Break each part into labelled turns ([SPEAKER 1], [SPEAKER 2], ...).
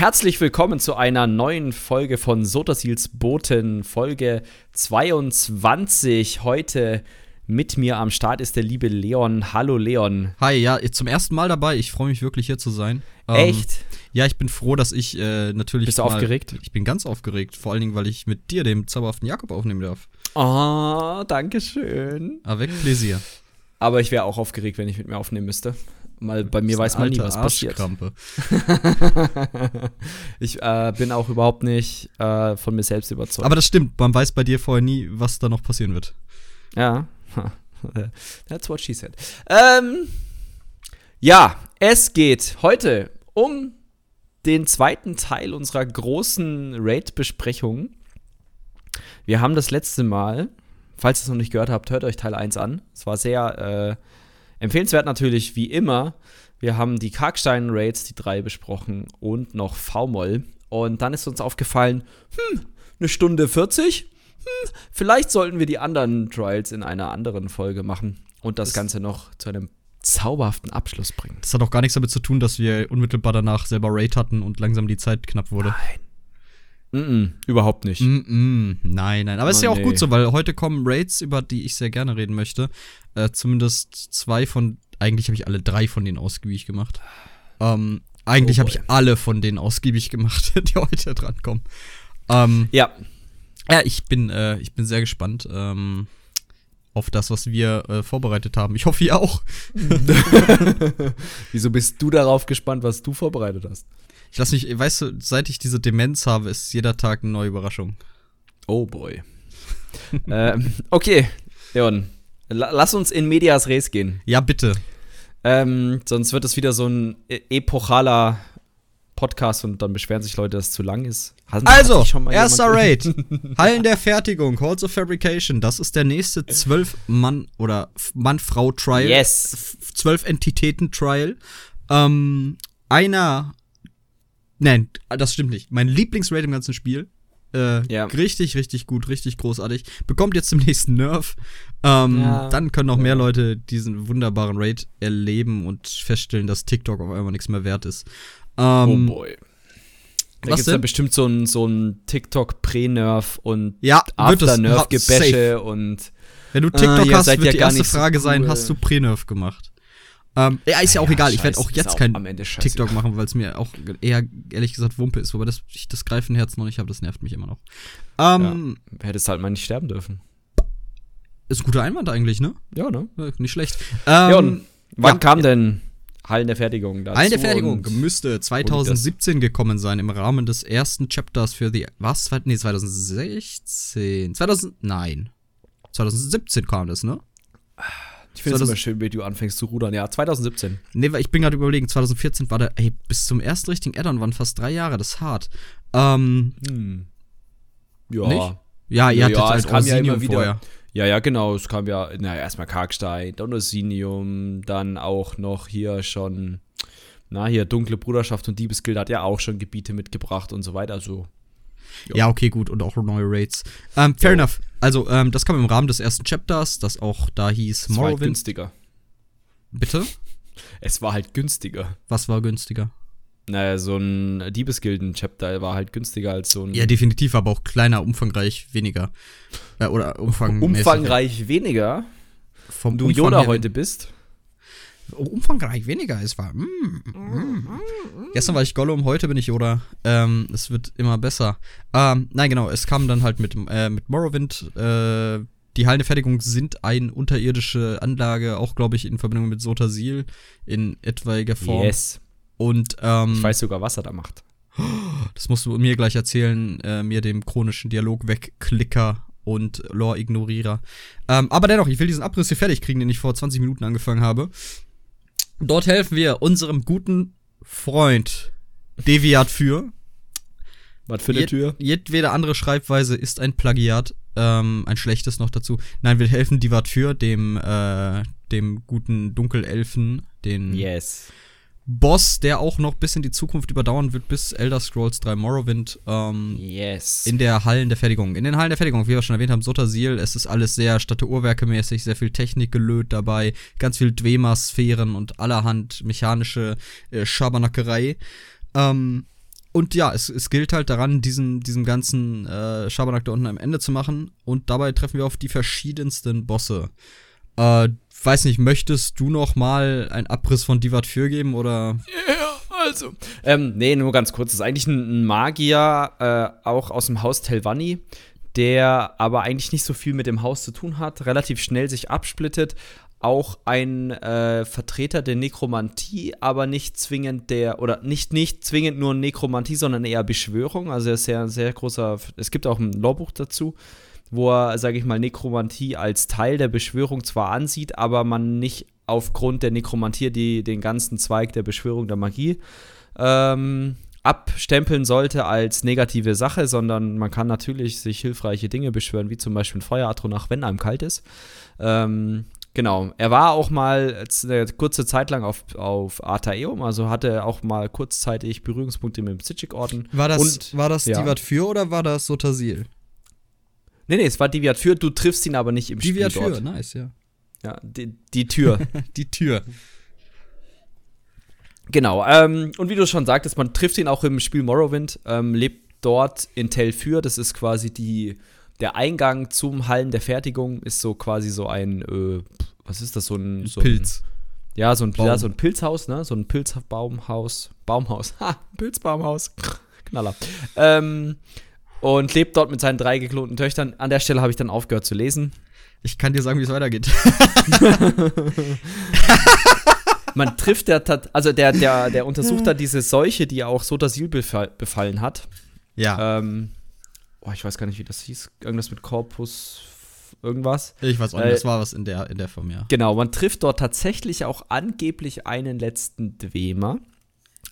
[SPEAKER 1] herzlich willkommen zu einer neuen Folge von Sotasils Boten, Folge 22. Heute mit mir am Start ist der liebe Leon. Hallo Leon.
[SPEAKER 2] Hi, ja, zum ersten Mal dabei. Ich freue mich wirklich hier zu sein.
[SPEAKER 1] Ähm, Echt?
[SPEAKER 2] Ja, ich bin froh, dass ich äh, natürlich.
[SPEAKER 1] Bist du mal, aufgeregt?
[SPEAKER 2] Ich bin ganz aufgeregt. Vor allen Dingen, weil ich mit dir, dem zauberhaften Jakob, aufnehmen darf.
[SPEAKER 1] Oh, danke schön.
[SPEAKER 2] Avec plaisir.
[SPEAKER 1] Aber ich wäre auch aufgeregt, wenn ich mit mir aufnehmen müsste. Mal bei mir weiß man nie, was passiert. ich äh, bin auch überhaupt nicht äh, von mir selbst überzeugt.
[SPEAKER 2] Aber das stimmt, man weiß bei dir vorher nie, was da noch passieren wird.
[SPEAKER 1] Ja. That's what she said. Ähm, ja, es geht heute um den zweiten Teil unserer großen Raid-Besprechung. Wir haben das letzte Mal, falls ihr es noch nicht gehört habt, hört euch Teil 1 an. Es war sehr äh, Empfehlenswert natürlich wie immer. Wir haben die Karkstein-Raids, die drei besprochen und noch V-Moll. Und dann ist uns aufgefallen, hm, eine Stunde 40? Hm, vielleicht sollten wir die anderen Trials in einer anderen Folge machen und das, das Ganze noch zu einem zauberhaften Abschluss bringen.
[SPEAKER 2] Das hat auch gar nichts damit zu tun, dass wir unmittelbar danach selber Raid hatten und langsam die Zeit knapp wurde.
[SPEAKER 1] Nein. Mm -mm, überhaupt nicht.
[SPEAKER 2] Mm nein, nein. Aber oh, ist ja auch nee. gut so, weil heute kommen Raids, über die ich sehr gerne reden möchte. Äh, zumindest zwei von, eigentlich habe ich alle drei von denen ausgiebig gemacht. Ähm, eigentlich oh habe ich alle von denen ausgiebig gemacht, die heute drankommen. Ähm,
[SPEAKER 1] ja.
[SPEAKER 2] Ja, ich bin, äh, ich bin sehr gespannt. Ähm, auf das, was wir äh, vorbereitet haben. Ich hoffe, ihr auch.
[SPEAKER 1] Wieso bist du darauf gespannt, was du vorbereitet hast?
[SPEAKER 2] Ich lass mich, weißt du, seit ich diese Demenz habe, ist jeder Tag eine neue Überraschung.
[SPEAKER 1] Oh boy. ähm, okay, Leon, lass uns in Medias Res gehen.
[SPEAKER 2] Ja, bitte.
[SPEAKER 1] Ähm, sonst wird es wieder so ein e epochaler Podcast und dann beschweren sich Leute, dass es zu lang ist.
[SPEAKER 2] Hatten, also, erster Raid. Hallen der Fertigung, Halls of Fabrication. Das ist der nächste zwölf Mann- oder Mann-Frau-Trial.
[SPEAKER 1] Yes.
[SPEAKER 2] Zwölf Entitäten-Trial. Ähm, einer Nein, das stimmt nicht. Mein Lieblingsraid im ganzen Spiel. Äh, ja. Richtig, richtig gut, richtig großartig. Bekommt jetzt zum nächsten Nerf. Ähm, ja. Dann können noch mehr Leute diesen wunderbaren Raid erleben und feststellen, dass TikTok auf einmal nichts mehr wert ist.
[SPEAKER 1] Ähm, oh boy. Da gibt es dann bestimmt so ein, so ein TikTok-Pre-Nerf und
[SPEAKER 2] ja,
[SPEAKER 1] After-Nerf-Gebäsche und.
[SPEAKER 2] Wenn du ah, TikTok ah, hast, wird ja die erste Frage so sein, hast du Pre-Nerf gemacht? Ähm, ja, ist ja auch ja, egal. Ich werde auch jetzt kein TikTok machen, weil es mir auch eher, ehrlich gesagt, Wumpe ist. Wobei das, ich das Greifenherz noch nicht habe, das nervt mich immer noch.
[SPEAKER 1] Ähm, ja, hättest halt mal nicht sterben dürfen.
[SPEAKER 2] Ist ein guter Einwand eigentlich, ne?
[SPEAKER 1] Ja, ne?
[SPEAKER 2] nicht schlecht.
[SPEAKER 1] Ähm, ja, und wann ja, kam denn Hallen der Fertigung
[SPEAKER 2] dazu? Hallen der Fertigung müsste 2017 gekommen sein, im Rahmen des ersten Chapters für die, was? Nee, 2016. 2000, nein. 2017 kam das, ne?
[SPEAKER 1] Ich finde es immer schön, wie du anfängst zu rudern. Ja, 2017.
[SPEAKER 2] Nee, weil ich bin gerade überlegen, 2014 war der, ey, bis zum ersten richtigen Addon waren fast drei Jahre, das ist hart. Ähm. Hm.
[SPEAKER 1] Ja. Nicht?
[SPEAKER 2] Ja, ihr
[SPEAKER 1] ja,
[SPEAKER 2] hattet
[SPEAKER 1] ja, halt es kam ja immer wieder. Vorher. Ja, ja, genau. Es kam ja, naja, erstmal Karkstein, dann Osinium, dann auch noch hier schon, na, hier Dunkle Bruderschaft und Diebesgild hat ja auch schon Gebiete mitgebracht und so weiter. Also
[SPEAKER 2] Jo. Ja, okay, gut. Und auch neue Raids. Ähm, fair jo. enough. Also, ähm, das kam im Rahmen des ersten Chapters, das auch da hieß
[SPEAKER 1] es Morrowind. War halt günstiger.
[SPEAKER 2] Bitte?
[SPEAKER 1] Es war halt günstiger.
[SPEAKER 2] Was war günstiger?
[SPEAKER 1] Naja, so ein Diebesgilden-Chapter war halt günstiger als so ein.
[SPEAKER 2] Ja, definitiv, aber auch kleiner, umfangreich weniger. Äh, oder umfangreich.
[SPEAKER 1] Umfangreich weniger? Vom du Umfang Yoda heute bist?
[SPEAKER 2] Umfangreich weniger es war. Mm, mm. Gestern war ich Gollum, heute bin ich Yoda. Ähm, es wird immer besser. Ähm, nein, genau, es kam dann halt mit, äh, mit Morrowind. Äh, die Hallen der Fertigung sind eine unterirdische Anlage, auch glaube ich in Verbindung mit Sotasil in etwaiger Form.
[SPEAKER 1] Yes.
[SPEAKER 2] Und ähm,
[SPEAKER 1] ich weiß sogar, was er da macht.
[SPEAKER 2] Das musst du mir gleich erzählen, äh, mir dem chronischen Dialog wegklicker und Lore-Ignorierer. Ähm, aber dennoch, ich will diesen Abriss hier fertig kriegen, den ich vor 20 Minuten angefangen habe. Dort helfen wir unserem guten Freund Deviat für.
[SPEAKER 1] Was für eine Jed Tür?
[SPEAKER 2] Jedwede andere Schreibweise ist ein Plagiat. Ähm, ein schlechtes noch dazu. Nein, wir helfen Divat für, dem, äh, dem guten Dunkelelfen, den
[SPEAKER 1] yes.
[SPEAKER 2] Boss, der auch noch bis in die Zukunft überdauern wird, bis Elder Scrolls 3 Morrowind. Ähm,
[SPEAKER 1] yes.
[SPEAKER 2] In der Hallen der Fertigung. In den Hallen der Fertigung, wie wir schon erwähnt haben, Sotasil, es ist alles sehr Stadt Uhrwerke mäßig, sehr viel Technik gelöt dabei, ganz viel Dwemer-Sphären und allerhand mechanische äh, Schabernackerei. Ähm, und ja, es, es gilt halt daran, diesen, diesen ganzen äh, Schabernack da unten am Ende zu machen. Und dabei treffen wir auf die verschiedensten Bosse. Äh, weiß nicht, möchtest du noch mal einen Abriss von Divat für geben oder?
[SPEAKER 1] Ja, also. Ähm, nee, nur ganz kurz. Das ist eigentlich ein Magier, äh, auch aus dem Haus Telvanni, der aber eigentlich nicht so viel mit dem Haus zu tun hat, relativ schnell sich absplittet, auch ein äh, Vertreter der Nekromantie, aber nicht zwingend der, oder nicht, nicht zwingend nur Nekromantie, sondern eher Beschwörung. Also er ist sehr, sehr großer, es gibt auch ein Lorbuch dazu, wo er, sage ich mal, Nekromantie als Teil der Beschwörung zwar ansieht, aber man nicht aufgrund der Nekromantie die, den ganzen Zweig der Beschwörung der Magie ähm, abstempeln sollte als negative Sache, sondern man kann natürlich sich hilfreiche Dinge beschwören, wie zum Beispiel ein Feueratronach, wenn einem kalt ist. Ähm, Genau, er war auch mal eine kurze Zeit lang auf, auf Artaeum, also hatte auch mal kurzzeitig Berührungspunkte mit dem Psychic-Orden.
[SPEAKER 2] War das, Und, war das ja. Divat für oder war das Sotasil?
[SPEAKER 1] Nee, nee, es war Divat für, du triffst ihn aber nicht im Divat Spiel Divat für,
[SPEAKER 2] nice, ja.
[SPEAKER 1] Ja, die, die Tür.
[SPEAKER 2] die Tür.
[SPEAKER 1] Genau, ähm, und wie du schon sagtest, man trifft ihn auch im Spiel Morrowind, ähm, lebt dort in Telfyr, das ist quasi die der Eingang zum Hallen der Fertigung ist so quasi so ein, äh, was ist das, so ein, so
[SPEAKER 2] Pilz.
[SPEAKER 1] Ein, ja, so ein, ja, so ein Pilzhaus, ne? So ein Pilzbaumhaus. Baumhaus. Ha, Pilzbaumhaus. Knaller. Ähm, und lebt dort mit seinen drei geklonten Töchtern. An der Stelle habe ich dann aufgehört zu lesen.
[SPEAKER 2] Ich kann dir sagen, wie es weitergeht.
[SPEAKER 1] Man trifft der, also der, der, der untersucht da diese Seuche, die auch Sotasil befallen hat.
[SPEAKER 2] Ja.
[SPEAKER 1] Ähm, oh, ich weiß gar nicht, wie das hieß, irgendwas mit Corpus irgendwas.
[SPEAKER 2] Ich weiß auch nicht, äh, das war was in der, in der Form, ja.
[SPEAKER 1] Genau, man trifft dort tatsächlich auch angeblich einen letzten Dwemer.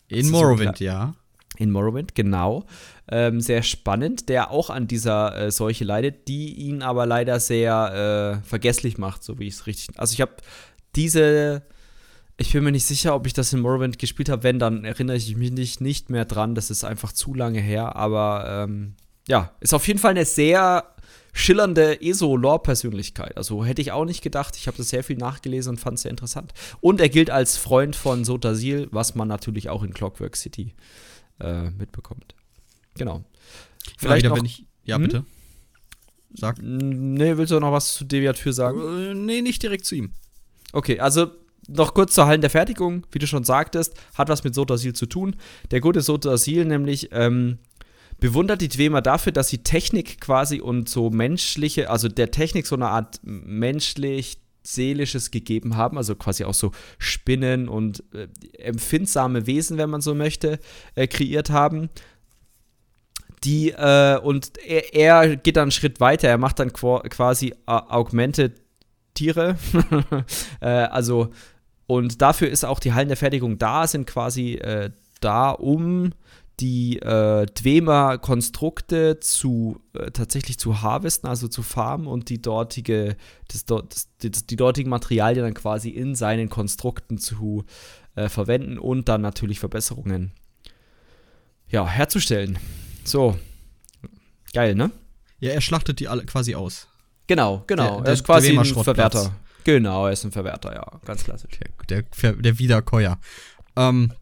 [SPEAKER 2] In Morrowind, so ja.
[SPEAKER 1] In Morrowind, genau. Ähm, sehr spannend, der auch an dieser äh, Seuche leidet, die ihn aber leider sehr äh, vergesslich macht, so wie ich es richtig. Also ich habe diese. Ich bin mir nicht sicher, ob ich das in Morrowind gespielt habe. Wenn, dann erinnere ich mich nicht, nicht mehr dran. Das ist einfach zu lange her. Aber ähm, ja, ist auf jeden Fall eine sehr schillernde ESO-Lore-Persönlichkeit. Also hätte ich auch nicht gedacht. Ich habe das sehr viel nachgelesen und fand es sehr interessant. Und er gilt als Freund von Sotasil, was man natürlich auch in Clockwork City äh, mitbekommt. Genau.
[SPEAKER 2] Vielleicht ja, noch, wenn ich, ja, hm? bitte.
[SPEAKER 1] Sag. Nee, willst du noch was zu Deviatur sagen?
[SPEAKER 2] Äh, nee, nicht direkt zu ihm.
[SPEAKER 1] Okay, also noch kurz zur Hallen der Fertigung, wie du schon sagtest, hat was mit Sotasil zu tun. Der gute Sotasil nämlich ähm, bewundert die Dwemer dafür, dass sie Technik quasi und so menschliche, also der Technik so eine Art menschlich seelisches gegeben haben, also quasi auch so Spinnen und äh, empfindsame Wesen, wenn man so möchte, äh, kreiert haben. Die, äh, und er, er, geht dann einen Schritt weiter, er macht dann quasi Augmented Tiere. Äh, also, und dafür ist auch die Hallen der Fertigung da, sind quasi äh, da, um die äh, Dwemer-Konstrukte zu äh, tatsächlich zu harvesten, also zu farmen und die dortige, das, das, das, die dortigen Materialien dann quasi in seinen Konstrukten zu äh, verwenden und dann natürlich Verbesserungen ja, herzustellen. So. Geil, ne?
[SPEAKER 2] Ja, er schlachtet die alle quasi aus.
[SPEAKER 1] Genau, genau. Der, er ist quasi ein Verwerter. Genau, er ist ein Verwerter, ja, ganz klassisch.
[SPEAKER 2] Der, der, der Wiederkäuer. Ähm,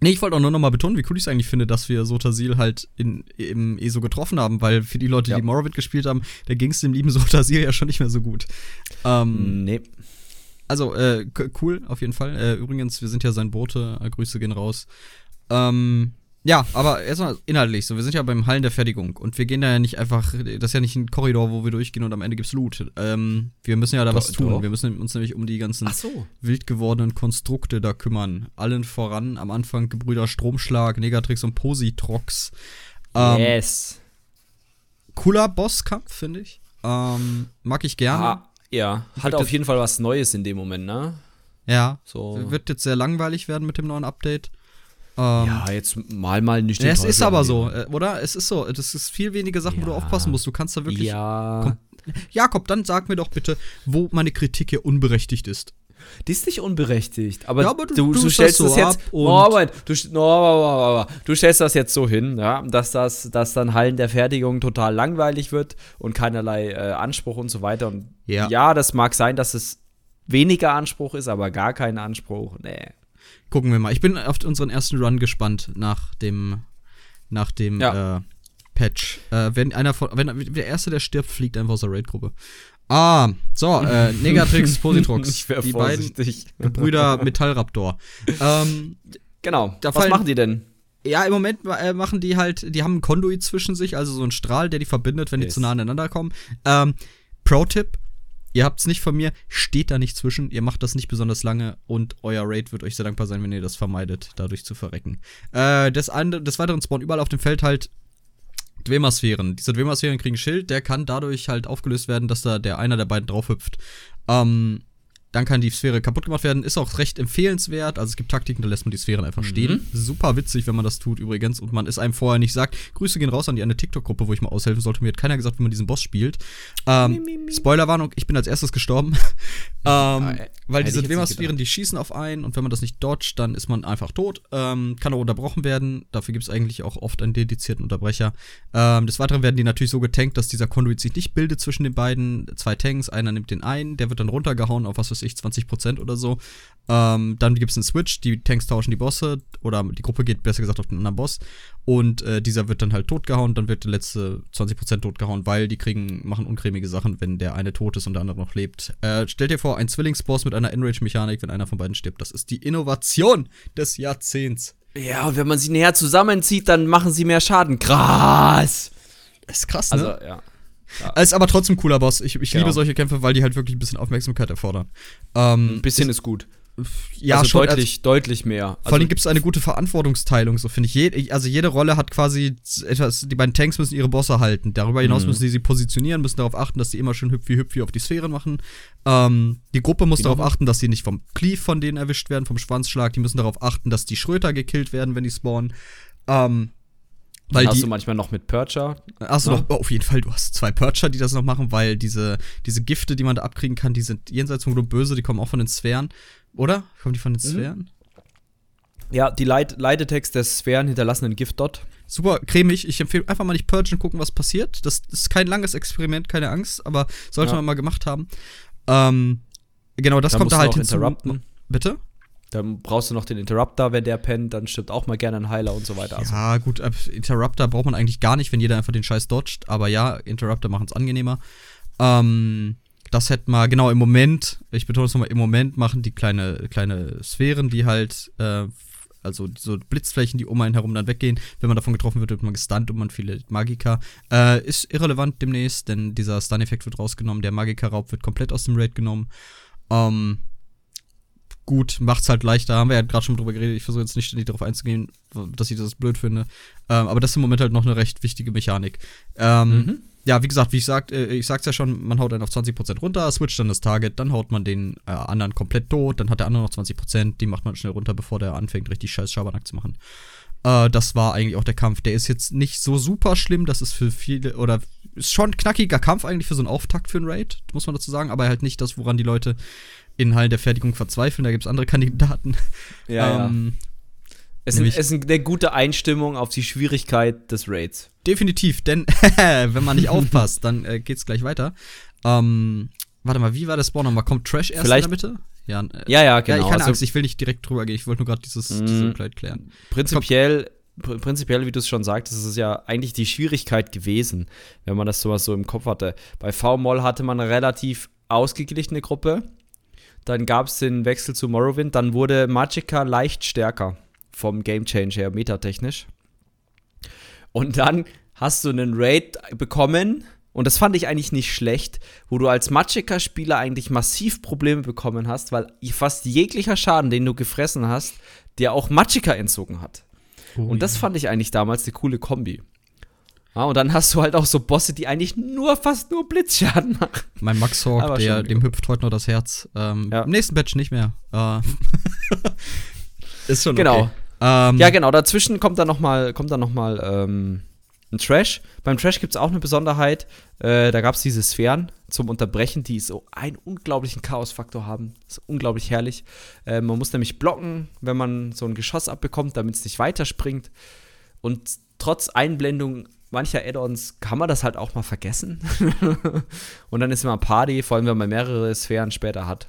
[SPEAKER 2] Nee, ich wollte auch nur noch mal betonen, wie cool ich es eigentlich finde, dass wir Sotasil halt in, im ESO getroffen haben, weil für die Leute, ja. die Morrowind gespielt haben, da ging es dem lieben Sotasil ja schon nicht mehr so gut. Ähm, nee. Also, äh, cool, auf jeden Fall. Äh, übrigens, wir sind ja sein Bote, äh, Grüße gehen raus. Ähm, ja, aber erstmal inhaltlich so. Wir sind ja beim Hallen der Fertigung und wir gehen da ja nicht einfach, das ist ja nicht ein Korridor, wo wir durchgehen und am Ende gibt's Loot. Ähm, wir müssen ja da was tun. Doch. Wir müssen uns nämlich um die ganzen
[SPEAKER 1] so.
[SPEAKER 2] wild gewordenen Konstrukte da kümmern. Allen voran am Anfang Gebrüder Stromschlag, Negatrix und Positrox.
[SPEAKER 1] Ähm, yes.
[SPEAKER 2] Cooler Bosskampf, finde ich. Ähm, mag ich gerne. Ah,
[SPEAKER 1] ja, hat auf jeden Fall was Neues in dem Moment, ne?
[SPEAKER 2] Ja. So. Wird jetzt sehr langweilig werden mit dem neuen Update.
[SPEAKER 1] Ähm, ja, jetzt mal mal nicht
[SPEAKER 2] den Es ist aber so, äh, oder? Es ist so. Das ist viel weniger Sachen, ja. wo du aufpassen musst. Du kannst da wirklich.
[SPEAKER 1] Ja.
[SPEAKER 2] Komm, Jakob, dann sag mir doch bitte, wo meine Kritik hier unberechtigt ist.
[SPEAKER 1] Die ist nicht unberechtigt, aber, ja, aber du, du, du, stellst das, so jetzt.
[SPEAKER 2] Moment, du, no, du stellst das jetzt so hin, ja, dass das, dass dann Hallen der Fertigung total langweilig wird und keinerlei äh, Anspruch und so weiter. Und
[SPEAKER 1] ja. ja, das mag sein, dass es weniger Anspruch ist, aber gar kein Anspruch. Nee
[SPEAKER 2] gucken wir mal. Ich bin auf unseren ersten Run gespannt nach dem nach dem ja. äh, Patch. Äh, wenn einer von, wenn der Erste, der stirbt, fliegt einfach aus der Raid-Gruppe. Ah, so, äh, Negatrix, Positrux.
[SPEAKER 1] ich wäre
[SPEAKER 2] vorsichtig. beiden Brüder Metallraptor. ähm,
[SPEAKER 1] genau, was fallen, machen die denn?
[SPEAKER 2] Ja, im Moment äh, machen die halt, die haben ein Konduit zwischen sich, also so ein Strahl, der die verbindet, wenn yes. die zu nah aneinander kommen. Ähm, Pro-Tipp, ihr habt es nicht von mir, steht da nicht zwischen, ihr macht das nicht besonders lange und euer Raid wird euch sehr dankbar sein, wenn ihr das vermeidet, dadurch zu verrecken. Äh, des, des Weiteren spawnen überall auf dem Feld halt Dwemer-Sphären. Diese Dwemer-Sphären kriegen Schild, der kann dadurch halt aufgelöst werden, dass da der einer der beiden drauf hüpft. Ähm, dann kann die Sphäre kaputt gemacht werden. Ist auch recht empfehlenswert. Also es gibt Taktiken, da lässt man die Sphären einfach mhm. stehen. Super witzig, wenn man das tut übrigens. Und man es einem vorher nicht sagt. Grüße gehen raus an die eine TikTok-Gruppe, wo ich mal aushelfen sollte. Mir hat keiner gesagt, wie man diesen Boss spielt. Ähm, Spoilerwarnung, ich bin als erstes gestorben. ähm, weil diese Dwemer-Sphären, die schießen auf einen und wenn man das nicht dodgt, dann ist man einfach tot. Ähm, kann auch unterbrochen werden. Dafür gibt es eigentlich auch oft einen dedizierten Unterbrecher. Ähm, des Weiteren werden die natürlich so getankt, dass dieser Conduit sich nicht bildet zwischen den beiden. Zwei Tanks, einer nimmt den einen, der wird dann runtergehauen auf was weiß ich, 20% oder so. Ähm, dann gibt es einen Switch, die Tanks tauschen die Bosse oder die Gruppe geht besser gesagt auf den anderen Boss und äh, dieser wird dann halt totgehauen, dann wird der letzte 20% totgehauen, weil die kriegen, machen uncremige Sachen, wenn der eine tot ist und der andere noch lebt. Äh, stellt dir vor, ein Zwillingsboss mit einer Enrage-Mechanik, wenn einer von beiden stirbt. Das ist die Innovation des Jahrzehnts.
[SPEAKER 1] Ja, und wenn man sie näher zusammenzieht, dann machen sie mehr Schaden. Krass!
[SPEAKER 2] Das ist krass, ne? Also, ja. Ja. Ist aber trotzdem cooler Boss. Ich, ich genau. liebe solche Kämpfe, weil die halt wirklich ein bisschen Aufmerksamkeit erfordern.
[SPEAKER 1] Ähm, ein bisschen ist, ist gut.
[SPEAKER 2] Ja, also
[SPEAKER 1] schon, deutlich, also, deutlich mehr.
[SPEAKER 2] Also, vor allem gibt es eine gute Verantwortungsteilung, so finde ich. Je, also jede Rolle hat quasi etwas, die beiden Tanks müssen ihre Bosse halten. Darüber hinaus mhm. müssen sie sie positionieren, müssen darauf achten, dass sie immer schön hüpf wie hüpf wie auf die Sphären machen. Ähm, die Gruppe muss genau. darauf achten, dass sie nicht vom Cleave von denen erwischt werden, vom Schwanzschlag. Die müssen darauf achten, dass die Schröter gekillt werden, wenn die spawnen. Ähm,
[SPEAKER 1] weil hast die, du manchmal noch mit Percher.
[SPEAKER 2] Achso, noch, oh, auf jeden Fall, du hast zwei Percher, die das noch machen, weil diese, diese Gifte, die man da abkriegen kann, die sind jenseits von Gut böse, die kommen auch von den Sphären. Oder? Kommen die von den mhm. Sphären?
[SPEAKER 1] Ja, die Leit Leitetext der Sphären hinterlassen einen Gift dot.
[SPEAKER 2] Super cremig. Ich empfehle einfach mal nicht purgen, gucken, was passiert. Das ist kein langes Experiment, keine Angst, aber sollte ja. man mal gemacht haben. Ähm, genau, das da kommt da halt hinzu.
[SPEAKER 1] Bitte? Dann brauchst du noch den Interrupter, wenn der pennt, dann stirbt auch mal gerne ein Heiler und so weiter.
[SPEAKER 2] Also. Ja, gut, Interrupter braucht man eigentlich gar nicht, wenn jeder einfach den Scheiß dodgt, aber ja, Interrupter machen es angenehmer. Ähm, das hätten wir, genau, im Moment, ich betone es nochmal, im Moment machen die kleine, kleine Sphären, die halt, äh, also so Blitzflächen, die um einen herum dann weggehen. Wenn man davon getroffen wird, wird man gestunt und man viele Magika. Äh, ist irrelevant demnächst, denn dieser Stun-Effekt wird rausgenommen. Der Magika-Raub wird komplett aus dem Raid genommen. Ähm, gut, macht's halt leichter. Haben wir ja gerade schon drüber geredet. Ich versuche jetzt nicht darauf einzugehen, dass ich das blöd finde. Ähm, aber das ist im Moment halt noch eine recht wichtige Mechanik. Ähm, mhm. Ja, wie gesagt, wie ich sag, äh, ich sag's ja schon, man haut dann auf 20% runter, switcht dann das Target, dann haut man den äh, anderen komplett tot, dann hat der andere noch 20%, die macht man schnell runter, bevor der anfängt, richtig scheiß Schabernack zu machen. Äh, das war eigentlich auch der Kampf. Der ist jetzt nicht so super schlimm, das ist für viele, oder ist schon ein knackiger Kampf eigentlich für so einen Auftakt für einen Raid, muss man dazu sagen, aber halt nicht das, woran die Leute in Hallen der Fertigung verzweifeln. Da gibt es andere Kandidaten.
[SPEAKER 1] Ja, ähm, ja. Es ist, ist eine gute Einstimmung auf die Schwierigkeit des Raids.
[SPEAKER 2] Definitiv, denn wenn man nicht aufpasst, dann äh, geht's gleich weiter. Ähm, warte mal, wie war der Spawn nochmal? Kommt Trash erst
[SPEAKER 1] Vielleicht,
[SPEAKER 2] in der Mitte?
[SPEAKER 1] Ja, äh, ja, ja, genau. Ja,
[SPEAKER 2] ich keine also, Angst, ich will nicht direkt drüber gehen. Ich wollte nur gerade dieses, mm, diese Kleid klären.
[SPEAKER 1] Prinzipiell, pr prinzipiell, wie du es schon sagtest, ist es ja eigentlich die Schwierigkeit gewesen, wenn man das sowas so im Kopf hatte. Bei V-Moll hatte man eine relativ ausgeglichene Gruppe dann gab es den Wechsel zu Morrowind. Dann wurde Magicka leicht stärker vom Game Change her, metatechnisch. Und dann hast du einen Raid bekommen, und das fand ich eigentlich nicht schlecht, wo du als Magicka-Spieler eigentlich massiv Probleme bekommen hast, weil fast jeglicher Schaden, den du gefressen hast, dir auch Magicka entzogen hat. Oh, und das fand ich eigentlich damals eine coole Kombi. Ja, und dann hast du halt auch so Bosse, die eigentlich nur fast nur Blitzschaden machen.
[SPEAKER 2] Mein Max Hawk, der, dem hüpft heute noch das Herz. Ähm, ja. Im nächsten Batch nicht mehr. Äh.
[SPEAKER 1] ist schon genau. Okay. Ähm, ja, genau. Dazwischen kommt dann noch mal, kommt dann noch mal ähm, ein Trash. Beim Trash gibt es auch eine Besonderheit. Äh, da gab es diese Sphären zum Unterbrechen, die so einen unglaublichen Chaosfaktor haben. Das ist unglaublich herrlich. Äh, man muss nämlich blocken, wenn man so ein Geschoss abbekommt, damit es nicht weiterspringt. Und trotz Einblendung mancher Add-ons kann man das halt auch mal vergessen. und dann ist immer Party, vor allem wenn man mehrere Sphären später hat.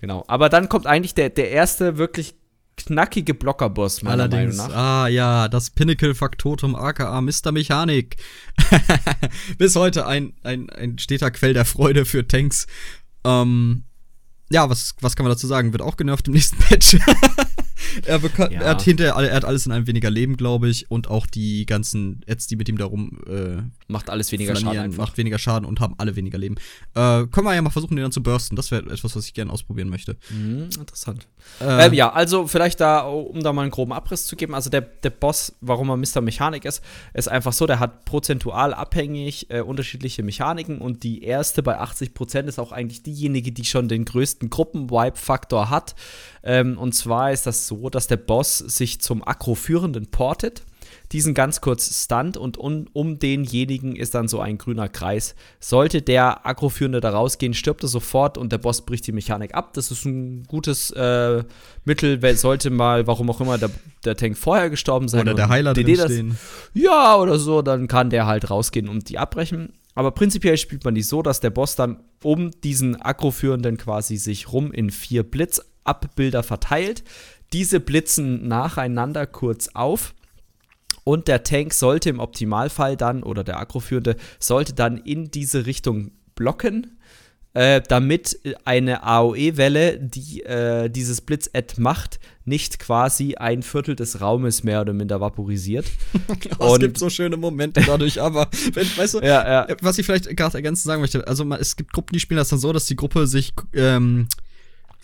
[SPEAKER 1] Genau. Aber dann kommt eigentlich der, der erste wirklich knackige Blockerboss, meiner Allerdings, Meinung nach.
[SPEAKER 2] Ah ja, das Pinnacle Factotum aka Mr. Mechanik. Bis heute ein, ein, ein steter Quell der Freude für Tanks. Ähm, ja, was, was kann man dazu sagen? Wird auch genervt im nächsten Patch. er, ja. er, hat hinter, er hat alles in einem weniger Leben, glaube ich, und auch die ganzen Ads, die mit ihm darum äh,
[SPEAKER 1] macht alles weniger Schaden, einfach.
[SPEAKER 2] macht weniger Schaden und haben alle weniger Leben. Äh, können wir ja mal versuchen, den dann zu bursten. Das wäre etwas, was ich gerne ausprobieren möchte.
[SPEAKER 1] Mhm, interessant. Äh, ähm, ja, also vielleicht da, um da mal einen groben Abriss zu geben. Also der, der Boss, warum er Mr. Mechanik ist, ist einfach so, der hat prozentual abhängig äh, unterschiedliche Mechaniken und die erste bei 80% ist auch eigentlich diejenige, die schon den größten Gruppen-Wipe-Faktor hat. Ähm, und zwar ist das so, dass der Boss sich zum Akro-Führenden portet diesen ganz kurz Stunt und um, um denjenigen ist dann so ein grüner Kreis. Sollte der Agroführende da rausgehen, stirbt er sofort und der Boss bricht die Mechanik ab. Das ist ein gutes äh, Mittel, sollte mal, warum auch immer, der, der Tank vorher gestorben sein.
[SPEAKER 2] Oder der Heiler
[SPEAKER 1] DD das, stehen. Ja, oder so, dann kann der halt rausgehen und die abbrechen. Aber prinzipiell spielt man die so, dass der Boss dann um diesen Agroführenden quasi sich rum in vier Blitzabbilder verteilt. Diese blitzen nacheinander kurz auf und der Tank sollte im Optimalfall dann, oder der Agroführende, sollte dann in diese Richtung blocken, äh, damit eine AOE-Welle, die äh, dieses Blitz-Ad macht, nicht quasi ein Viertel des Raumes mehr oder minder vaporisiert.
[SPEAKER 2] oh, es gibt so schöne Momente dadurch, aber wenn, weißt du, ja, ja. was ich vielleicht gerade ergänzend sagen möchte, also es gibt Gruppen, die spielen das dann so, dass die Gruppe sich ähm,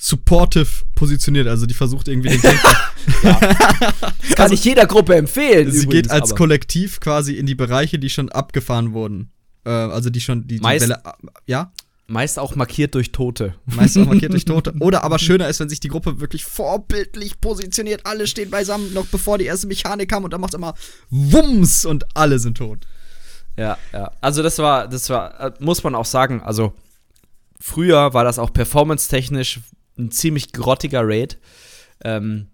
[SPEAKER 2] supportive positioniert, also die versucht irgendwie den Kämpfer.
[SPEAKER 1] ja. Das kann also, ich jeder Gruppe empfehlen.
[SPEAKER 2] Sie übrigens, geht als aber. Kollektiv quasi in die Bereiche, die schon abgefahren wurden. Äh, also die schon die, die
[SPEAKER 1] meist, Welle, ja. Meist auch markiert durch Tote.
[SPEAKER 2] Meist auch markiert durch Tote. Oder aber schöner ist, wenn sich die Gruppe wirklich vorbildlich positioniert. Alle stehen beisammen, noch bevor die erste Mechanik kam und dann macht immer Wumms und alle sind tot.
[SPEAKER 1] Ja, ja. Also das war, das war, äh, muss man auch sagen, also früher war das auch performance-technisch ein ziemlich grottiger Raid. Ähm,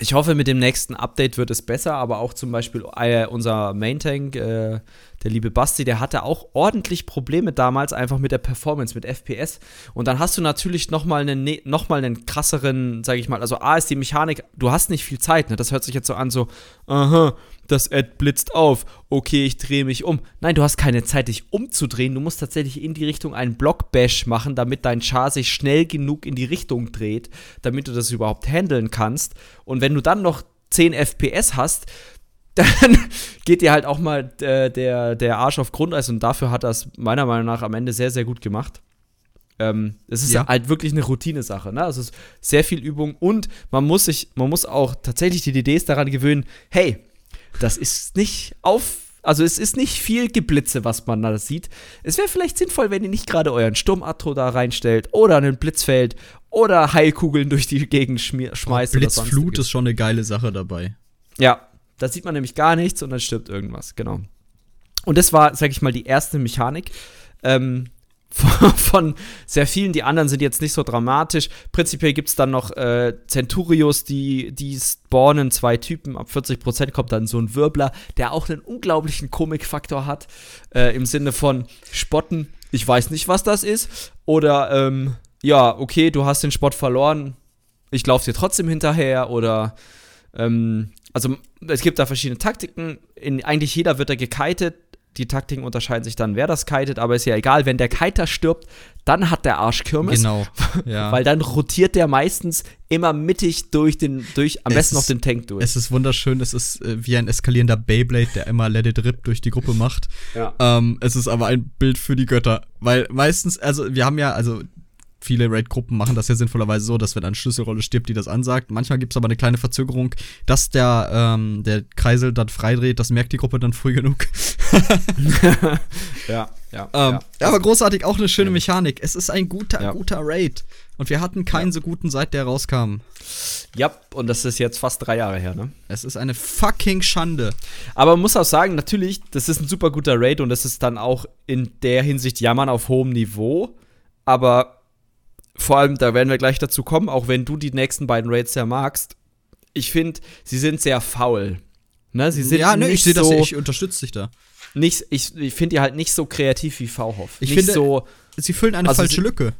[SPEAKER 1] ich hoffe, mit dem nächsten Update wird es besser, aber auch zum Beispiel äh, unser Main Tank, äh, der liebe Basti, der hatte auch ordentlich Probleme damals einfach mit der Performance, mit FPS. Und dann hast du natürlich nochmal einen, ne, noch einen krasseren, sag ich mal, also A ist die Mechanik, du hast nicht viel Zeit, ne? Das hört sich jetzt so an, so, aha, das Ad blitzt auf, okay, ich drehe mich um. Nein, du hast keine Zeit, dich umzudrehen. Du musst tatsächlich in die Richtung einen Block-Bash machen, damit dein Char sich schnell genug in die Richtung dreht, damit du das überhaupt handeln kannst. Und wenn du dann noch 10 FPS hast, dann geht dir halt auch mal äh, der, der Arsch auf Grundeis und dafür hat das meiner Meinung nach am Ende sehr, sehr gut gemacht. Ähm, es ist ja. halt wirklich eine Routine-Sache. Ne? Also es ist sehr viel Übung und man muss sich, man muss auch tatsächlich die DDs daran gewöhnen, hey, das ist nicht auf. Also es ist nicht viel Geblitze, was man da sieht. Es wäre vielleicht sinnvoll, wenn ihr nicht gerade euren Sturmatro da reinstellt oder einen Blitzfeld oder Heilkugeln durch die Gegend schmeißt.
[SPEAKER 2] Oh, Blitzflut ist schon eine geile Sache dabei.
[SPEAKER 1] Ja, da sieht man nämlich gar nichts und dann stirbt irgendwas, genau. Und das war, sag ich mal, die erste Mechanik. Ähm, von, sehr vielen. Die anderen sind jetzt nicht so dramatisch. Prinzipiell gibt es dann noch äh, Centurios, die, die spawnen zwei Typen. Ab 40% kommt dann so ein Wirbler, der auch einen unglaublichen Komikfaktor hat. Äh, Im Sinne von Spotten, ich weiß nicht, was das ist. Oder, ähm, ja, okay, du hast den Spott verloren, ich laufe dir trotzdem hinterher. Oder, ähm, also es gibt da verschiedene Taktiken. In, eigentlich jeder wird da gekitet die Taktiken unterscheiden sich dann, wer das kitet, aber ist ja egal, wenn der Kiter stirbt, dann hat der Arsch Kirmes.
[SPEAKER 2] Genau.
[SPEAKER 1] Ja. Weil dann rotiert der meistens immer mittig durch den, durch, am es besten noch den Tank durch.
[SPEAKER 2] Es ist wunderschön, es ist äh, wie ein eskalierender Beyblade, der immer Let It Rip durch die Gruppe macht. Ja. Ähm, es ist aber ein Bild für die Götter. Weil meistens, also wir haben ja, also viele Raid-Gruppen machen das ja sinnvollerweise so, dass wenn eine Schlüsselrolle stirbt, die das ansagt. Manchmal gibt es aber eine kleine Verzögerung, dass der, ähm, der Kreisel dann freidreht, das merkt die Gruppe dann früh genug.
[SPEAKER 1] ja, ja,
[SPEAKER 2] ähm, ja. Aber großartig, auch eine schöne Mechanik. Es ist ein guter, ja. guter Raid. Und wir hatten keinen ja. so guten, seit der rauskam.
[SPEAKER 1] Ja, und das ist jetzt fast drei Jahre her, ne?
[SPEAKER 2] Es ist eine fucking Schande.
[SPEAKER 1] Aber man muss auch sagen, natürlich, das ist ein super guter Raid und das ist dann auch in der Hinsicht Jammern auf hohem Niveau. Aber vor allem, da werden wir gleich dazu kommen, auch wenn du die nächsten beiden Raids ja magst. Ich finde, sie sind sehr faul. Ne, sie sind
[SPEAKER 2] ja, ne, ich sehe so, das, ich unterstütze dich da.
[SPEAKER 1] Nicht, ich ich finde die halt nicht so kreativ wie V-Hoff.
[SPEAKER 2] Ich finde, so, sie füllen eine also falsche sie, Lücke.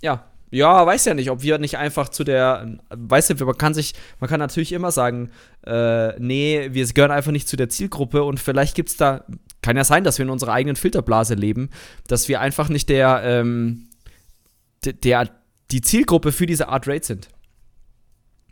[SPEAKER 1] Ja, ja, weiß ja nicht, ob wir nicht einfach zu der, weißt du, man kann sich, man kann natürlich immer sagen, äh, nee, wir gehören einfach nicht zu der Zielgruppe und vielleicht gibt es da, kann ja sein, dass wir in unserer eigenen Filterblase leben, dass wir einfach nicht der, ähm, der, die Zielgruppe für diese Art Raid sind.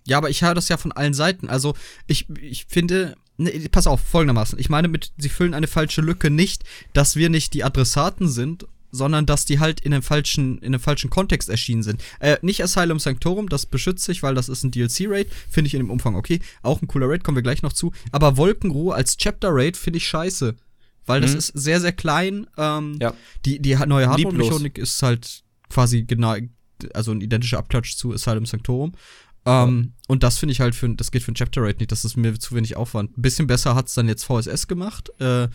[SPEAKER 2] Ja, aber ich höre das ja von allen Seiten. Also, ich, ich finde, nee, pass auf, folgendermaßen. Ich meine mit, sie füllen eine falsche Lücke nicht, dass wir nicht die Adressaten sind sondern dass die halt in einem falschen, in einem falschen Kontext erschienen sind. Äh, nicht Asylum Sanctorum, das beschütze ich, weil das ist ein DLC-Raid, finde ich in dem Umfang okay. Auch ein cooler Raid, kommen wir gleich noch zu. Aber Wolkenruhe als Chapter-Raid finde ich scheiße. Weil das mhm. ist sehr, sehr klein. Ähm, ja. Die, die neue Hardware-Mechanik ist halt quasi genau, also ein identischer Abklatsch zu Asylum Sanctorum. Ähm, ja. Und das finde ich halt für, das geht für ein Chapter Raid nicht, das ist mir zu wenig Aufwand. Ein bisschen besser hat es dann jetzt VSS gemacht. Äh,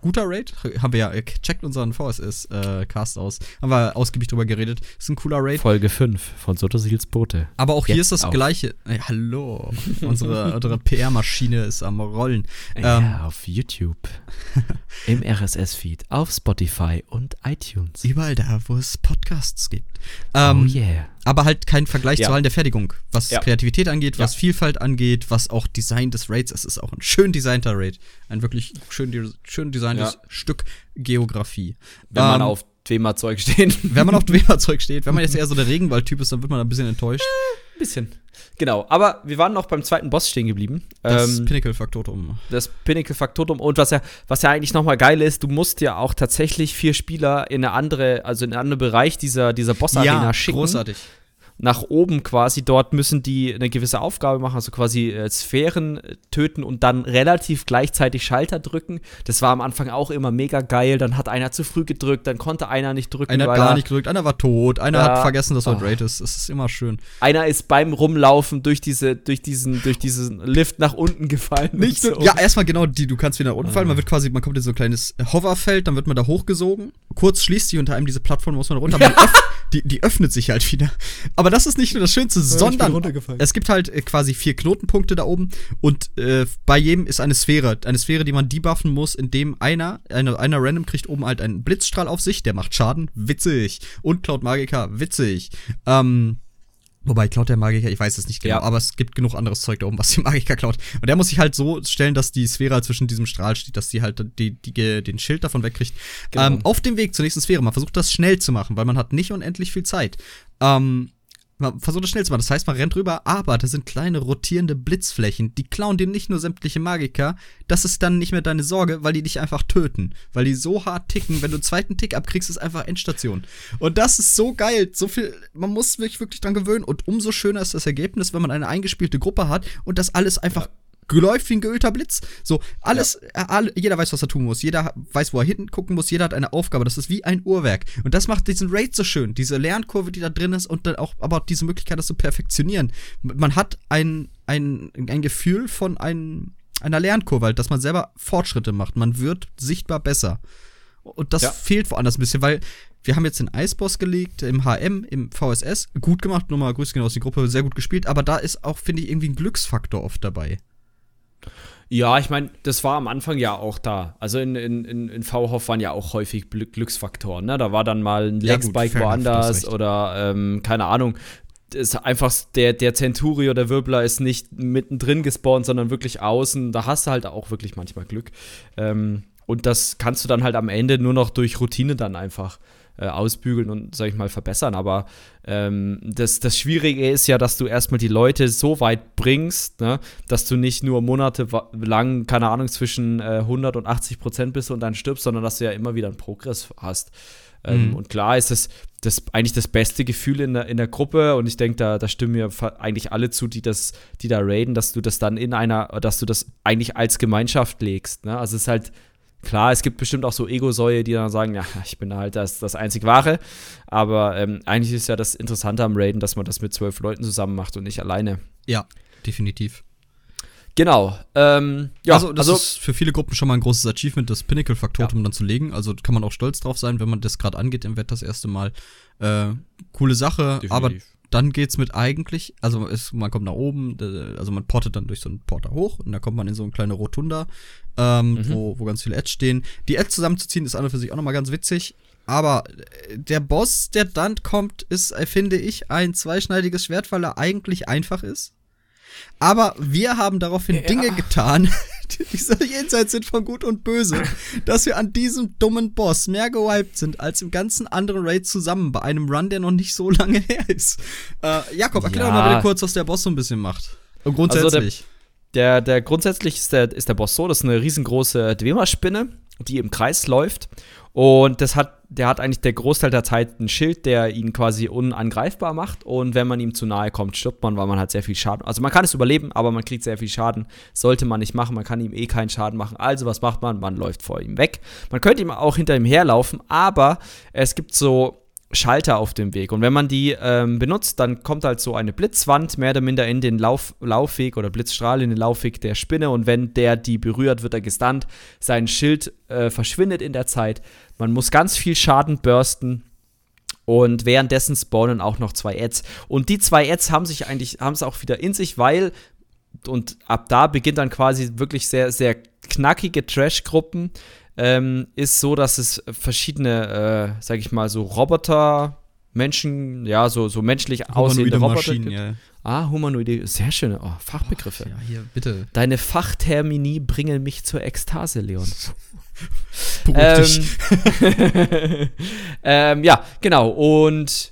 [SPEAKER 2] guter Raid. Haben wir ja, checkt unseren VSS-Cast äh, aus. Haben wir ausgiebig drüber geredet. Ist ein cooler Raid.
[SPEAKER 1] Folge 5 von Soto Sils Bote.
[SPEAKER 2] Aber auch Jetzt hier ist das auf. gleiche. Hey, hallo. unsere unsere PR-Maschine ist am Rollen.
[SPEAKER 1] Ja, ähm, auf YouTube. Im RSS-Feed. Auf Spotify und iTunes.
[SPEAKER 2] Überall da, wo es Podcasts gibt. Ähm, oh yeah aber halt kein Vergleich ja. der Fertigung, was ja. Kreativität angeht, was ja. Vielfalt angeht, was auch Design des Raids. Es ist auch ein schön designter Raid. Ein wirklich schön, schön designtes Stück Geografie.
[SPEAKER 1] Wenn ähm, man auf Dwemer-Zeug steht.
[SPEAKER 2] Wenn man auf Dwemer-Zeug steht. Wenn man jetzt eher so der Regenwald-Typ ist, dann wird man ein bisschen enttäuscht.
[SPEAKER 1] Bisschen. Genau, aber wir waren noch beim zweiten Boss stehen geblieben.
[SPEAKER 2] Das ähm, Pinnacle Factotum.
[SPEAKER 1] Das Pinnacle Factotum. Und was ja, was ja eigentlich nochmal geil ist, du musst ja auch tatsächlich vier Spieler in eine andere, also in einen anderen Bereich dieser, dieser Boss-Arena ja, schicken.
[SPEAKER 2] Großartig
[SPEAKER 1] nach oben quasi. Dort müssen die eine gewisse Aufgabe machen, also quasi äh, Sphären äh, töten und dann relativ gleichzeitig Schalter drücken. Das war am Anfang auch immer mega geil. Dann hat einer zu früh gedrückt, dann konnte einer nicht drücken.
[SPEAKER 2] Einer hat gar nicht gedrückt, einer war tot, einer ja, hat vergessen, dass er oh. Raid ist. Das ist immer schön.
[SPEAKER 1] Einer ist beim Rumlaufen durch, diese, durch, diesen, durch diesen Lift nach unten gefallen.
[SPEAKER 2] Nicht so. Ja, erstmal genau die, du kannst wieder nach unten fallen. Man wird quasi, man kommt in so ein kleines Hoverfeld, dann wird man da hochgesogen. Kurz schließt sich unter einem diese Plattform, muss man runter. Ja. Die, die, öffnet sich halt wieder. Aber das ist nicht nur das Schönste, sondern es gibt halt äh, quasi vier Knotenpunkte da oben und äh, bei jedem ist eine Sphäre. Eine Sphäre, die man debuffen muss, indem einer, einer, einer random kriegt oben halt einen Blitzstrahl auf sich, der macht Schaden. Witzig. Und Cloud Magica, witzig. Ähm, Wobei Cloud der Magiker, ich weiß es nicht genau, ja. aber es gibt genug anderes Zeug da oben, was die Magiker klaut. Und der muss sich halt so stellen, dass die Sphäre zwischen diesem Strahl steht, dass die halt die, die, den Schild davon wegkriegt. Genau. Ähm, auf dem Weg zur nächsten Sphäre, man versucht das schnell zu machen, weil man hat nicht unendlich viel Zeit. Ähm, man versucht das schnell zu machen. Das heißt, man rennt rüber, aber das sind kleine rotierende Blitzflächen. Die klauen dir nicht nur sämtliche Magiker. Das ist dann nicht mehr deine Sorge, weil die dich einfach töten. Weil die so hart ticken, wenn du einen zweiten Tick abkriegst, ist einfach Endstation. Und das ist so geil. So viel, man muss sich wirklich dran gewöhnen. Und umso schöner ist das Ergebnis, wenn man eine eingespielte Gruppe hat und das alles einfach läuft wie ein geölter Blitz. So, alles, ja. alle, jeder weiß, was er tun muss. Jeder weiß, wo er hinten gucken muss. Jeder hat eine Aufgabe. Das ist wie ein Uhrwerk. Und das macht diesen Raid so schön. Diese Lernkurve, die da drin ist und dann auch, aber auch diese Möglichkeit, das zu perfektionieren. Man hat ein, ein, ein Gefühl von ein, einer Lernkurve, halt, dass man selber Fortschritte macht. Man wird sichtbar besser. Und das ja. fehlt woanders ein bisschen, weil wir haben jetzt den Eisboss gelegt im HM, im VSS. Gut gemacht, nochmal Grüße gehen aus die Gruppe, sehr gut gespielt. Aber da ist auch, finde ich, irgendwie ein Glücksfaktor oft dabei.
[SPEAKER 1] Ja, ich meine, das war am Anfang ja auch da. Also in, in, in, in V-Hoff waren ja auch häufig Glücksfaktoren. Ne? Da war dann mal ein ja, Lexbike woanders oder ähm, keine Ahnung. Ist einfach der, der Centuri oder der Wirbler ist nicht mittendrin gespawnt, sondern wirklich außen. Da hast du halt auch wirklich manchmal Glück. Ähm, und das kannst du dann halt am Ende nur noch durch Routine dann einfach äh, ausbügeln und, sag ich mal, verbessern. Aber ähm, das, das Schwierige ist ja, dass du erstmal die Leute so weit bringst, ne, dass du nicht nur monatelang, keine Ahnung, zwischen äh, 100 und 80 Prozent bist und dann stirbst, sondern dass du ja immer wieder einen Progress hast. Ähm, mhm. Und klar ist es das eigentlich das beste Gefühl in der, in der Gruppe und ich denke, da, da stimmen mir eigentlich alle zu, die das, die da raiden, dass du das dann in einer, dass du das eigentlich als Gemeinschaft legst. Ne? Also es ist halt Klar, es gibt bestimmt auch so Ego-Säue, die dann sagen, ja, ich bin halt das, das einzig Wahre. Aber ähm, eigentlich ist ja das Interessante am Raiden, dass man das mit zwölf Leuten zusammen macht und nicht alleine.
[SPEAKER 2] Ja, definitiv.
[SPEAKER 1] Genau. Ähm, ja,
[SPEAKER 2] also das also, ist für viele Gruppen schon mal ein großes Achievement, das Pinnacle-Faktotum ja. dann zu legen. Also kann man auch stolz drauf sein, wenn man das gerade angeht im Wett das erste Mal. Äh, coole Sache, definitiv. aber dann geht's mit eigentlich, also es, man kommt nach oben, also man portet dann durch so einen Porter hoch und da kommt man in so eine kleine Rotunda, ähm, mhm. wo, wo ganz viele Ads stehen. Die Ads zusammenzuziehen ist an und für sich auch nochmal ganz witzig. Aber äh, der Boss, der dann kommt, ist, äh, finde ich, ein zweischneidiges Schwert, weil er eigentlich einfach ist. Aber wir haben daraufhin ja. Dinge getan, die so jenseits sind von Gut und Böse, dass wir an diesem dummen Boss mehr gewiped sind als im ganzen anderen Raid zusammen bei einem Run, der noch nicht so lange her ist. Äh, Jakob, erklär ja. doch mal bitte kurz, was der Boss so ein bisschen macht.
[SPEAKER 1] Und grundsätzlich. Also der, der, der, grundsätzlich ist der, ist der Boss so, das ist eine riesengroße Dwemer-Spinne, die im Kreis läuft und das hat, der hat eigentlich der Großteil der Zeit ein Schild, der ihn quasi unangreifbar macht. Und wenn man ihm zu nahe kommt, stirbt man, weil man hat sehr viel Schaden. Also man kann es überleben, aber man kriegt sehr viel Schaden. Sollte man nicht machen, man kann ihm eh keinen Schaden machen. Also was macht man? Man läuft vor ihm weg. Man könnte ihm auch hinter ihm herlaufen, aber es gibt so Schalter auf dem Weg. Und wenn man die ähm, benutzt, dann kommt halt so eine Blitzwand mehr oder minder in den Lauf, Laufweg oder Blitzstrahl in den Laufweg der Spinne. Und wenn der die berührt, wird er gestunt. Sein Schild äh, verschwindet in der Zeit. Man muss ganz viel Schaden bursten. Und währenddessen spawnen auch noch zwei Ads. Und die zwei Ads haben sich eigentlich, haben es auch wieder in sich, weil, und ab da beginnt dann quasi wirklich sehr, sehr knackige Trash-Gruppen ähm, ist so, dass es verschiedene, äh, sag ich mal, so Roboter, Menschen, ja, so, so menschlich aussehende Roboter. Maschinen, ja. Ah, humanoide, sehr schöne oh, Fachbegriffe. Oh,
[SPEAKER 2] ja, hier, bitte.
[SPEAKER 1] Deine Fachtermini bringen mich zur Ekstase, Leon. ähm, ähm, ja, genau. Und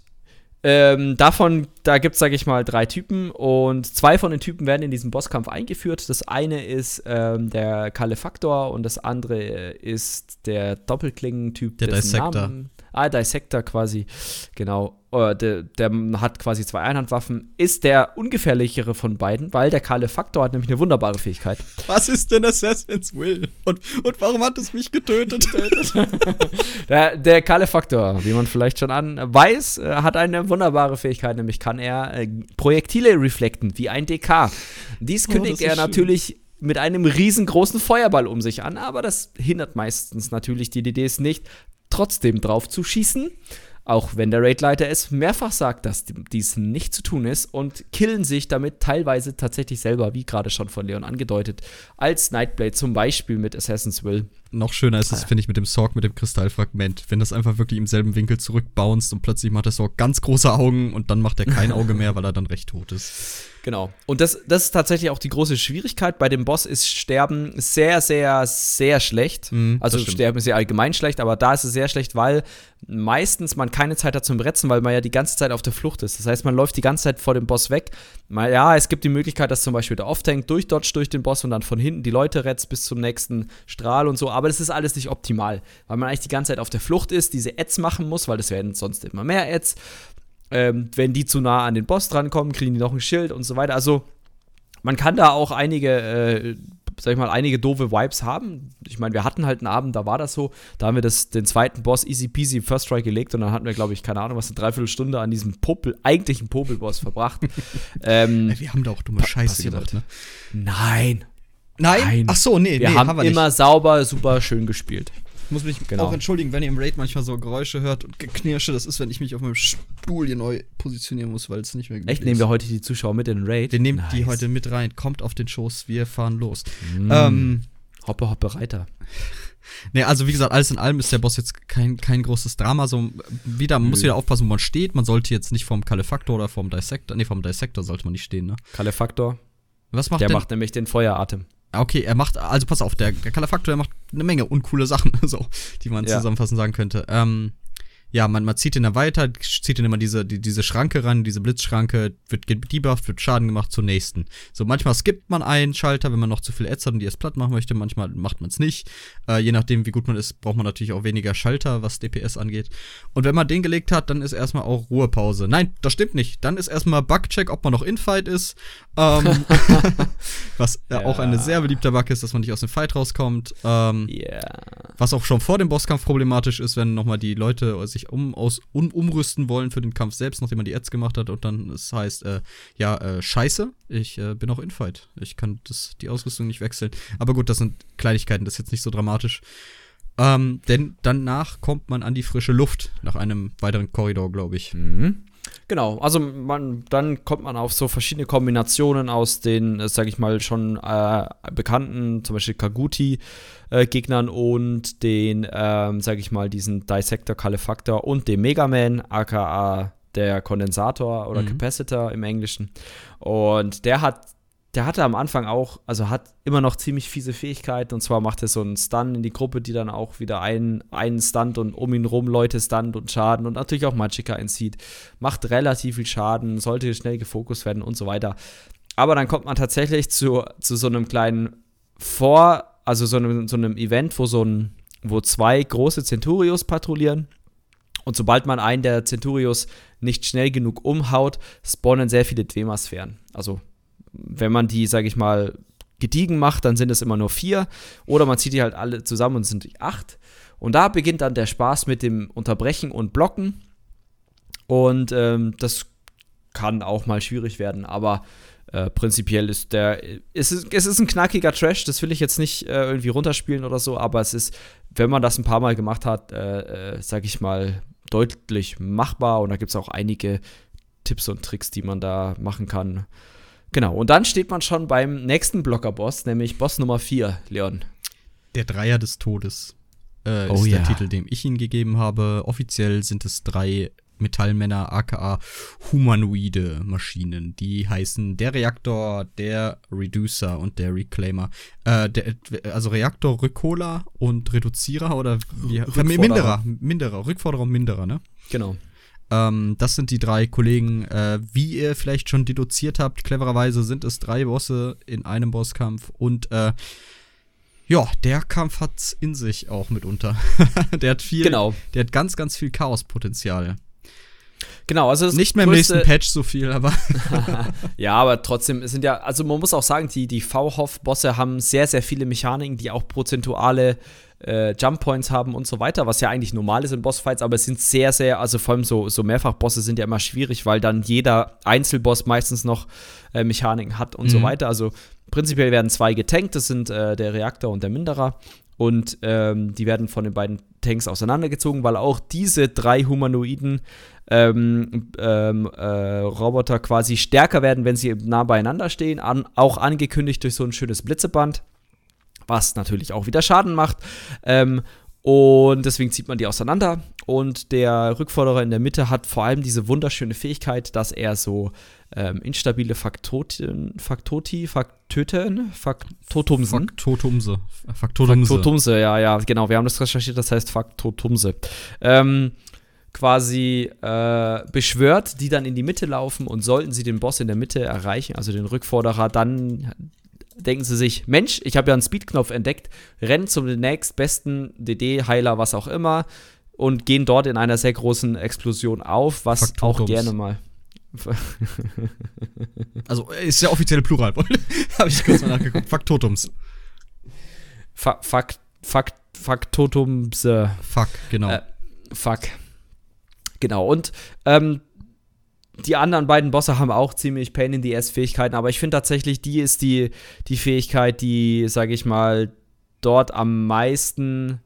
[SPEAKER 1] ähm, davon, da gibt es, sage ich mal, drei Typen und zwei von den Typen werden in diesem Bosskampf eingeführt. Das eine ist ähm, der Kalefaktor und das andere ist der Doppelklingen-Typ.
[SPEAKER 2] Der Dissector.
[SPEAKER 1] Namen, ah, Dissector quasi, genau. Uh, der, der, hat quasi zwei Einhandwaffen, ist der ungefährlichere von beiden, weil der Kalefaktor hat nämlich eine wunderbare Fähigkeit.
[SPEAKER 2] Was ist denn Assassin's Will? Und, und warum hat es mich getötet?
[SPEAKER 1] der, der Kalefaktor, wie man vielleicht schon an weiß, äh, hat eine wunderbare Fähigkeit, nämlich kann er äh, Projektile reflekten, wie ein DK. Dies oh, kündigt oh, er natürlich mit einem riesengroßen Feuerball um sich an, aber das hindert meistens natürlich die DDs nicht, trotzdem drauf zu schießen. Auch wenn der Raidleiter es mehrfach sagt, dass dies nicht zu tun ist und killen sich damit teilweise tatsächlich selber, wie gerade schon von Leon angedeutet, als Nightblade zum Beispiel mit Assassin's Will.
[SPEAKER 2] Noch schöner ist es, ah. finde ich, mit dem Sorg, mit dem Kristallfragment. Wenn das einfach wirklich im selben Winkel zurückbounced und plötzlich macht der Sorg ganz große Augen und dann macht er kein Auge mehr, weil er dann recht tot ist.
[SPEAKER 1] Genau. Und das, das ist tatsächlich auch die große Schwierigkeit. Bei dem Boss ist Sterben sehr, sehr, sehr schlecht. Mhm, also Sterben ist ja allgemein schlecht, aber da ist es sehr schlecht, weil meistens man keine Zeit hat zum Retzen, weil man ja die ganze Zeit auf der Flucht ist. Das heißt, man läuft die ganze Zeit vor dem Boss weg. Mal, ja, es gibt die Möglichkeit, dass zum Beispiel der Off-Tank durchdodgt durch den Boss und dann von hinten die Leute retzt bis zum nächsten Strahl und so. Aber das ist alles nicht optimal, weil man eigentlich die ganze Zeit auf der Flucht ist, diese Ads machen muss, weil das werden sonst immer mehr Ads. Ähm, wenn die zu nah an den Boss drankommen, kriegen die noch ein Schild und so weiter. Also man kann da auch einige, äh, sag ich mal, einige doofe Vibes haben. Ich meine, wir hatten halt einen Abend, da war das so. Da haben wir das, den zweiten Boss easy peasy First Strike gelegt und dann hatten wir, glaube ich, keine Ahnung, was eine Dreiviertelstunde an diesem Popel, eigentlichen Popel-Boss verbracht.
[SPEAKER 2] ähm, wir haben da auch dumme Scheiße gemacht, ne?
[SPEAKER 1] Nein.
[SPEAKER 2] Nein? Nein. Ach so, nee,
[SPEAKER 1] wir
[SPEAKER 2] nee,
[SPEAKER 1] haben, haben wir immer sauber, super schön gespielt.
[SPEAKER 2] Ich muss mich genau. auch entschuldigen, wenn ihr im Raid manchmal so Geräusche hört und Geknirsche. Das ist, wenn ich mich auf meinem Stuhl hier neu positionieren muss, weil es nicht mehr
[SPEAKER 1] geht. Echt? Nehmen wir heute die Zuschauer mit in den Raid?
[SPEAKER 2] Wir nehmen nice. die heute mit rein. Kommt auf den Schoß, wir fahren los.
[SPEAKER 1] Mm. Ähm, hoppe, hoppe, Reiter.
[SPEAKER 2] Nee, also wie gesagt, alles in allem ist der Boss jetzt kein, kein großes Drama. So, wieder, man muss wieder aufpassen, wo man steht. Man sollte jetzt nicht vom Kalefaktor oder vom Dissector, nee, vom Dissector sollte man nicht stehen, ne?
[SPEAKER 1] Kalefaktor.
[SPEAKER 2] Was macht
[SPEAKER 1] der?
[SPEAKER 2] Der
[SPEAKER 1] macht nämlich den Feueratem.
[SPEAKER 2] Okay, er macht, also pass auf, der, der Kalefaktor, der macht eine Menge uncoole Sachen, so, die man ja. zusammenfassend sagen könnte. Ähm, ja, man, man zieht ihn dann weiter, zieht ihn immer diese, die, diese Schranke ran, diese Blitzschranke, wird gedebufft, wird Schaden gemacht zur nächsten. So, manchmal skippt man einen Schalter, wenn man noch zu viel Ads hat und die erst platt machen möchte, manchmal macht man es nicht. Äh, je nachdem, wie gut man ist, braucht man natürlich auch weniger Schalter, was DPS angeht. Und wenn man den gelegt hat, dann ist erstmal auch Ruhepause. Nein, das stimmt nicht. Dann ist erstmal Bugcheck, ob man noch in Fight ist. Ähm, was äh, ja. auch ein sehr beliebter Bug ist, dass man nicht aus dem Fight rauskommt. Ähm, yeah. Was auch schon vor dem Bosskampf problematisch ist, wenn nochmal die Leute sich sich um, aus, um, umrüsten wollen für den Kampf selbst, nachdem man die Ads gemacht hat. Und dann es heißt, äh, ja, äh, scheiße, ich äh, bin auch in Fight. Ich kann das, die Ausrüstung nicht wechseln. Aber gut, das sind Kleinigkeiten, das ist jetzt nicht so dramatisch. Ähm, denn danach kommt man an die frische Luft, nach einem weiteren Korridor, glaube ich. Mhm.
[SPEAKER 1] Genau, also man, dann kommt man auf so verschiedene Kombinationen aus den, äh, sage ich mal, schon äh, bekannten, zum Beispiel Kaguti-Gegnern äh, und den, ähm, sage ich mal, diesen Dissector, Kalefaktor und dem Megaman, aka der Kondensator oder mhm. Capacitor im Englischen. Und der hat der hatte am Anfang auch, also hat immer noch ziemlich fiese Fähigkeiten. Und zwar macht er so einen Stun in die Gruppe, die dann auch wieder einen, einen Stunt und um ihn rum Leute stunt und Schaden und natürlich auch Magicka entzieht. Macht relativ viel Schaden, sollte schnell gefokust werden und so weiter. Aber dann kommt man tatsächlich zu, zu so einem kleinen Vor-, also so einem, so einem Event, wo so ein, wo zwei große Centurios patrouillieren. Und sobald man einen der Centurios nicht schnell genug umhaut, spawnen sehr viele Dwemasphären. Also wenn man die, sage ich mal, gediegen macht, dann sind es immer nur vier. Oder man zieht die halt alle zusammen und sind acht. Und da beginnt dann der Spaß mit dem Unterbrechen und Blocken. Und ähm, das kann auch mal schwierig werden, aber äh, prinzipiell ist der. Es ist, es ist ein knackiger Trash, das will ich jetzt nicht äh, irgendwie runterspielen oder so, aber es ist, wenn man das ein paar Mal gemacht hat, äh, äh sag ich mal, deutlich machbar. Und da gibt es auch einige Tipps und Tricks, die man da machen kann. Genau, und dann steht man schon beim nächsten Blocker-Boss, nämlich Boss Nummer 4, Leon.
[SPEAKER 2] Der Dreier des Todes äh, oh, ist ja. der Titel, den ich Ihnen gegeben habe. Offiziell sind es drei Metallmänner, aka humanoide Maschinen. Die heißen der Reaktor, der Reducer und der Reclaimer. Äh, der, also Reaktor, Rückholer und Reduzierer oder wie, Minderer, Minderer, Rückforderer und Minderer, ne?
[SPEAKER 1] Genau.
[SPEAKER 2] Ähm, das sind die drei Kollegen. Äh, wie ihr vielleicht schon deduziert habt, clevererweise sind es drei Bosse in einem Bosskampf. Und äh, ja, der Kampf hat's in sich auch mitunter. der hat viel,
[SPEAKER 1] genau.
[SPEAKER 2] der hat ganz, ganz viel Chaospotenzial.
[SPEAKER 1] Genau, also
[SPEAKER 2] nicht mehr im nächsten Patch so viel, aber
[SPEAKER 1] ja, aber trotzdem es sind ja, also man muss auch sagen, die die V-Hoff-Bosse haben sehr sehr viele Mechaniken, die auch prozentuale äh, Jump Points haben und so weiter, was ja eigentlich normal ist in Bossfights, aber es sind sehr, sehr, also vor allem so, so Mehrfachbosse sind ja immer schwierig, weil dann jeder Einzelboss meistens noch äh, Mechaniken hat und mhm. so weiter. Also prinzipiell werden zwei getankt, das sind äh, der Reaktor und der Minderer. Und ähm, die werden von den beiden Tanks auseinandergezogen, weil auch diese drei humanoiden ähm, ähm, äh, Roboter quasi stärker werden, wenn sie nah beieinander stehen. An, auch angekündigt durch so ein schönes Blitzeband was natürlich auch wieder Schaden macht. Ähm, und deswegen zieht man die auseinander. Und der Rückforderer in der Mitte hat vor allem diese wunderschöne Fähigkeit, dass er so ähm, instabile Faktoten, Faktoti, Faktöten, Faktotumsen.
[SPEAKER 2] Faktotumse.
[SPEAKER 1] Faktotumse. Faktotumse, ja, ja, genau. Wir haben das recherchiert, das heißt Faktotumse. Ähm, quasi äh, beschwört, die dann in die Mitte laufen und sollten sie den Boss in der Mitte erreichen, also den Rückforderer, dann denken sie sich, Mensch, ich habe ja einen Speedknopf entdeckt, rennen zum nächstbesten DD-Heiler, was auch immer, und gehen dort in einer sehr großen Explosion auf, was Faktotums. auch gerne mal.
[SPEAKER 2] also ist ja offizielle Plural, habe ich kurz mal nachgeguckt. Faktotums.
[SPEAKER 1] Fa Fakt, Fakt, Faktotums. Äh,
[SPEAKER 2] fuck, genau.
[SPEAKER 1] Äh, fuck. Genau, und ähm, die anderen beiden Bosse haben auch ziemlich Pain in the Ass Fähigkeiten, aber ich finde tatsächlich, die ist die, die Fähigkeit, die, sage ich mal, dort am meisten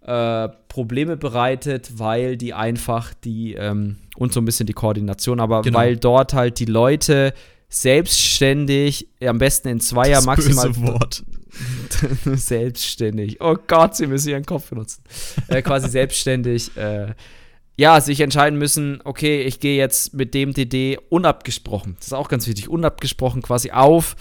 [SPEAKER 1] äh, Probleme bereitet, weil die einfach die, ähm, und so ein bisschen die Koordination, aber genau. weil dort halt die Leute selbstständig, am besten in Zweier das maximal.
[SPEAKER 2] Böse Wort.
[SPEAKER 1] selbstständig. Oh Gott, sie müssen ihren Kopf benutzen. äh, quasi selbstständig äh, ja, sich entscheiden müssen, okay, ich gehe jetzt mit dem DD unabgesprochen, das ist auch ganz wichtig, unabgesprochen quasi auf,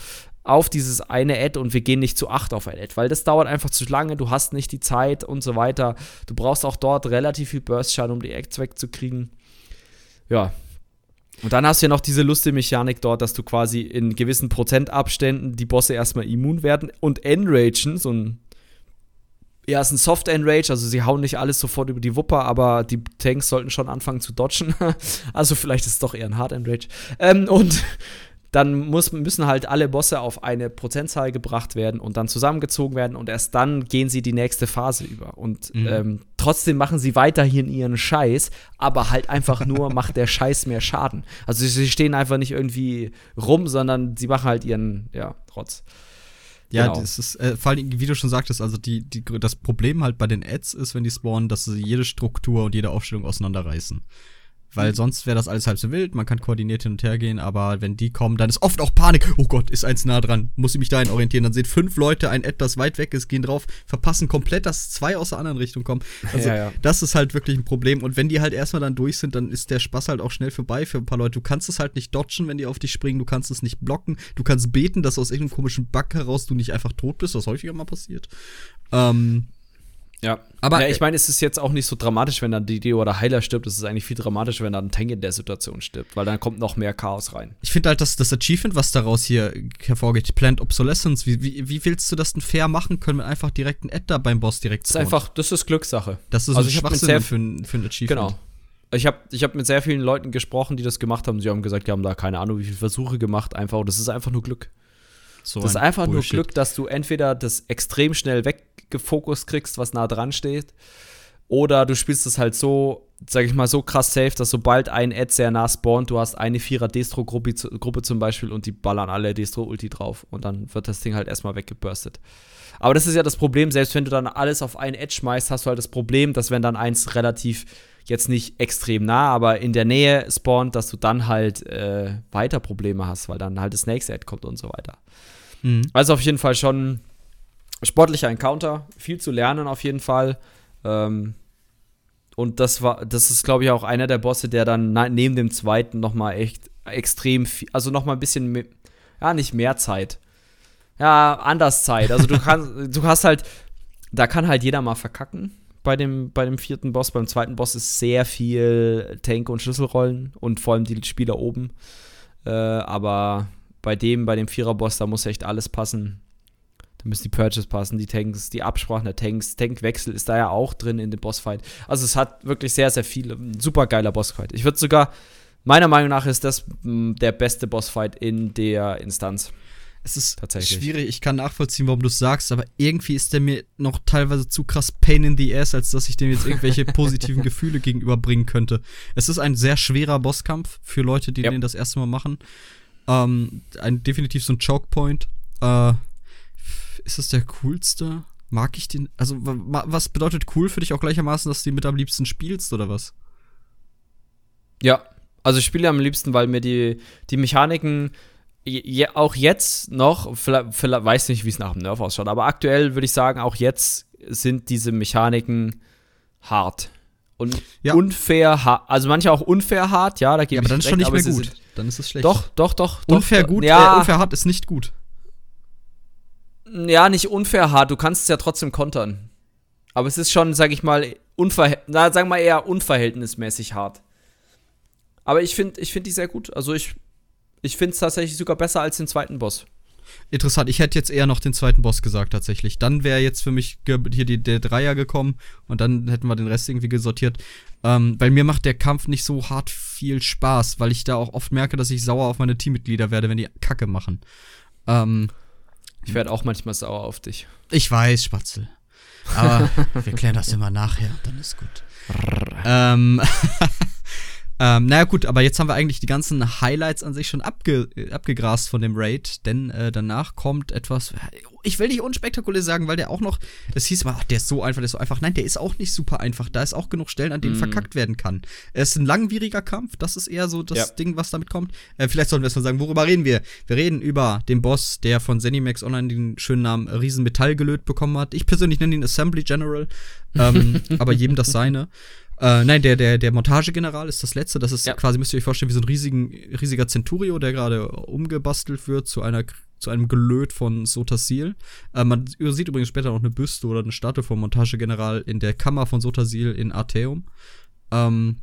[SPEAKER 1] auf dieses eine Ad und wir gehen nicht zu acht auf ein Ad, weil das dauert einfach zu lange, du hast nicht die Zeit und so weiter. Du brauchst auch dort relativ viel Burst-Schaden, um die Ads wegzukriegen. Ja. Und dann hast du ja noch diese lustige Mechanik dort, dass du quasi in gewissen Prozentabständen die Bosse erstmal immun werden und enragen, so ein ja, es ist ein Soft Enrage, also sie hauen nicht alles sofort über die Wupper, aber die Tanks sollten schon anfangen zu dodgen. also vielleicht ist es doch eher ein Hard Enrage. Ähm, und dann muss, müssen halt alle Bosse auf eine Prozentzahl gebracht werden und dann zusammengezogen werden und erst dann gehen sie die nächste Phase über. Und mhm. ähm, trotzdem machen sie weiterhin ihren Scheiß, aber halt einfach nur macht der Scheiß mehr Schaden. Also sie stehen einfach nicht irgendwie rum, sondern sie machen halt ihren, ja, Rotz.
[SPEAKER 2] Ja, genau. das ist, äh, vor allem, wie du schon sagtest, also die, die, das Problem halt bei den Ads ist, wenn die spawnen, dass sie jede Struktur und jede Aufstellung auseinanderreißen. Weil mhm. sonst wäre das alles halb so wild. Man kann koordiniert hin und her gehen, aber wenn die kommen, dann ist oft auch Panik. Oh Gott, ist eins nah dran. Muss ich mich dahin orientieren. Dann sehen fünf Leute ein etwas weit weg ist, gehen drauf, verpassen komplett, dass zwei aus der anderen Richtung kommen. Also, ja, ja. das ist halt wirklich ein Problem. Und wenn die halt erstmal dann durch sind, dann ist der Spaß halt auch schnell vorbei für ein paar Leute. Du kannst es halt nicht dodgen, wenn die auf dich springen. Du kannst es nicht blocken. Du kannst beten, dass aus irgendeinem komischen Bug heraus du nicht einfach tot bist, was häufiger mal passiert. Ähm,
[SPEAKER 1] ja, aber ja, ich meine, es ist jetzt auch nicht so dramatisch, wenn dann die Dio oder Heiler stirbt. Es ist eigentlich viel dramatischer, wenn dann ein Tank in der Situation stirbt, weil dann kommt noch mehr Chaos rein.
[SPEAKER 2] Ich finde halt, dass das Achievement, was daraus hier hervorgeht, Plant Obsolescence, wie, wie, wie willst du das denn fair machen können, wenn einfach direkt ein Edda beim Boss direkt
[SPEAKER 1] Das ist einfach, das ist Glückssache.
[SPEAKER 2] Das ist
[SPEAKER 1] also
[SPEAKER 2] ein Schwachsinn für, ein, für ein Achievement.
[SPEAKER 1] Genau. Ich habe ich hab mit sehr vielen Leuten gesprochen, die das gemacht haben. Sie haben gesagt, die haben da keine Ahnung, wie viele Versuche gemacht, einfach. Das ist einfach nur Glück. So das ist einfach Bullshit. nur Glück, dass du entweder das extrem schnell weggefokust kriegst, was nah dran steht, oder du spielst es halt so, sag ich mal, so krass safe, dass sobald ein Ad sehr nah spawnt, du hast eine Vierer-Destro-Gruppe Gruppe zum Beispiel und die ballern alle Destro-Ulti drauf und dann wird das Ding halt erstmal weggeburstet. Aber das ist ja das Problem, selbst wenn du dann alles auf einen Edge schmeißt, hast du halt das Problem, dass wenn dann eins relativ jetzt nicht extrem nah, aber in der Nähe spawnt, dass du dann halt äh, weiter Probleme hast, weil dann halt das Snake's Ad kommt und so weiter. Mhm. Also auf jeden Fall schon sportlicher Encounter, viel zu lernen auf jeden Fall. Ähm, und das war, das ist, glaube ich, auch einer der Bosse, der dann neben dem zweiten noch mal echt extrem viel, also noch mal ein bisschen, ja, nicht mehr Zeit. Ja, anders Zeit. Also du kannst, du hast halt, da kann halt jeder mal verkacken bei dem, bei dem vierten Boss. Beim zweiten Boss ist sehr viel Tank und Schlüsselrollen und vor allem die Spieler oben. Äh, aber bei dem, bei dem Vierer-Boss, da muss echt alles passen. Da müssen die Purchase passen, die Tanks, die Absprachen der Tanks, Tankwechsel ist da ja auch drin in dem Bossfight. Also es hat wirklich sehr, sehr viele. Super geiler Bossfight. Ich würde sogar, meiner Meinung nach ist das mh, der beste Bossfight in der Instanz.
[SPEAKER 2] Es ist schwierig, ich kann nachvollziehen, warum du es sagst, aber irgendwie ist der mir noch teilweise zu krass Pain in the Ass, als dass ich dem jetzt irgendwelche positiven Gefühle gegenüberbringen könnte. Es ist ein sehr schwerer Bosskampf für Leute, die ja. den das erste Mal machen. Ähm, ein, definitiv so ein Choke Point. Äh, ist das der coolste? Mag ich den? Also, was bedeutet cool für dich auch gleichermaßen, dass du den mit am liebsten spielst, oder was?
[SPEAKER 1] Ja, also ich spiele am liebsten, weil mir die, die Mechaniken je, auch jetzt noch, vielleicht, vielleicht weiß nicht, wie es nach dem Nerf ausschaut, aber aktuell würde ich sagen, auch jetzt sind diese Mechaniken hart. Und ja. unfair hart. Also manche auch unfair hart, ja, da gebe ja,
[SPEAKER 2] aber dann ist schon nicht mehr gut. Dann ist es schlecht.
[SPEAKER 1] Doch, doch, doch.
[SPEAKER 2] Unfair
[SPEAKER 1] doch,
[SPEAKER 2] gut, ja. Äh, unfair hart ist nicht gut.
[SPEAKER 1] Ja, nicht unfair hart, du kannst es ja trotzdem kontern. Aber es ist schon, sag ich mal, unverhält na, sagen wir eher unverhältnismäßig hart. Aber ich finde ich find die sehr gut. Also ich, ich finde es tatsächlich sogar besser als den zweiten Boss.
[SPEAKER 2] Interessant, ich hätte jetzt eher noch den zweiten Boss gesagt, tatsächlich. Dann wäre jetzt für mich hier die, der Dreier gekommen und dann hätten wir den Rest irgendwie gesortiert. Ähm, weil mir macht der Kampf nicht so hart viel Spaß, weil ich da auch oft merke, dass ich sauer auf meine Teammitglieder werde, wenn die Kacke machen. Ähm,
[SPEAKER 1] ich werde auch manchmal sauer auf dich.
[SPEAKER 2] Ich weiß, Spatzel. Aber wir klären das immer nachher, dann ist gut. ähm, Ähm, naja, gut, aber jetzt haben wir eigentlich die ganzen Highlights an sich schon abge abgegrast von dem Raid, denn äh, danach kommt etwas. Ich will nicht unspektakulär sagen, weil der auch noch. Es hieß immer, ach, der ist so einfach, der ist so einfach. Nein, der ist auch nicht super einfach. Da ist auch genug Stellen, an denen mm. verkackt werden kann. Es ist ein langwieriger Kampf, das ist eher so das ja. Ding, was damit kommt. Äh, vielleicht sollten wir erstmal sagen, worüber reden wir? Wir reden über den Boss, der von Zenimax Online den schönen Namen Riesenmetall gelöt bekommen hat. Ich persönlich nenne ihn Assembly General, ähm, aber jedem das seine. Äh, nein, der, der, der Montagegeneral ist das letzte. Das ist ja. quasi, müsst ihr euch vorstellen, wie so ein riesigen, riesiger Centurio, der gerade umgebastelt wird zu einer zu einem Gelöt von Sotasil. Äh, man sieht übrigens später noch eine Büste oder eine Statue vom Montagegeneral in der Kammer von Sotasil in Arteum. Ähm,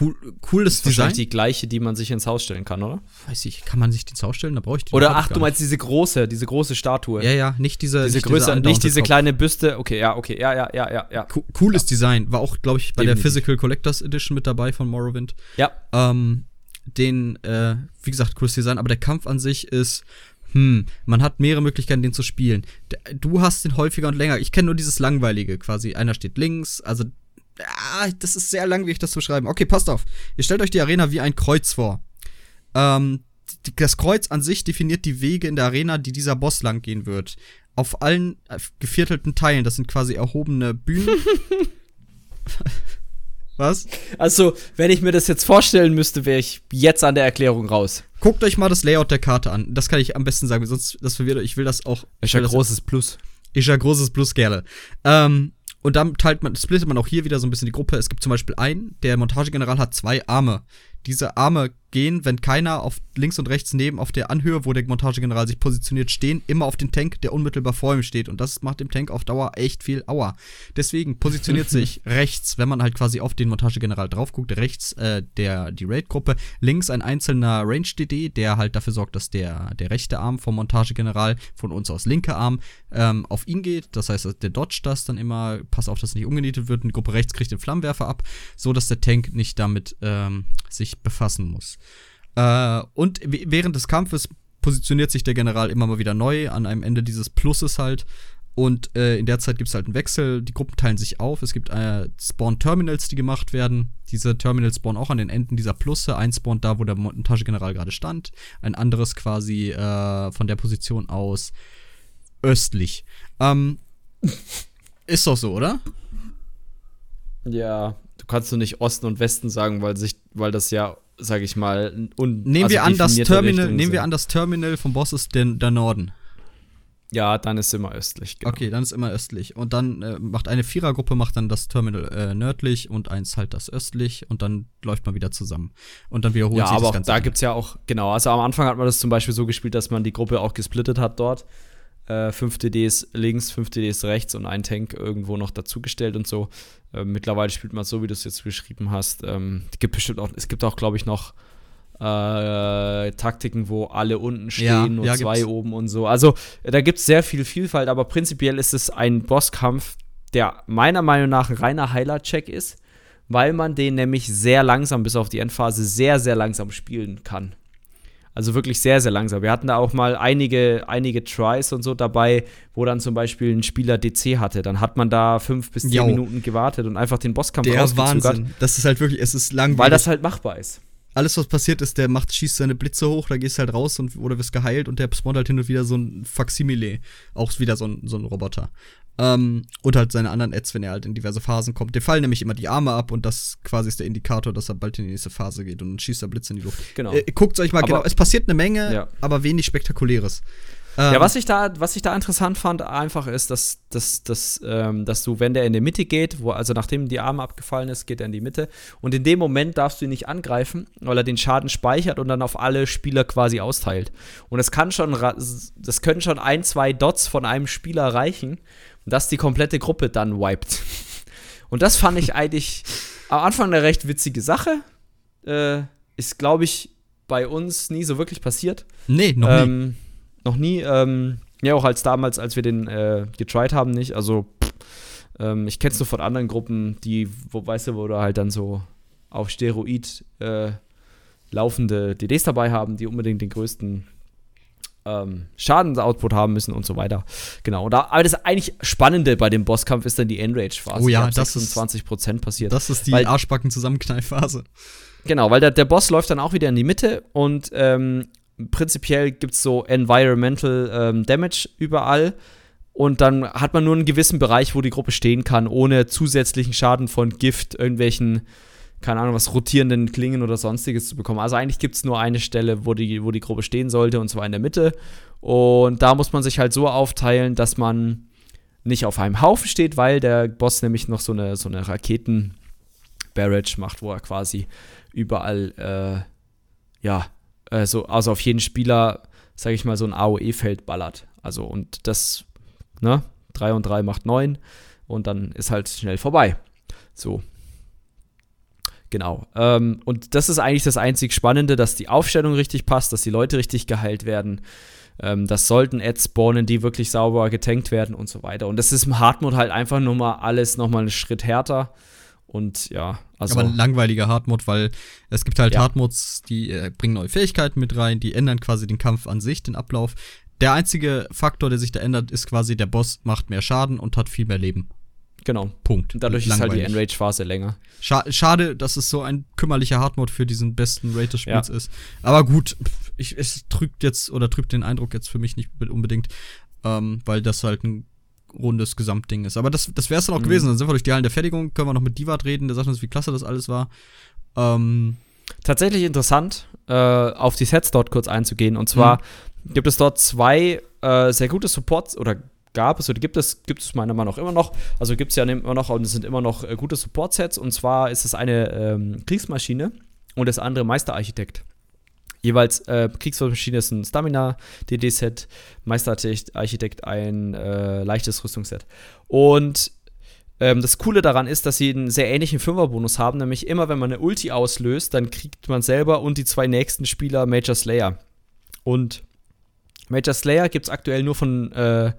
[SPEAKER 2] Cool, cooles
[SPEAKER 1] das ist Design. die gleiche, die man sich ins Haus stellen kann, oder?
[SPEAKER 2] Weiß ich, kann man sich ins Haus stellen? Da brauche ich die.
[SPEAKER 1] Oder ach, du meinst diese große, diese große Statue.
[SPEAKER 2] Ja, ja, nicht diese
[SPEAKER 1] diese nicht Größe, diese nicht diese kleine Büste. Okay, ja, okay, ja, ja, ja, ja, ja.
[SPEAKER 2] Co cooles ja. Design, war auch, glaube ich, bei Definitiv. der Physical Collectors Edition mit dabei von Morrowind.
[SPEAKER 1] Ja.
[SPEAKER 2] Ähm, den, äh, wie gesagt, cooles Design, aber der Kampf an sich ist hm, man hat mehrere Möglichkeiten, den zu spielen. Du hast den häufiger und länger. Ich kenne nur dieses langweilige quasi. Einer steht links, also Ah, das ist sehr langwierig, das zu schreiben. Okay, passt auf. Ihr stellt euch die Arena wie ein Kreuz vor. Ähm, das Kreuz an sich definiert die Wege in der Arena, die dieser Boss lang gehen wird. Auf allen äh, geviertelten Teilen, das sind quasi erhobene Bühnen. Was?
[SPEAKER 1] Also, wenn ich mir das jetzt vorstellen müsste, wäre ich jetzt an der Erklärung raus.
[SPEAKER 2] Guckt euch mal das Layout der Karte an. Das kann ich am besten sagen, sonst das verwirrt Ich will das auch.
[SPEAKER 1] Ist ja großes Plus.
[SPEAKER 2] Ist ja großes Plus gerne. Ähm, und dann teilt man, splittet man auch hier wieder so ein bisschen die Gruppe. Es gibt zum Beispiel einen, der Montagegeneral hat zwei Arme. Diese Arme gehen, wenn keiner auf links und rechts neben auf der Anhöhe, wo der Montagegeneral sich positioniert, stehen, immer auf den Tank, der unmittelbar vor ihm steht. Und das macht dem Tank auf Dauer echt viel Aua. Deswegen positioniert sich rechts, wenn man halt quasi auf den Montagegeneral drauf guckt, rechts äh, der, die Raid-Gruppe, links ein einzelner Range-DD, der halt dafür sorgt, dass der, der rechte Arm vom Montagegeneral von uns aus linke Arm ähm, auf ihn geht. Das heißt, der dodge das dann immer, pass auf, dass nicht umgenietet wird. Und die Gruppe rechts kriegt den Flammenwerfer ab, so dass der Tank nicht damit ähm, sich befassen muss. Äh, und während des Kampfes positioniert sich der General immer mal wieder neu an einem Ende dieses Pluses halt. Und äh, in der Zeit gibt es halt einen Wechsel. Die Gruppen teilen sich auf. Es gibt äh, Spawn-Terminals, die gemacht werden. Diese Terminals spawnen auch an den Enden dieser Plusse. Ein spawnt da, wo der Montagegeneral gerade stand. Ein anderes quasi äh, von der Position aus östlich. Ähm, ist doch so, oder?
[SPEAKER 1] Ja, du kannst du nicht Osten und Westen sagen, weil sich, weil das ja sage ich mal,
[SPEAKER 2] un nehmen also wir an das Terminal, nehmen wir an das Terminal vom Boss ist der, der Norden.
[SPEAKER 1] Ja, dann ist immer östlich.
[SPEAKER 2] Genau. Okay, dann ist immer östlich. Und dann äh, macht eine Vierergruppe macht dann das Terminal äh, nördlich und eins halt das östlich und dann läuft man wieder zusammen. Und dann wiederholt
[SPEAKER 1] ja,
[SPEAKER 2] sich
[SPEAKER 1] aber das Ganze. Da gibt es ja auch, genau, also am Anfang hat man das zum Beispiel so gespielt, dass man die Gruppe auch gesplittet hat dort. Äh, fünf DDs links, fünf DDs rechts und ein Tank irgendwo noch dazugestellt und so. Äh, mittlerweile spielt man so, wie du es jetzt beschrieben hast. Ähm, gibt bestimmt auch, es gibt auch, glaube ich, noch äh, Taktiken, wo alle unten stehen ja, und ja, zwei gibt's. oben und so. Also da gibt es sehr viel Vielfalt, aber prinzipiell ist es ein Bosskampf, der meiner Meinung nach ein reiner Highlight-Check ist, weil man den nämlich sehr langsam bis auf die Endphase sehr, sehr langsam spielen kann. Also wirklich sehr, sehr langsam. Wir hatten da auch mal einige, einige Tries und so dabei, wo dann zum Beispiel ein Spieler DC hatte. Dann hat man da fünf bis zehn jo. Minuten gewartet und einfach den Bosskampf
[SPEAKER 2] Der Wahnsinn. Das ist halt wirklich, es ist langweilig.
[SPEAKER 1] Weil das halt machbar ist.
[SPEAKER 2] Alles, was passiert ist, der macht, schießt seine Blitze hoch, da gehst du halt raus und, oder wirst geheilt und der spawnt halt hin und wieder so ein Faximile. Auch wieder so ein, so ein Roboter. Ähm, und halt seine anderen Ads, wenn er halt in diverse Phasen kommt. Der fallen nämlich immer die Arme ab und das quasi ist der Indikator, dass er bald in die nächste Phase geht und dann schießt er Blitze in die Luft.
[SPEAKER 1] Genau.
[SPEAKER 2] Äh, Guckt euch mal aber, genau. Es passiert eine Menge, ja. aber wenig Spektakuläres.
[SPEAKER 1] Ähm, ja, was ich, da, was ich da interessant fand, einfach ist, dass, dass, dass, ähm, dass du, wenn der in die Mitte geht, wo, also nachdem die Arme abgefallen ist, geht er in die Mitte. Und in dem Moment darfst du ihn nicht angreifen, weil er den Schaden speichert und dann auf alle Spieler quasi austeilt. Und es kann schon, das können schon ein, zwei Dots von einem Spieler reichen dass die komplette Gruppe dann wiped. Und das fand ich eigentlich am Anfang eine recht witzige Sache. Äh, ist, glaube ich, bei uns nie so wirklich passiert.
[SPEAKER 2] Nee, noch ähm, nie.
[SPEAKER 1] Noch nie. Ähm, ja, auch als damals, als wir den äh, getried haben, nicht. Also, pff, ähm, ich kenn's nur von anderen Gruppen, die, wo, weißt du, wo du halt dann so auf Steroid äh, laufende DDs dabei haben, die unbedingt den größten ähm, Schadensoutput haben müssen und so weiter. Genau. Und da, aber das eigentlich Spannende bei dem Bosskampf ist dann die Enrage-Phase.
[SPEAKER 2] Oh ja, das
[SPEAKER 1] 26 Prozent passiert.
[SPEAKER 2] Das ist die weil, Arschbacken-Zusammenknallphase.
[SPEAKER 1] Genau, weil der, der Boss läuft dann auch wieder in die Mitte und ähm, prinzipiell gibt es so Environmental ähm, Damage überall. Und dann hat man nur einen gewissen Bereich, wo die Gruppe stehen kann, ohne zusätzlichen Schaden von Gift, irgendwelchen keine Ahnung, was rotierenden Klingen oder sonstiges zu bekommen. Also eigentlich gibt es nur eine Stelle, wo die, wo die Gruppe stehen sollte, und zwar in der Mitte. Und da muss man sich halt so aufteilen, dass man nicht auf einem Haufen steht, weil der Boss nämlich noch so eine, so eine Raketen-Barrage macht, wo er quasi überall, äh, ja, äh, so, also auf jeden Spieler, sag ich mal, so ein AOE-Feld ballert. Also, und das, ne, 3 und 3 macht 9 und dann ist halt schnell vorbei. So, Genau. Ähm, und das ist eigentlich das einzig Spannende, dass die Aufstellung richtig passt, dass die Leute richtig geheilt werden. Ähm, das sollten Ads spawnen, die wirklich sauber getankt werden und so weiter. Und das ist im Hardmode halt einfach nur mal alles nochmal einen Schritt härter. Und ja,
[SPEAKER 2] also. Aber ein langweiliger Hardmode, weil es gibt halt ja. Hardmodes, die äh, bringen neue Fähigkeiten mit rein, die ändern quasi den Kampf an sich, den Ablauf. Der einzige Faktor, der sich da ändert, ist quasi, der Boss macht mehr Schaden und hat viel mehr Leben.
[SPEAKER 1] Genau.
[SPEAKER 2] Punkt.
[SPEAKER 1] Und dadurch Langweilig. ist halt die Enrage-Phase länger.
[SPEAKER 2] Schade, dass es so ein kümmerlicher Hardmode für diesen besten Rate des Spiels ja. ist. Aber gut, ich, es trübt jetzt oder trübt den Eindruck jetzt für mich nicht unbedingt, ähm, weil das halt ein rundes Gesamtding ist. Aber das, das wäre es dann auch mhm. gewesen. Dann sind wir durch die Hallen der Fertigung, können wir noch mit Divat reden, der sagt uns, wie klasse das alles war. Ähm,
[SPEAKER 1] Tatsächlich interessant, äh, auf die Sets dort kurz einzugehen. Und zwar mhm. gibt es dort zwei äh, sehr gute Supports oder gab es oder gibt es, gibt es meiner Meinung nach immer noch. Also gibt es ja immer noch und es sind immer noch äh, gute Support-Sets. Und zwar ist es eine ähm, Kriegsmaschine und das andere Meisterarchitekt. Jeweils äh, Kriegsmaschine ist ein Stamina-DD-Set, Meisterarchitekt ein äh, leichtes Rüstungsset. Und ähm, das Coole daran ist, dass sie einen sehr ähnlichen Fünferbonus haben, nämlich immer wenn man eine Ulti auslöst, dann kriegt man selber und die zwei nächsten Spieler Major Slayer. Und Major Slayer gibt es aktuell nur von äh,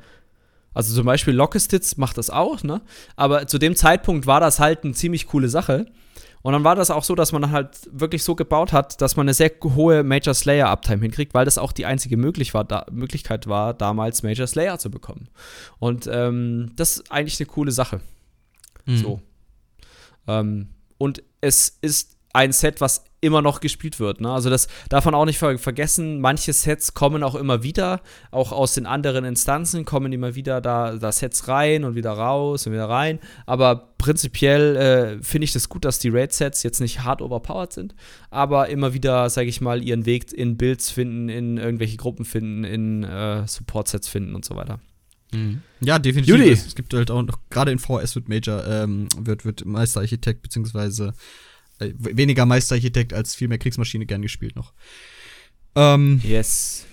[SPEAKER 1] also zum Beispiel Lockestitz macht das auch, ne? Aber zu dem Zeitpunkt war das halt eine ziemlich coole Sache. Und dann war das auch so, dass man halt wirklich so gebaut hat, dass man eine sehr hohe Major Slayer Uptime hinkriegt, weil das auch die einzige möglich war, da, Möglichkeit war, damals Major Slayer zu bekommen. Und ähm, das ist eigentlich eine coole Sache. Mhm. So. Ähm, und es ist ein Set, was immer noch gespielt wird. Ne? Also das darf man auch nicht ver vergessen. Manche Sets kommen auch immer wieder, auch aus den anderen Instanzen kommen immer wieder da, da Sets rein und wieder raus und wieder rein. Aber prinzipiell äh, finde ich das gut, dass die Raid-Sets jetzt nicht hart overpowered sind, aber immer wieder, sage ich mal, ihren Weg in Builds finden, in irgendwelche Gruppen finden, in äh, Support-Sets finden und so weiter.
[SPEAKER 2] Mhm. Ja, definitiv. Judy. Es gibt halt auch noch, gerade in VS wird Major, ähm, wird, wird Meisterarchitekt beziehungsweise äh, weniger Meisterarchitekt als viel mehr Kriegsmaschine gern gespielt noch.
[SPEAKER 1] Ähm, yes.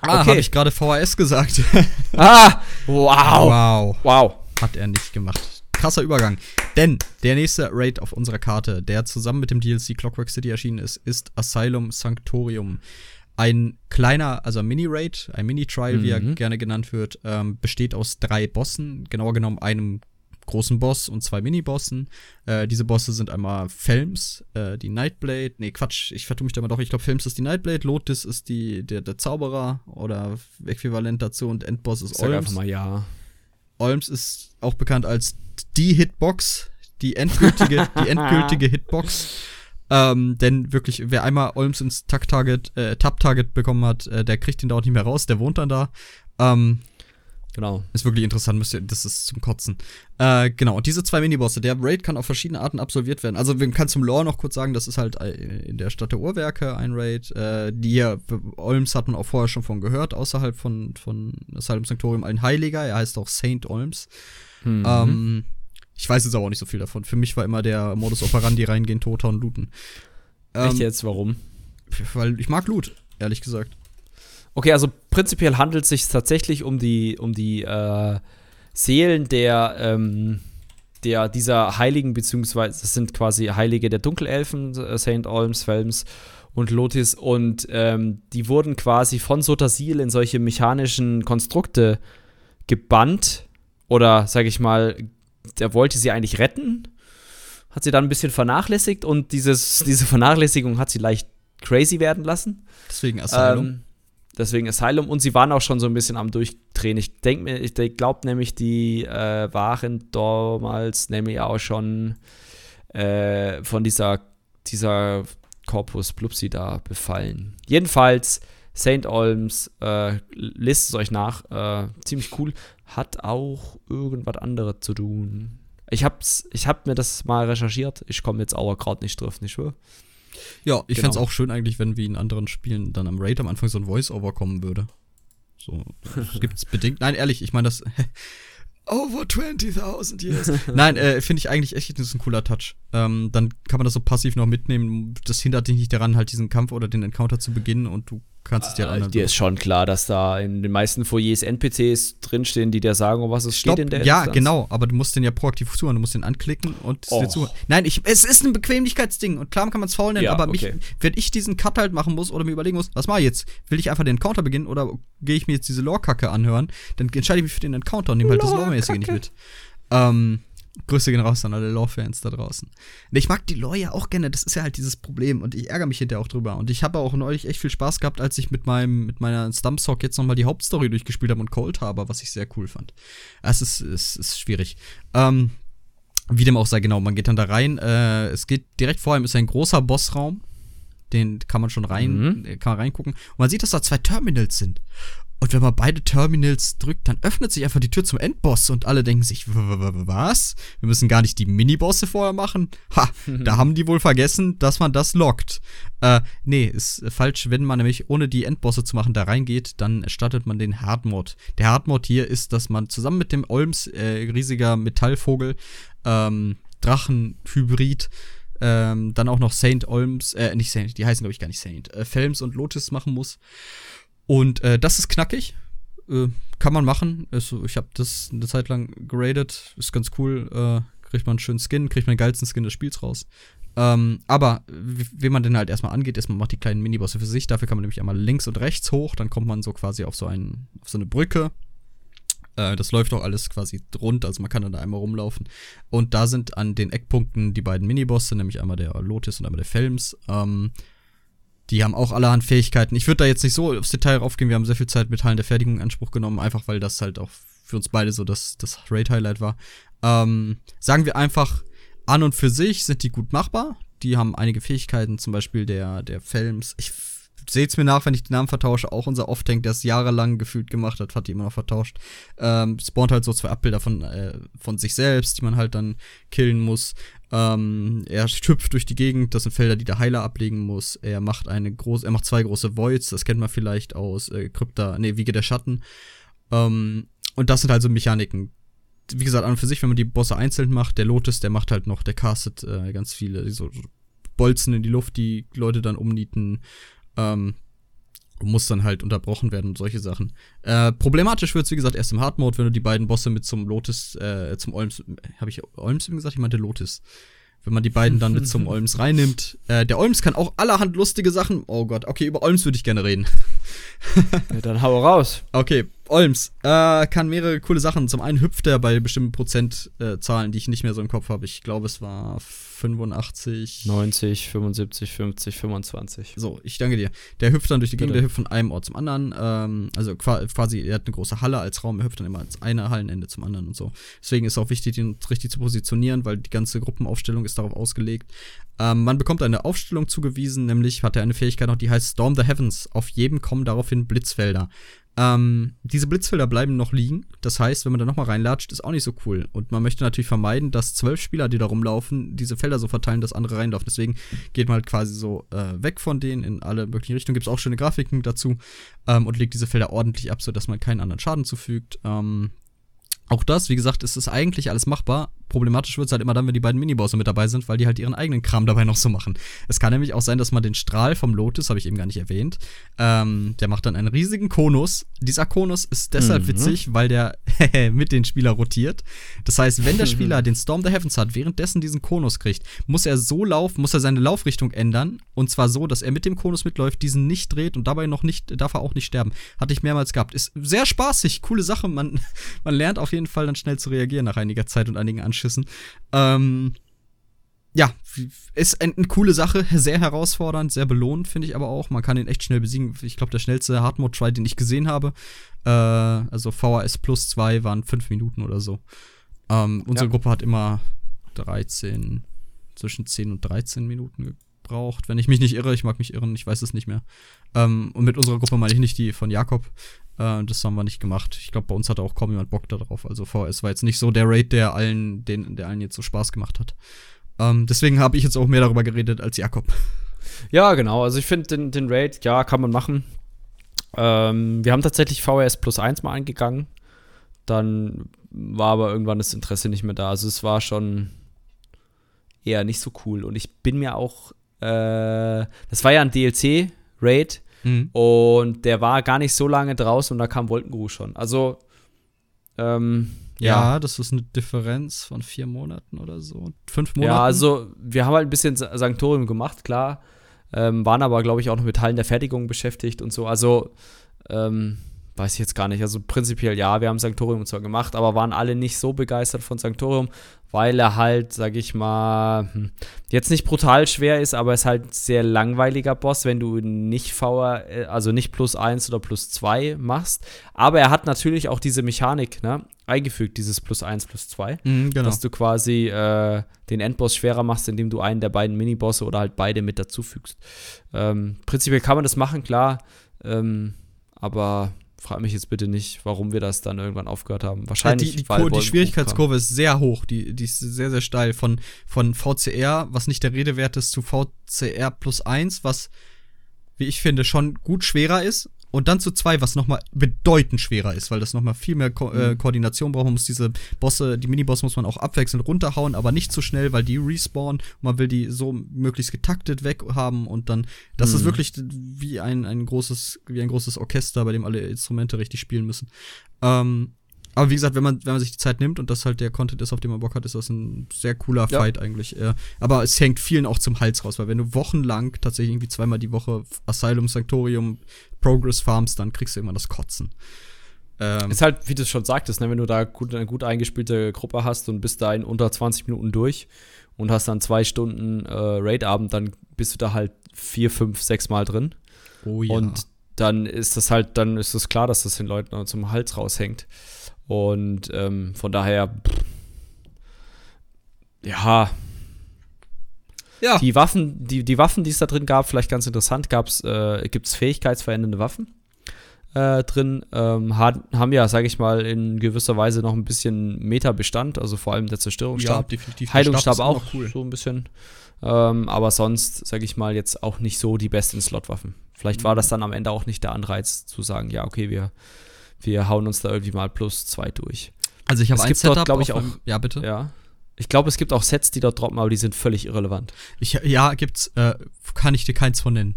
[SPEAKER 2] Ah, okay. habe ich gerade VHS gesagt.
[SPEAKER 1] ah, wow.
[SPEAKER 2] Wow. Wow. Hat er nicht gemacht. Krasser Übergang. Denn der nächste Raid auf unserer Karte, der zusammen mit dem DLC Clockwork City erschienen ist, ist Asylum Sanctorium. Ein kleiner, also Mini-Raid, ein Mini-Trial, mhm. wie er mhm. gerne genannt wird, ähm, besteht aus drei Bossen, genauer genommen einem großen Boss und zwei Mini-Bossen. Äh, diese Bosse sind einmal Felms, äh, die Nightblade. Nee, Quatsch, ich vertue mich da mal doch. Ich glaube, Felms ist die Nightblade, Lotus ist die, der, der Zauberer oder äquivalent dazu und Endboss ist
[SPEAKER 1] Sag Olms. einfach mal ja.
[SPEAKER 2] Olms ist auch bekannt als die Hitbox, die endgültige, die endgültige Hitbox. Ähm, denn wirklich, wer einmal Olms ins Takt-Target, äh, Tap-Target bekommen hat, äh, der kriegt ihn da auch nicht mehr raus, der wohnt dann da. Ähm,
[SPEAKER 1] Genau.
[SPEAKER 2] Ist wirklich interessant, müsst ihr, das ist zum Kotzen. Äh, genau, und diese zwei Minibosse, der Raid kann auf verschiedene Arten absolviert werden. Also, wir können zum Lore noch kurz sagen, das ist halt in der Stadt der Uhrwerke ein Raid. Äh, die hier, Olms hat man auch vorher schon von gehört, außerhalb von, von Asylum Sanctorium, ein Heiliger, er heißt auch Saint Olms. Mhm. Ähm, ich weiß jetzt aber auch nicht so viel davon. Für mich war immer der Modus operandi reingehen, tothauen, looten.
[SPEAKER 1] Ähm, Echt jetzt, warum?
[SPEAKER 2] Weil ich mag Loot, ehrlich gesagt.
[SPEAKER 1] Okay, also prinzipiell handelt es sich tatsächlich um die, um die äh, Seelen der, ähm, der dieser Heiligen, beziehungsweise das sind quasi Heilige der Dunkelelfen, äh, St. Olms, Felms und Lotis, und ähm, die wurden quasi von Sotasil in solche mechanischen Konstrukte gebannt. Oder, sag ich mal, der wollte sie eigentlich retten, hat sie dann ein bisschen vernachlässigt und dieses, diese Vernachlässigung hat sie leicht crazy werden lassen.
[SPEAKER 2] Deswegen Asylum. Ähm,
[SPEAKER 1] Deswegen Asylum und sie waren auch schon so ein bisschen am Durchdrehen. Ich denke mir, ich glaube nämlich, die äh, waren damals nämlich auch schon äh, von dieser, dieser Corpus Blupsi da befallen. Jedenfalls, St. Olms, äh, lest es euch nach, äh, ziemlich cool, hat auch irgendwas anderes zu tun. Ich hab's, ich hab mir das mal recherchiert, ich komme jetzt aber gerade nicht drauf, nicht wahr?
[SPEAKER 2] Ja, ich genau. fände es auch schön eigentlich, wenn wie in anderen Spielen dann am Raid am Anfang so ein Voice-Over kommen würde. So, gibt es bedingt. Nein, ehrlich, ich meine das. Over 20.000 years. Nein, äh, finde ich eigentlich echt, das ist ein cooler Touch. Ähm, dann kann man das so passiv noch mitnehmen. Das hindert dich nicht daran, halt diesen Kampf oder den Encounter zu beginnen und du kannst es dir
[SPEAKER 1] äh, Dir ist schon klar, dass da in den meisten Foyers NPCs drinstehen, die dir sagen, um was es Stopp. steht in der
[SPEAKER 2] Ja, Instanz. genau, aber du musst den ja proaktiv suchen. Du musst den anklicken und es dir zu. Nein, ich, es ist ein Bequemlichkeitsding und klar kann man es faul nennen, ja, aber okay. mich, wenn ich diesen Cut halt machen muss oder mir überlegen muss, was mache ich jetzt? Will ich einfach den Encounter beginnen oder gehe ich mir jetzt diese Lore-Kacke anhören? Dann entscheide ich mich für den Encounter und nehme halt das Lore-mäßige nicht mit. Ähm, Grüße gehen raus an alle Lore-Fans da draußen. Ich mag die Lore ja auch gerne, das ist ja halt dieses Problem und ich ärgere mich hinterher auch drüber. Und ich habe auch neulich echt viel Spaß gehabt, als ich mit meinem, mit meiner Stumpsock jetzt nochmal die Hauptstory durchgespielt habe und Cold Harbor, was ich sehr cool fand. Es ist, es ist schwierig. Ähm, wie dem auch sei, genau, man geht dann da rein. Äh, es geht direkt vor ihm ist ein großer Bossraum. Den kann man schon rein, mhm. kann man reingucken. Und man sieht, dass da zwei Terminals sind. Und wenn man beide Terminals drückt, dann öffnet sich einfach die Tür zum Endboss und alle denken sich, was? Wir müssen gar nicht die Minibosse vorher machen? Ha, da haben die wohl vergessen, dass man das lockt. Äh, nee, ist falsch. Wenn man nämlich ohne die Endbosse zu machen da reingeht, dann startet man den Hardmod. Der Hardmod hier ist, dass man zusammen mit dem Olms, äh, riesiger Metallvogel, ähm, Drachenhybrid, ähm, dann auch noch Saint Olms, äh, nicht Saint, die heißen glaube ich gar nicht Saint, äh, Felms und Lotus machen muss. Und äh, das ist knackig. Äh, kann man machen. Also, ich habe das eine Zeit lang geradet. Ist ganz cool. Äh, kriegt man einen schönen Skin, kriegt man den geilsten Skin des Spiels raus. Ähm, aber wie man den halt erstmal angeht, ist man macht die kleinen Minibosse für sich. Dafür kann man nämlich einmal links und rechts hoch. Dann kommt man so quasi auf so, einen, auf so eine Brücke. Äh, das läuft auch alles quasi rund, also man kann dann da einmal rumlaufen. Und da sind an den Eckpunkten die beiden Minibosse, nämlich einmal der Lotus und einmal der Felms. Ähm, die haben auch allerhand Fähigkeiten. Ich würde da jetzt nicht so aufs Detail raufgehen. Wir haben sehr viel Zeit mit Hallen der Fertigung in Anspruch genommen, einfach weil das halt auch für uns beide so das, das Raid-Highlight war. Ähm, sagen wir einfach, an und für sich sind die gut machbar. Die haben einige Fähigkeiten, zum Beispiel der, der Felms. Ich seht's mir nach, wenn ich den Namen vertausche. Auch unser Off-Tank, der es jahrelang gefühlt gemacht hat, hat die immer noch vertauscht. Ähm, spawnt halt so zwei Abbilder von, äh, von sich selbst, die man halt dann killen muss. Ähm, er hüpft durch die Gegend, das sind Felder, die der Heiler ablegen muss. Er macht eine große, er macht zwei große Voids, das kennt man vielleicht aus äh, Krypta, nee, Wiege der Schatten. Ähm, und das sind halt so Mechaniken. Wie gesagt, an und für sich, wenn man die Bosse einzeln macht, der Lotus, der macht halt noch, der castet äh, ganz viele so Bolzen in die Luft, die Leute dann umnieten. Ähm, muss dann halt unterbrochen werden und solche Sachen. Äh, problematisch wird es, wie gesagt, erst im Hard Mode, wenn du die beiden Bosse mit zum Lotus, äh, zum Olms, habe ich Olms gesagt? Ich meinte Lotus wenn man die beiden dann mit zum Olms reinnimmt. Äh, der Olms kann auch allerhand lustige Sachen. Oh Gott, okay, über Olms würde ich gerne reden.
[SPEAKER 1] ja, dann hau raus.
[SPEAKER 2] Okay, Olms äh, kann mehrere coole Sachen. Zum einen hüpft er bei bestimmten Prozentzahlen, die ich nicht mehr so im Kopf habe. Ich glaube, es war 85.
[SPEAKER 1] 90, 75, 50, 25.
[SPEAKER 2] So, ich danke dir. Der hüpft dann durch die Gegend, der hüpft von einem Ort zum anderen. Ähm, also quasi, er hat eine große Halle als Raum, er hüpft dann immer ans eine Hallenende zum anderen und so. Deswegen ist es auch wichtig, ihn richtig zu positionieren, weil die ganze Gruppenaufstellung ist darauf ausgelegt. Ähm, man bekommt eine Aufstellung zugewiesen, nämlich hat er eine Fähigkeit noch, die heißt Storm the Heavens. Auf jedem kommen daraufhin Blitzfelder. Ähm, diese Blitzfelder bleiben noch liegen. Das heißt, wenn man da nochmal reinlatscht, ist auch nicht so cool. Und man möchte natürlich vermeiden, dass zwölf Spieler, die da rumlaufen, diese Felder so verteilen, dass andere reinlaufen. Deswegen geht man halt quasi so äh, weg von denen in alle möglichen Richtungen. Gibt es auch schöne Grafiken dazu. Ähm, und legt diese Felder ordentlich ab, sodass man keinen anderen Schaden zufügt. Ähm, auch das, wie gesagt, ist es eigentlich alles machbar. Problematisch wird es halt immer dann, wenn die beiden Minibosse mit dabei sind, weil die halt ihren eigenen Kram dabei noch so machen. Es kann nämlich auch sein, dass man den Strahl vom Lotus, habe ich eben gar nicht erwähnt, ähm, der macht dann einen riesigen Konus. Dieser Konus ist deshalb mhm. witzig, weil der mit den Spieler rotiert. Das heißt, wenn der Spieler den Storm the Heavens hat, währenddessen diesen Konus kriegt, muss er so laufen, muss er seine Laufrichtung ändern. Und zwar so, dass er mit dem Konus mitläuft, diesen nicht dreht und dabei noch nicht, darf er auch nicht sterben. Hatte ich mehrmals gehabt. Ist sehr spaßig, coole Sache. Man, man lernt auf jeden Fall dann schnell zu reagieren nach einiger Zeit und einigen Anschissen. Ähm, ja, ist eine coole Sache, sehr herausfordernd, sehr belohnt, finde ich aber auch. Man kann ihn echt schnell besiegen. Ich glaube, der schnellste Hardmode-Try, den ich gesehen habe, äh, also VHS plus 2 waren 5 Minuten oder so. Ähm, unsere ja. Gruppe hat immer 13, zwischen 10 und 13 Minuten gebraucht, wenn ich mich nicht irre. Ich mag mich irren, ich weiß es nicht mehr. Ähm, und mit unserer Gruppe meine ich nicht die von Jakob. Äh, das haben wir nicht gemacht. Ich glaube, bei uns hatte auch kaum jemand Bock darauf. Also VS war jetzt nicht so der Raid, der allen, den, der allen jetzt so Spaß gemacht hat. Ähm, deswegen habe ich jetzt auch mehr darüber geredet als Jakob.
[SPEAKER 1] Ja, genau. Also ich finde den, den Raid, ja, kann man machen. Ähm, wir haben tatsächlich VS plus 1 mal angegangen. Dann war aber irgendwann das Interesse nicht mehr da. Also es war schon eher nicht so cool. Und ich bin mir auch, äh, das war ja ein DLC-Raid Mhm. Und der war gar nicht so lange draußen und da kam Wolkenruh schon. Also, ähm,
[SPEAKER 2] ja, ja, das ist eine Differenz von vier Monaten oder so. Fünf Monaten.
[SPEAKER 1] Ja, also wir haben halt ein bisschen Sanktorium gemacht, klar. Ähm, waren aber, glaube ich, auch noch mit Teilen der Fertigung beschäftigt und so. Also, ähm, weiß ich jetzt gar nicht. Also prinzipiell ja, wir haben Sanktorium zwar gemacht, aber waren alle nicht so begeistert von Sanktorium, weil er halt, sag ich mal, hm, jetzt nicht brutal schwer ist, aber ist halt ein sehr langweiliger Boss, wenn du nicht VR, äh, also nicht plus 1 oder plus 2 machst. Aber er hat natürlich auch diese Mechanik, ne? Eingefügt, dieses plus 1, plus 2. Mhm, genau. Dass du quasi äh, den Endboss schwerer machst, indem du einen der beiden Minibosse oder halt beide mit dazufügst. Ähm, prinzipiell kann man das machen, klar. Ähm, aber frag mich jetzt bitte nicht, warum wir das dann irgendwann aufgehört haben. Wahrscheinlich.
[SPEAKER 2] Ja, die, die, weil die Schwierigkeitskurve ist sehr hoch. Die, die ist sehr, sehr steil. Von, von VCR, was nicht der Redewert ist, zu VCR plus 1, was, wie ich finde, schon gut schwerer ist und dann zu zwei, was nochmal bedeutend schwerer ist, weil das nochmal viel mehr Ko äh, mhm. Koordination braucht. Man muss diese Bosse, die Miniboss muss man auch abwechselnd runterhauen, aber nicht zu schnell, weil die respawnen. Man will die so möglichst getaktet weg haben und dann, das mhm. ist wirklich wie ein, ein großes, wie ein großes Orchester, bei dem alle Instrumente richtig spielen müssen. Ähm, aber wie gesagt, wenn man, wenn man sich die Zeit nimmt und das halt der Content ist, auf den man Bock hat, ist das ein sehr cooler ja. Fight eigentlich. Aber es hängt vielen auch zum Hals raus, weil wenn du wochenlang tatsächlich irgendwie zweimal die Woche Asylum, Sanctorium, Progress farmst, dann kriegst du immer das Kotzen.
[SPEAKER 1] Ähm, ist halt, wie du es schon sagtest, ne, wenn du da gut, eine gut eingespielte Gruppe hast und bist da in unter 20 Minuten durch und hast dann zwei Stunden äh, Raid-Abend, dann bist du da halt vier, fünf, sechs Mal drin. Oh ja. Und dann ist das halt, dann ist es klar, dass das den Leuten zum Hals raushängt. Und ähm, von daher, pff, ja. Ja. Die Waffen, die, die Waffen, die es da drin gab, vielleicht ganz interessant, äh, gibt es fähigkeitsverändernde Waffen äh, drin. Ähm, haben ja, sage ich mal, in gewisser Weise noch ein bisschen Meta-Bestand, also vor allem der Zerstörungsstab. Ja, definitiv. Heilungsstab auch cool. so ein bisschen. Ähm, aber sonst, sage ich mal, jetzt auch nicht so die besten Slot-Waffen. Vielleicht mhm. war das dann am Ende auch nicht der Anreiz zu sagen, ja, okay, wir wir hauen uns da irgendwie mal plus zwei durch.
[SPEAKER 2] Also ich habe ein Setup,
[SPEAKER 1] glaube ich, auch. Ja, bitte. Ja. Ich glaube, es gibt auch Sets, die dort droppen, aber die sind völlig irrelevant.
[SPEAKER 2] Ich, ja, gibt's, äh, kann ich dir keins von nennen.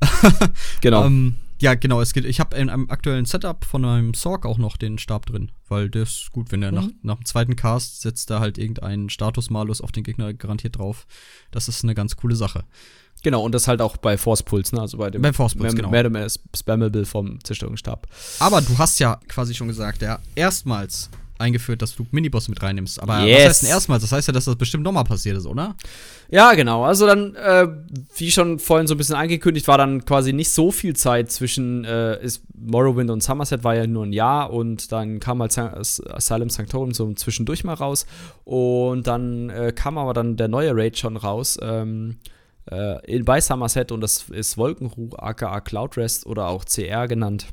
[SPEAKER 1] genau. ähm,
[SPEAKER 2] ja, genau, es geht, ich habe in einem aktuellen Setup von meinem Sorg auch noch den Stab drin, weil der ist gut, wenn er mhm. nach, nach dem zweiten Cast setzt da halt irgendeinen Status-Malus auf den Gegner garantiert drauf. Das ist eine ganz coole Sache.
[SPEAKER 1] Genau, und das halt auch bei Force Pulse, ne? Also bei dem
[SPEAKER 2] bei Force Pulse,
[SPEAKER 1] genau. Spammable vom Zerstörungsstab.
[SPEAKER 2] Aber du hast ja quasi schon gesagt, ja, erstmals eingeführt, dass du Miniboss mit reinnimmst. Aber
[SPEAKER 1] yes.
[SPEAKER 2] was heißt denn erstmals? Das heißt ja, dass das bestimmt nochmal passiert ist, oder?
[SPEAKER 1] Ja, genau. Also dann, äh, wie schon vorhin so ein bisschen angekündigt, war dann quasi nicht so viel Zeit zwischen äh, ist Morrowind und Somerset war ja nur ein Jahr und dann kam halt Asylum Sanctorum so zwischendurch mal raus und dann äh, kam aber dann der neue Raid schon raus. Ähm, äh, in, bei Somerset und das ist Wolkenruh, aka Cloudrest oder auch CR genannt.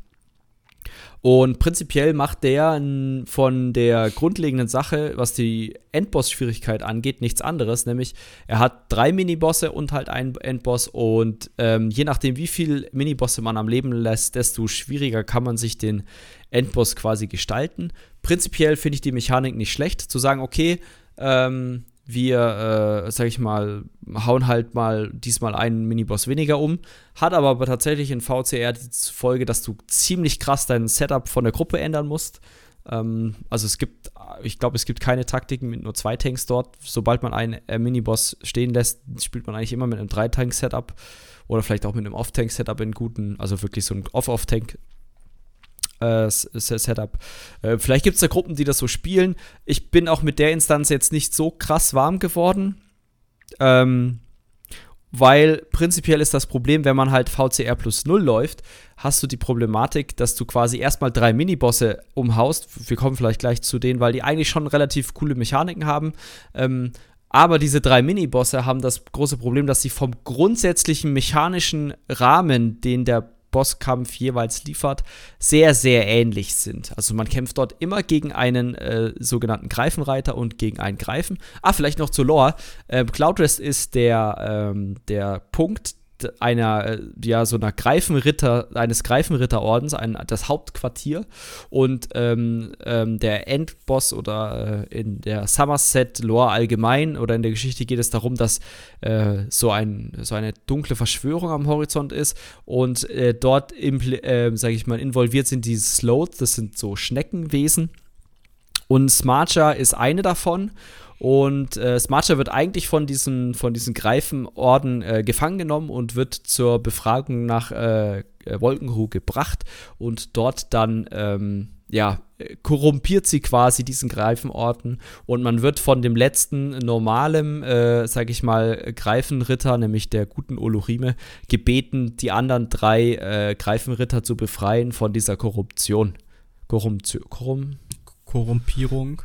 [SPEAKER 1] Und prinzipiell macht der von der grundlegenden Sache, was die Endboss-Schwierigkeit angeht, nichts anderes. Nämlich, er hat drei Minibosse und halt einen Endboss. Und ähm, je nachdem, wie viel Minibosse man am Leben lässt, desto schwieriger kann man sich den Endboss quasi gestalten. Prinzipiell finde ich die Mechanik nicht schlecht. Zu sagen, okay, ähm, wir, äh, sag ich mal, hauen halt mal diesmal einen Miniboss weniger um. Hat aber, tatsächlich in VCR die Folge, dass du ziemlich krass dein Setup von der Gruppe ändern musst. Ähm, also es gibt, ich glaube, es gibt keine Taktiken mit nur zwei Tanks dort. Sobald man einen äh, Miniboss stehen lässt, spielt man eigentlich immer mit einem Drei-Tank-Setup oder vielleicht auch mit einem Off-Tank-Setup in guten, also wirklich so ein Off-Off-Tank äh, Setup. Äh, vielleicht gibt es da Gruppen, die das so spielen. Ich bin auch mit der Instanz jetzt nicht so krass warm geworden. Ähm, weil prinzipiell ist das Problem, wenn man halt VCR plus 0 läuft, hast du die Problematik, dass du quasi erstmal drei Minibosse umhaust. Wir kommen vielleicht gleich zu denen, weil die eigentlich schon relativ coole Mechaniken haben. Ähm, aber diese drei Minibosse haben das große Problem, dass sie vom grundsätzlichen mechanischen Rahmen, den der Bosskampf jeweils liefert, sehr, sehr ähnlich sind. Also man kämpft dort immer gegen einen äh, sogenannten Greifenreiter und gegen einen Greifen. Ah, vielleicht noch zur Lore. Ähm, Cloudrest ist der, ähm, der Punkt, einer, äh, ja, so einer Greifenritter, eines Greifenritterordens, ein, das Hauptquartier. Und ähm, ähm, der Endboss oder äh, in der Somerset-Lore allgemein oder in der Geschichte geht es darum, dass äh, so, ein, so eine dunkle Verschwörung am Horizont ist und äh, dort, äh, sage ich mal, involviert sind die Sloth, das sind so Schneckenwesen. Und Smarcher ist eine davon. Und äh, Smarcher wird eigentlich von diesen, von diesen Greifenorden äh, gefangen genommen und wird zur Befragung nach äh, äh Wolkenruh gebracht und dort dann, ähm, ja, korrumpiert sie quasi diesen Greifenorden und man wird von dem letzten normalen, äh, sag ich mal, Greifenritter, nämlich der guten Olorime, gebeten, die anderen drei äh, Greifenritter zu befreien von dieser Korruption.
[SPEAKER 2] Korruption. Korrum Korrumpierung.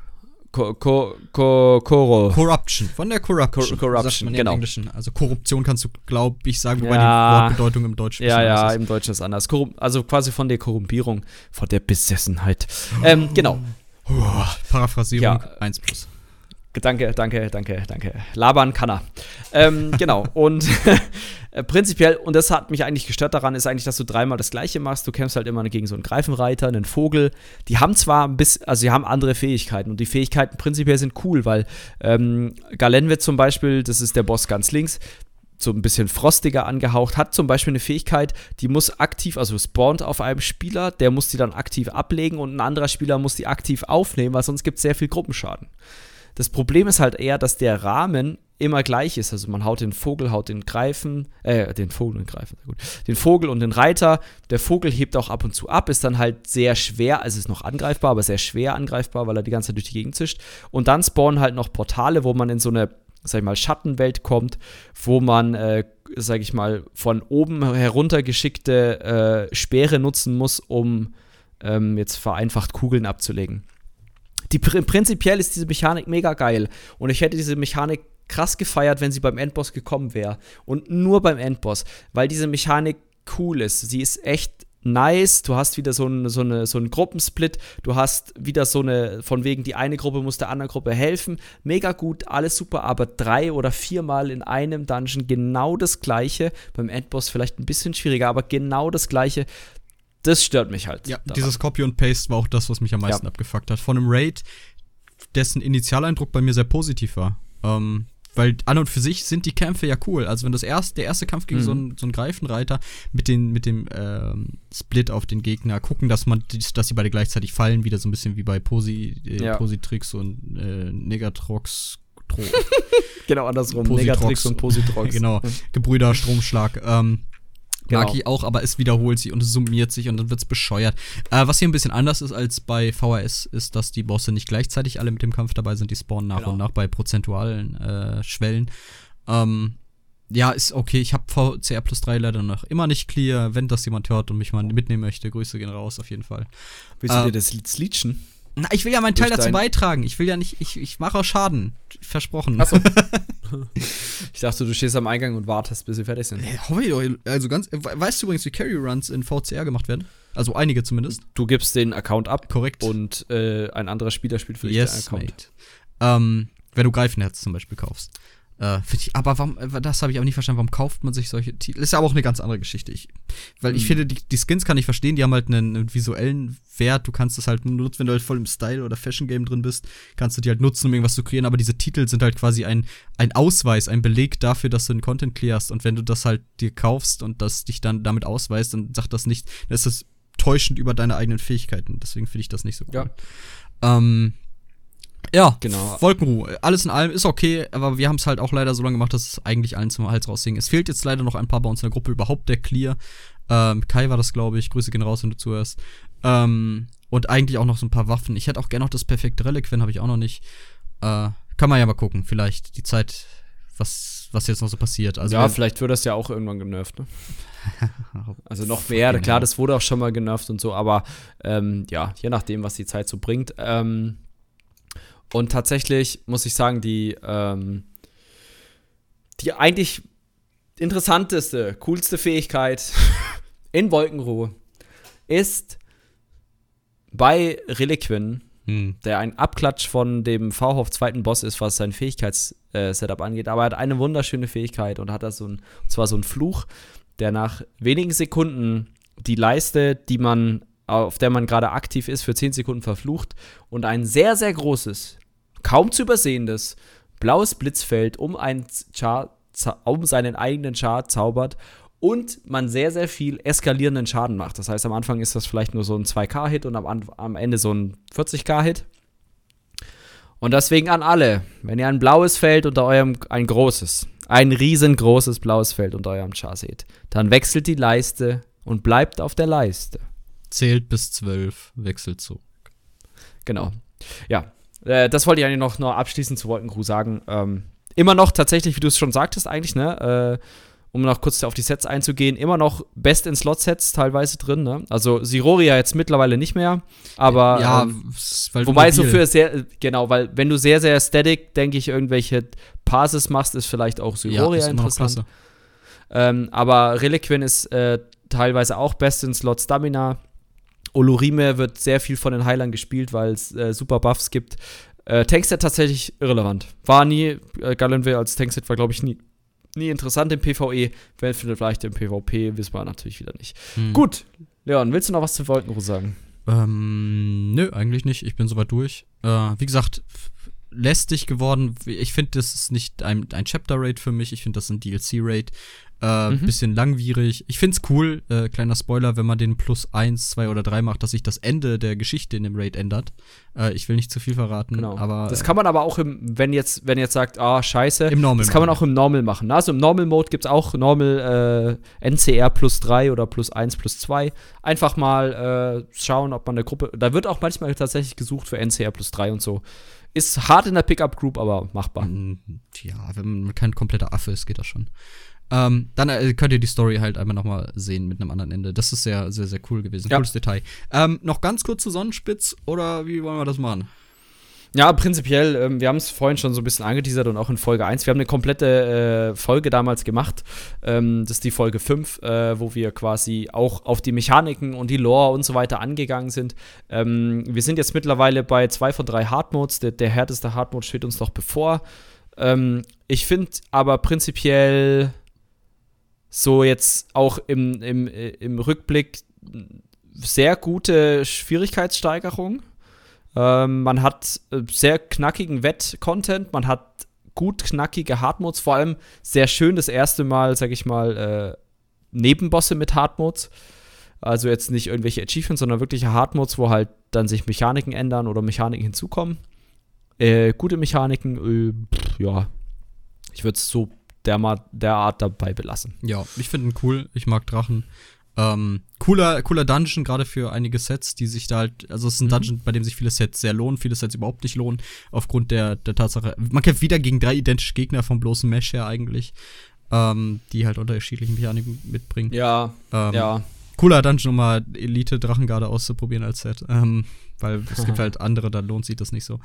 [SPEAKER 1] Co Co Co Coro.
[SPEAKER 2] Corruption. Von der Corruption.
[SPEAKER 1] Cor Corruption, genau.
[SPEAKER 2] Englischen. Also Korruption kannst du, glaube ich, sagen, wobei ja. die Wortbedeutung im Deutschen
[SPEAKER 1] ist. Ja, ja, im Deutschen ist anders. Korrum also quasi von der Korrumpierung, von der Besessenheit. Ähm, genau.
[SPEAKER 2] Oh, Paraphrasierung ja. 1 plus.
[SPEAKER 1] Danke, danke, danke, danke. Labern kann er. Ähm, genau. Und prinzipiell, und das hat mich eigentlich gestört daran, ist eigentlich, dass du dreimal das Gleiche machst. Du kämpfst halt immer gegen so einen Greifenreiter, einen Vogel. Die haben zwar ein bisschen, also sie haben andere Fähigkeiten und die Fähigkeiten prinzipiell sind cool, weil ähm, Galenwit zum Beispiel, das ist der Boss ganz links, so ein bisschen frostiger angehaucht, hat zum Beispiel eine Fähigkeit, die muss aktiv, also spawnt auf einem Spieler, der muss die dann aktiv ablegen und ein anderer Spieler muss die aktiv aufnehmen, weil sonst gibt es sehr viel Gruppenschaden. Das Problem ist halt eher, dass der Rahmen immer gleich ist. Also man haut den Vogel, haut den Greifen, äh, den Vogel und Greifen, gut. Den Vogel und den Reiter. Der Vogel hebt auch ab und zu ab, ist dann halt sehr schwer, also ist noch angreifbar, aber sehr schwer angreifbar, weil er die ganze Zeit durch die Gegend zischt. Und dann spawnen halt noch Portale, wo man in so eine, sag ich mal, Schattenwelt kommt, wo man, äh, sag ich mal, von oben heruntergeschickte äh, Speere nutzen muss, um ähm, jetzt vereinfacht Kugeln abzulegen. Die, prinzipiell ist diese Mechanik mega geil. Und ich hätte diese Mechanik krass gefeiert, wenn sie beim Endboss gekommen wäre. Und nur beim Endboss. Weil diese Mechanik cool ist. Sie ist echt nice. Du hast wieder so, ein, so, eine, so einen Gruppensplit. Du hast wieder so eine, von wegen, die eine Gruppe muss der anderen Gruppe helfen. Mega gut, alles super, aber drei oder viermal in einem Dungeon genau das gleiche. Beim Endboss vielleicht ein bisschen schwieriger, aber genau das gleiche das stört mich halt.
[SPEAKER 2] Ja, daran. dieses Copy und Paste war auch das, was mich am meisten ja. abgefuckt hat. Von einem Raid, dessen Initialeindruck bei mir sehr positiv war. Ähm, weil an und für sich sind die Kämpfe ja cool. Also wenn das erst, der erste Kampf gegen mhm. so, einen, so einen Greifenreiter mit, den, mit dem ähm, Split auf den Gegner, gucken, dass man, dass sie beide gleichzeitig fallen, wieder so ein bisschen wie bei Posi, äh, ja. Positrix und äh, Negatrox.
[SPEAKER 1] genau andersrum. Positrox. Negatrix und Positrox.
[SPEAKER 2] genau. Gebrüder Stromschlag. Ähm, Genau. Mag ich auch, aber es wiederholt sich und es summiert sich und dann wird es bescheuert. Äh, was hier ein bisschen anders ist als bei VHS, ist, dass die Bosse nicht gleichzeitig alle mit dem Kampf dabei sind. Die spawnen nach genau. und nach bei prozentualen äh, Schwellen. Ähm, ja, ist okay. Ich habe VCR plus 3 leider noch immer nicht clear. Wenn das jemand hört und mich mal mitnehmen möchte, Grüße gehen raus, auf jeden Fall.
[SPEAKER 1] Willst du äh, dir das leechen?
[SPEAKER 2] Na, ich will ja meinen Teil dazu beitragen. Ich will ja nicht, ich, ich mache auch Schaden. Versprochen. Achso.
[SPEAKER 1] ich dachte, du stehst am Eingang und wartest, bis sie fertig sind.
[SPEAKER 2] Hey, hoffe ich doch. Also ganz, weißt du übrigens, wie Carry Runs in VCR gemacht werden? Also einige zumindest.
[SPEAKER 1] Du gibst den Account ab.
[SPEAKER 2] Korrekt.
[SPEAKER 1] Und äh, ein anderer Spieler spielt für dich
[SPEAKER 2] yes, den Account. Ähm, wenn du Greifenherz zum Beispiel kaufst. Äh, ich, aber warum, äh, das habe ich auch nicht verstanden, warum kauft man sich solche Titel? Ist ja aber auch eine ganz andere Geschichte. Ich, weil ich hm. finde, die, die, Skins kann ich verstehen, die haben halt einen, einen, visuellen Wert. Du kannst das halt nutzen, wenn du halt voll im Style- oder Fashion-Game drin bist, kannst du die halt nutzen, um irgendwas zu kreieren. Aber diese Titel sind halt quasi ein, ein Ausweis, ein Beleg dafür, dass du den Content clearst. Und wenn du das halt dir kaufst und das dich dann damit ausweist, dann sagt das nicht, dann ist das täuschend über deine eigenen Fähigkeiten. Deswegen finde ich das nicht so cool. Ja. Ähm, ja, genau. Wolkenruhe. Alles in allem ist okay, aber wir haben es halt auch leider so lange gemacht, dass es eigentlich allen zum Hals raushing. Es fehlt jetzt leider noch ein paar bei uns in der Gruppe, überhaupt der Clear. Ähm, Kai war das, glaube ich. Grüße gehen raus, wenn du zuhörst. Ähm, und eigentlich auch noch so ein paar Waffen. Ich hätte auch gerne noch das perfekte Reliquien, habe ich auch noch nicht. Äh, kann man ja mal gucken, vielleicht die Zeit, was, was jetzt noch so passiert.
[SPEAKER 1] Also, ja, vielleicht wird das ja auch irgendwann genervt, ne? also noch mehr, genau. klar, das wurde auch schon mal genervt und so, aber ähm, ja, je nachdem, was die Zeit so bringt. Ähm, und tatsächlich muss ich sagen, die, ähm, die eigentlich interessanteste, coolste Fähigkeit in Wolkenruhe ist bei Reliquien, hm. der ein Abklatsch von dem V-Hof zweiten Boss ist, was sein Fähigkeitssetup äh, angeht. Aber er hat eine wunderschöne Fähigkeit und hat da so ein, und zwar so ein Fluch, der nach wenigen Sekunden die Leiste, die man auf der man gerade aktiv ist, für 10 Sekunden verflucht und ein sehr, sehr großes, kaum zu übersehendes, blaues Blitzfeld um, ein Char, um seinen eigenen Char zaubert und man sehr, sehr viel eskalierenden Schaden macht. Das heißt, am Anfang ist das vielleicht nur so ein 2K-Hit und am, am Ende so ein 40K-Hit. Und deswegen an alle, wenn ihr ein blaues Feld unter eurem, ein großes, ein riesengroßes blaues Feld unter eurem Char seht, dann wechselt die Leiste und bleibt auf der Leiste.
[SPEAKER 2] Zählt bis zwölf, wechselt zurück.
[SPEAKER 1] Genau. Ja, äh, das wollte ich eigentlich noch, noch abschließend zu Wolkencrew sagen. Ähm, immer noch tatsächlich, wie du es schon sagtest, eigentlich, ne? Äh, um noch kurz auf die Sets einzugehen, immer noch Best in Slot-Sets teilweise drin. Ne? Also Siroria jetzt mittlerweile nicht mehr, aber
[SPEAKER 2] ja,
[SPEAKER 1] ähm, wobei so für sehr, genau, weil wenn du sehr, sehr static, denke ich, irgendwelche Passes machst, ist vielleicht auch Siroria ja, interessant. Ähm, aber Reliquin ist äh, teilweise auch Best in Slot Stamina. Olorime wird sehr viel von den Heilern gespielt, weil es äh, super Buffs gibt. Äh, Tankset tatsächlich irrelevant. War nie, äh, Gallenville als Tankset war, glaube ich, nie nie interessant im PvE, wenn vielleicht im PvP, wissen wir natürlich wieder nicht. Hm. Gut, Leon, willst du noch was zu Wolkenruhe sagen?
[SPEAKER 2] Ähm, nö, eigentlich nicht. Ich bin soweit durch. Äh, wie gesagt, lästig geworden. Ich finde, das ist nicht ein, ein Chapter-Raid für mich. Ich finde, das ist ein DLC-Raid. Äh, mhm. Bisschen langwierig. Ich find's cool, äh, kleiner Spoiler, wenn man den plus eins, zwei oder drei macht, dass sich das Ende der Geschichte in dem Raid ändert. Äh, ich will nicht zu viel verraten, genau. aber.
[SPEAKER 1] Das kann man aber auch im, wenn jetzt, wenn jetzt sagt, ah, scheiße, im Normal das kann man auch im Normal machen. Also im Normal-Mode gibt's auch Normal äh, NCR plus drei oder plus eins plus zwei. Einfach mal äh, schauen, ob man eine Gruppe. Da wird auch manchmal tatsächlich gesucht für NCR plus drei und so. Ist hart in der Pickup-Group, aber machbar.
[SPEAKER 2] Mm, ja, wenn man kein kompletter Affe ist, geht das schon. Ähm, dann äh, könnt ihr die Story halt einmal nochmal sehen mit einem anderen Ende. Das ist sehr, sehr, sehr cool gewesen. Ja. Cooles Detail. Ähm, noch ganz kurz zu Sonnenspitz oder wie wollen wir das machen?
[SPEAKER 1] Ja, prinzipiell, ähm, wir haben es vorhin schon so ein bisschen angeteasert und auch in Folge 1. Wir haben eine komplette äh, Folge damals gemacht. Ähm, das ist die Folge 5, äh, wo wir quasi auch auf die Mechaniken und die Lore und so weiter angegangen sind. Ähm, wir sind jetzt mittlerweile bei zwei von drei Hardmodes. Der, der härteste Hardmode steht uns noch bevor. Ähm, ich finde aber prinzipiell so jetzt auch im, im, im Rückblick sehr gute Schwierigkeitssteigerung. Ähm, man hat äh, sehr knackigen Wett-Content, man hat gut knackige Hardmodes, vor allem sehr schön das erste Mal, sag ich mal, äh, Nebenbosse mit Hardmodes. Also jetzt nicht irgendwelche Achievements, sondern wirkliche Hardmodes, wo halt dann sich Mechaniken ändern oder Mechaniken hinzukommen. Äh, gute Mechaniken, äh, pff, ja. Ich würde es so der, derart dabei belassen.
[SPEAKER 2] Ja, ich finde ihn cool. Ich mag Drachen. Ähm, cooler, cooler Dungeon, gerade für einige Sets, die sich da halt, also es ist ein mhm. Dungeon, bei dem sich viele Sets sehr lohnen, viele Sets überhaupt nicht lohnen, aufgrund der, der Tatsache, man kämpft wieder gegen drei identische Gegner vom bloßen Mesh her eigentlich, ähm, die halt unterschiedliche Mechaniken mitbringen.
[SPEAKER 1] Ja, ähm, ja.
[SPEAKER 2] Cooler Dungeon, um mal Elite-Drachengarde auszuprobieren als Set, ähm, weil es gibt halt andere, da lohnt sich das nicht so.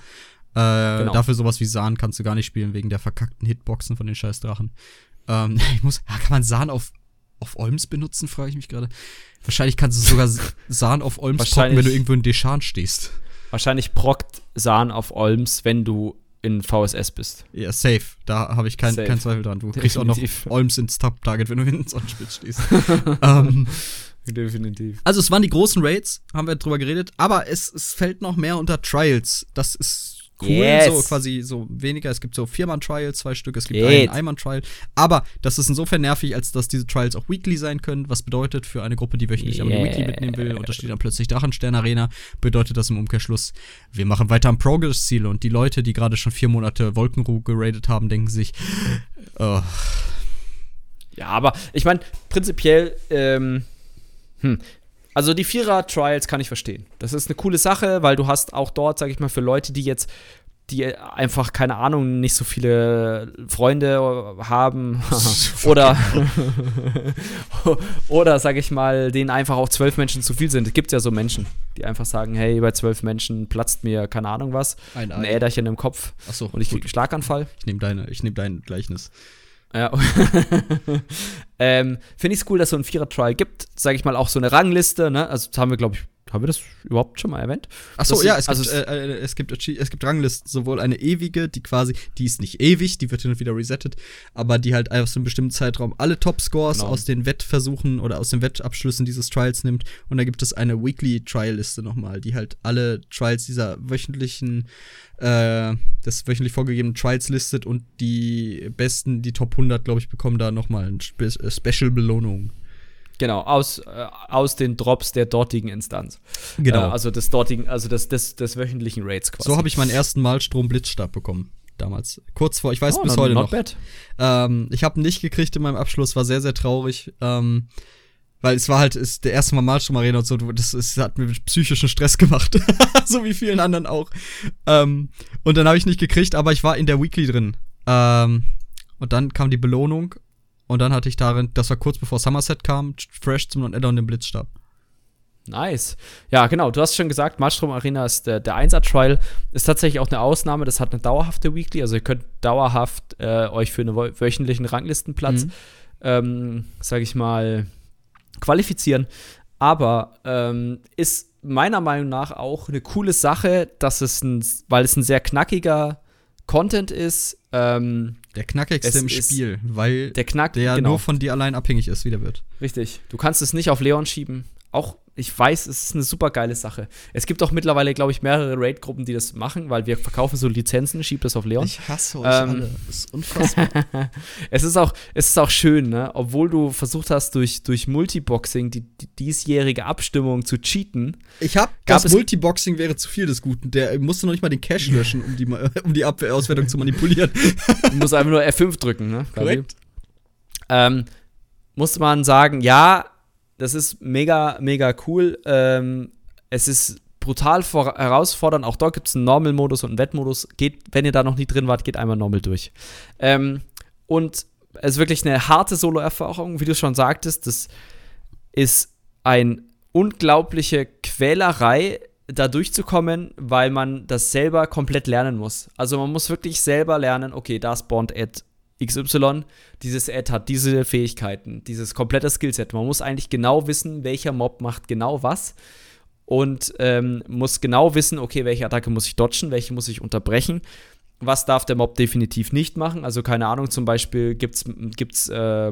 [SPEAKER 2] Äh, genau. Dafür sowas wie Sahn kannst du gar nicht spielen, wegen der verkackten Hitboxen von den scheiß Drachen. Ähm, ich muss, ja, kann man Sahn auf, auf Olms benutzen, frage ich mich gerade. Wahrscheinlich kannst du sogar Sahn auf Olms procken, wenn du irgendwo in Deschan stehst.
[SPEAKER 1] Wahrscheinlich prockt Sahn auf Olms, wenn du in VSS bist.
[SPEAKER 2] Ja, safe. Da habe ich keinen kein Zweifel dran. Du kriegst Definitiv. auch noch Olms ins Top-Target, wenn du in Sonnenspitz stehst. ähm, Definitiv. Also es waren die großen Raids, haben wir drüber geredet, aber es, es fällt noch mehr unter Trials. Das ist cool, yes. so quasi so weniger. Es gibt so Viermann-Trial, zwei Stück, es gibt Geht. einen Einmann-Trial. Aber das ist insofern nervig, als dass diese Trials auch weekly sein können. Was bedeutet für eine Gruppe, die wöchentlich yeah. aber Weekly mitnehmen will, und da steht dann plötzlich Drachenstern-Arena, bedeutet das im Umkehrschluss, wir machen weiter am Progress-Ziel. Und die Leute, die gerade schon vier Monate Wolkenruhe geradet haben, denken sich, oh.
[SPEAKER 1] Ja, aber ich meine, prinzipiell, ähm, hm, also die Vierer-Trials kann ich verstehen. Das ist eine coole Sache, weil du hast auch dort, sag ich mal, für Leute, die jetzt die einfach, keine Ahnung, nicht so viele Freunde haben oder oder, sag ich mal, denen einfach auch zwölf Menschen zu viel sind. Es gibt ja so Menschen, die einfach sagen, hey, bei zwölf Menschen platzt mir, keine Ahnung was, ein, ein Äderchen im Kopf
[SPEAKER 2] so,
[SPEAKER 1] und ich kriege einen Schlaganfall.
[SPEAKER 2] Ich nehme deine, ich nehme dein Gleichnis.
[SPEAKER 1] Ja. ähm, Finde ich es cool, dass es so ein Vierer-Trial gibt. Sage ich mal auch so eine Rangliste. Ne? Also das haben wir, glaube ich, haben wir das überhaupt schon mal erwähnt?
[SPEAKER 2] Achso, ja, es, also gibt, äh, äh, es, gibt, es gibt Ranglisten, sowohl eine ewige, die quasi, die ist nicht ewig, die wird hin und wieder resettet, aber die halt aus einem bestimmten Zeitraum alle Top-Scores genau. aus den Wettversuchen oder aus den Wettabschlüssen dieses Trials nimmt. Und da gibt es eine Weekly-Trial-Liste nochmal, die halt alle Trials dieser wöchentlichen, äh, des wöchentlich vorgegebenen Trials listet und die besten, die Top 100, glaube ich, bekommen da nochmal eine Spe äh, Special-Belohnung.
[SPEAKER 1] Genau, aus, äh, aus den Drops der dortigen Instanz. Genau. Äh, also des dortigen, also des, des, des wöchentlichen Raids
[SPEAKER 2] quasi. So habe ich meinen ersten Malstrom-Blitzstab bekommen. Damals. Kurz vor, ich weiß oh, bis heute noch. Ähm, ich habe nicht gekriegt in meinem Abschluss, war sehr, sehr traurig. Ähm, weil es war halt ist der erste Mal Malstrom Arena und so, das, ist, hat mir psychischen Stress gemacht. so wie vielen anderen auch. Ähm, und dann habe ich nicht gekriegt, aber ich war in der Weekly drin. Ähm, und dann kam die Belohnung Und dann hatte ich darin, das war kurz bevor Somerset kam, Fresh zum und Addon den Blitzstab.
[SPEAKER 1] Nice. Ja, genau. Du hast schon gesagt, Marstrom Arena ist der, der 1er-Trial. Ist tatsächlich auch eine Ausnahme. Das hat eine dauerhafte Weekly. Also, ihr könnt dauerhaft äh, euch für einen wöchentlichen Ranglistenplatz, mhm. ähm, sage ich mal, qualifizieren. Aber ähm, ist meiner Meinung nach auch eine coole Sache, dass es ein, weil es ein sehr knackiger Content ist. Ähm,
[SPEAKER 2] der knackigste im Spiel, weil
[SPEAKER 1] der, Knack,
[SPEAKER 2] der genau. nur von dir allein abhängig ist, wie der wird.
[SPEAKER 1] Richtig. Du kannst es nicht auf Leon schieben. Auch ich weiß, es ist eine super geile Sache. Es gibt auch mittlerweile, glaube ich, mehrere Raid-Gruppen, die das machen, weil wir verkaufen so Lizenzen, schiebt das auf Leon.
[SPEAKER 2] Ich hasse euch ähm, alle. Das ist unfassbar.
[SPEAKER 1] es, ist auch, es ist auch schön, ne? Obwohl du versucht hast, durch, durch Multiboxing die, die diesjährige Abstimmung zu cheaten.
[SPEAKER 2] Ich hab, das Multiboxing wäre zu viel des Guten. Der musste noch nicht mal den Cache löschen, um die, um die Abwehrauswertung zu manipulieren.
[SPEAKER 1] du musst einfach nur F5 drücken, ne? Korrekt. Ähm, musste man sagen, ja, das ist mega, mega cool. Ähm, es ist brutal herausfordernd. Auch dort gibt es einen Normal-Modus und einen Wettmodus. Geht, wenn ihr da noch nie drin wart, geht einmal Normal durch. Ähm, und es ist wirklich eine harte Solo-Erfahrung, wie du schon sagtest. Das ist eine unglaubliche Quälerei, da durchzukommen, weil man das selber komplett lernen muss. Also man muss wirklich selber lernen, okay, da spawnt Ad XY, dieses Ad hat diese Fähigkeiten, dieses komplette Skillset. Man muss eigentlich genau wissen, welcher Mob macht genau was und ähm, muss genau wissen, okay, welche Attacke muss ich dodgen, welche muss ich unterbrechen. Was darf der Mob definitiv nicht machen? Also keine Ahnung, zum Beispiel gibt's, gibt's, äh,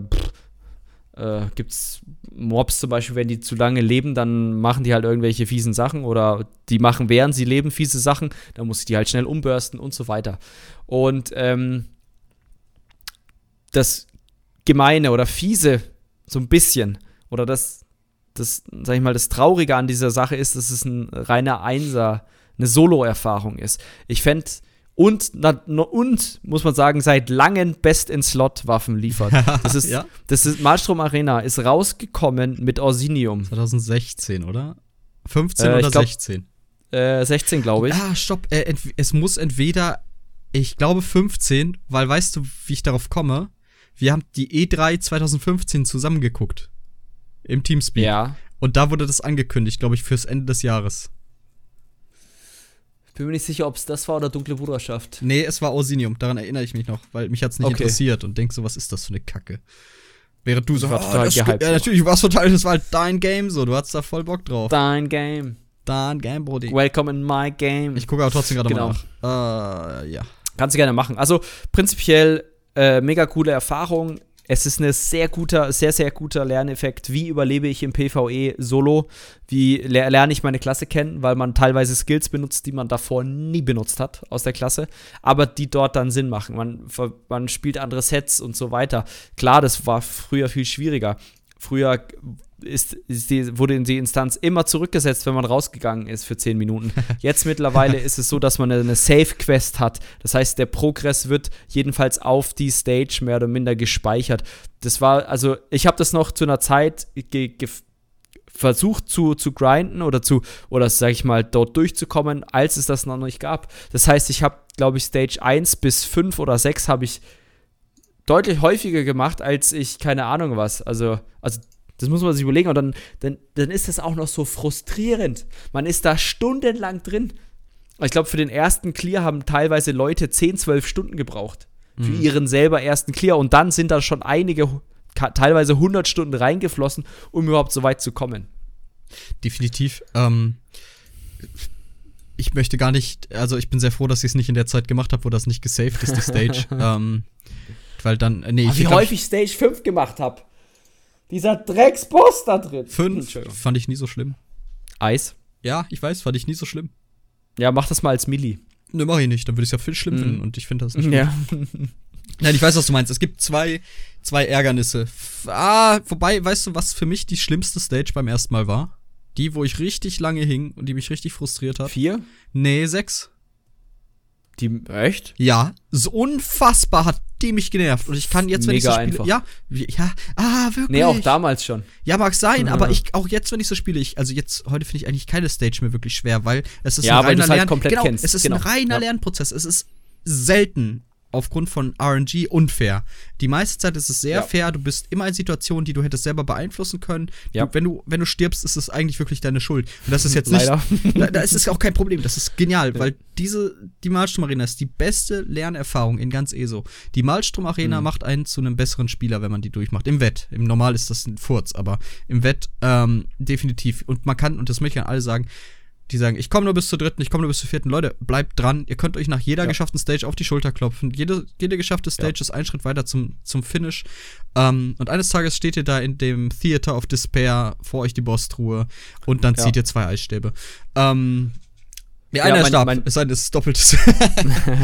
[SPEAKER 1] äh, gibt's Mobs zum Beispiel, wenn die zu lange leben, dann machen die halt irgendwelche fiesen Sachen oder die machen, während sie leben, fiese Sachen, dann muss ich die halt schnell umbürsten und so weiter. Und ähm, das Gemeine oder Fiese so ein bisschen oder das, das, sag ich mal, das Traurige an dieser Sache ist, dass es ein reiner Einser, eine Solo-Erfahrung ist. Ich fände und, und, muss man sagen, seit langem Best-in-Slot-Waffen liefert. Das ist, ja? das ist, Malstrom Arena ist rausgekommen mit Orsinium.
[SPEAKER 2] 2016, oder? 15 äh, oder glaub, 16?
[SPEAKER 1] Äh, 16, glaube ich.
[SPEAKER 2] Ah, stopp. Äh, es muss entweder, ich glaube 15, weil weißt du, wie ich darauf komme? Wir haben die E3 2015 zusammengeguckt. Im Teamspeak.
[SPEAKER 1] Ja.
[SPEAKER 2] Und da wurde das angekündigt, glaube ich, fürs Ende des Jahres.
[SPEAKER 1] Ich bin mir nicht sicher, ob es das war oder Dunkle Bruderschaft.
[SPEAKER 2] Nee, es war Orsinium, daran erinnere ich mich noch, weil mich hat es nicht okay. interessiert und denk so, was ist das für eine Kacke? Während du so,
[SPEAKER 1] war oh, total gehypt.
[SPEAKER 2] Ja, natürlich, du warst total, das war halt dein Game so, du hattest da voll Bock drauf.
[SPEAKER 1] Dein Game.
[SPEAKER 2] Dein Game, Brody.
[SPEAKER 1] Welcome in my game.
[SPEAKER 2] Ich gucke aber trotzdem gerade genau. mal nach. Äh, ja.
[SPEAKER 1] Kannst du gerne machen. Also, prinzipiell äh, mega coole Erfahrung. Es ist ein sehr guter, sehr, sehr guter Lerneffekt. Wie überlebe ich im PvE solo? Wie lerne ich meine Klasse kennen? Weil man teilweise Skills benutzt, die man davor nie benutzt hat aus der Klasse, aber die dort dann Sinn machen. Man, man spielt andere Sets und so weiter. Klar, das war früher viel schwieriger. Früher ist, ist die, wurde die Instanz immer zurückgesetzt, wenn man rausgegangen ist für 10 Minuten. Jetzt mittlerweile ist es so, dass man eine Safe-Quest hat. Das heißt, der Progress wird jedenfalls auf die Stage mehr oder minder gespeichert. Das war, also ich habe das noch zu einer Zeit versucht zu, zu grinden oder zu, oder sag ich mal, dort durchzukommen, als es das noch nicht gab. Das heißt, ich habe, glaube ich, Stage 1 bis 5 oder 6 habe ich deutlich häufiger gemacht, als ich keine Ahnung was. Also, also das muss man sich überlegen. Und dann, dann, dann ist das auch noch so frustrierend. Man ist da stundenlang drin. Ich glaube, für den ersten Clear haben teilweise Leute 10, 12 Stunden gebraucht. Für mhm. ihren selber ersten Clear. Und dann sind da schon einige, teilweise 100 Stunden reingeflossen, um überhaupt so weit zu kommen.
[SPEAKER 2] Definitiv. Ähm, ich möchte gar nicht, also ich bin sehr froh, dass ich es nicht in der Zeit gemacht habe, wo das nicht gesaved ist, die Stage. ähm, weil dann, nee,
[SPEAKER 1] ich Wie häufig ich Stage 5 gemacht habe. Dieser Drecksboss da drin.
[SPEAKER 2] Fünf fand ich nie so schlimm.
[SPEAKER 1] Eis?
[SPEAKER 2] Ja, ich weiß, fand ich nie so schlimm.
[SPEAKER 1] Ja, mach das mal als Milli.
[SPEAKER 2] Ne, mach ich nicht. Dann würde ich es ja viel schlimm mm. finden und ich finde das nicht
[SPEAKER 1] gut. Ja.
[SPEAKER 2] Nein, ich weiß, was du meinst. Es gibt zwei, zwei Ärgernisse. Ah, wobei, weißt du, was für mich die schlimmste Stage beim ersten Mal war? Die, wo ich richtig lange hing und die mich richtig frustriert hat.
[SPEAKER 1] Vier?
[SPEAKER 2] Nee, sechs.
[SPEAKER 1] Die, echt?
[SPEAKER 2] Ja, so unfassbar hat die mich genervt. Und ich kann jetzt, wenn
[SPEAKER 1] Mega
[SPEAKER 2] ich so spiele.
[SPEAKER 1] Einfach.
[SPEAKER 2] Ja, ja, ah, wirklich.
[SPEAKER 1] Nee, auch damals schon.
[SPEAKER 2] Ja, mag sein, mhm. aber ich, auch jetzt, wenn ich so spiele, ich, also jetzt, heute finde ich eigentlich keine Stage mehr wirklich schwer, weil es ist
[SPEAKER 1] ja,
[SPEAKER 2] ein reiner
[SPEAKER 1] halt
[SPEAKER 2] Lern
[SPEAKER 1] komplett
[SPEAKER 2] genau,
[SPEAKER 1] kennst.
[SPEAKER 2] Es ist
[SPEAKER 1] genau.
[SPEAKER 2] ein reiner ja. Lernprozess. Es ist selten aufgrund von RNG unfair. Die meiste Zeit ist es sehr ja. fair. Du bist immer in Situationen, die du hättest selber beeinflussen können. Ja. Du, wenn, du, wenn du stirbst, ist es eigentlich wirklich deine Schuld. Und das ist jetzt nicht. da, da ist es auch kein Problem. Das ist genial, ja. weil diese, die Malstrom Arena ist die beste Lernerfahrung in ganz ESO. Die Malstrom Arena mhm. macht einen zu einem besseren Spieler, wenn man die durchmacht. Im Wett. Im Normal ist das ein Furz, aber im Wett ähm, definitiv. Und man kann, und das möchte ich an alle sagen, die sagen, ich komme nur bis zur dritten, ich komme nur bis zur vierten. Leute, bleibt dran. Ihr könnt euch nach jeder ja. geschafften Stage auf die Schulter klopfen. Jede, jede geschaffte Stage ja. ist ein Schritt weiter zum, zum Finish. Ähm, und eines Tages steht ihr da in dem Theater of Despair, vor euch die Bosstruhe und dann ja. zieht ihr zwei Eisstäbe. Ähm, ja, einer ja, mein, starb, mein, ist doppeltes.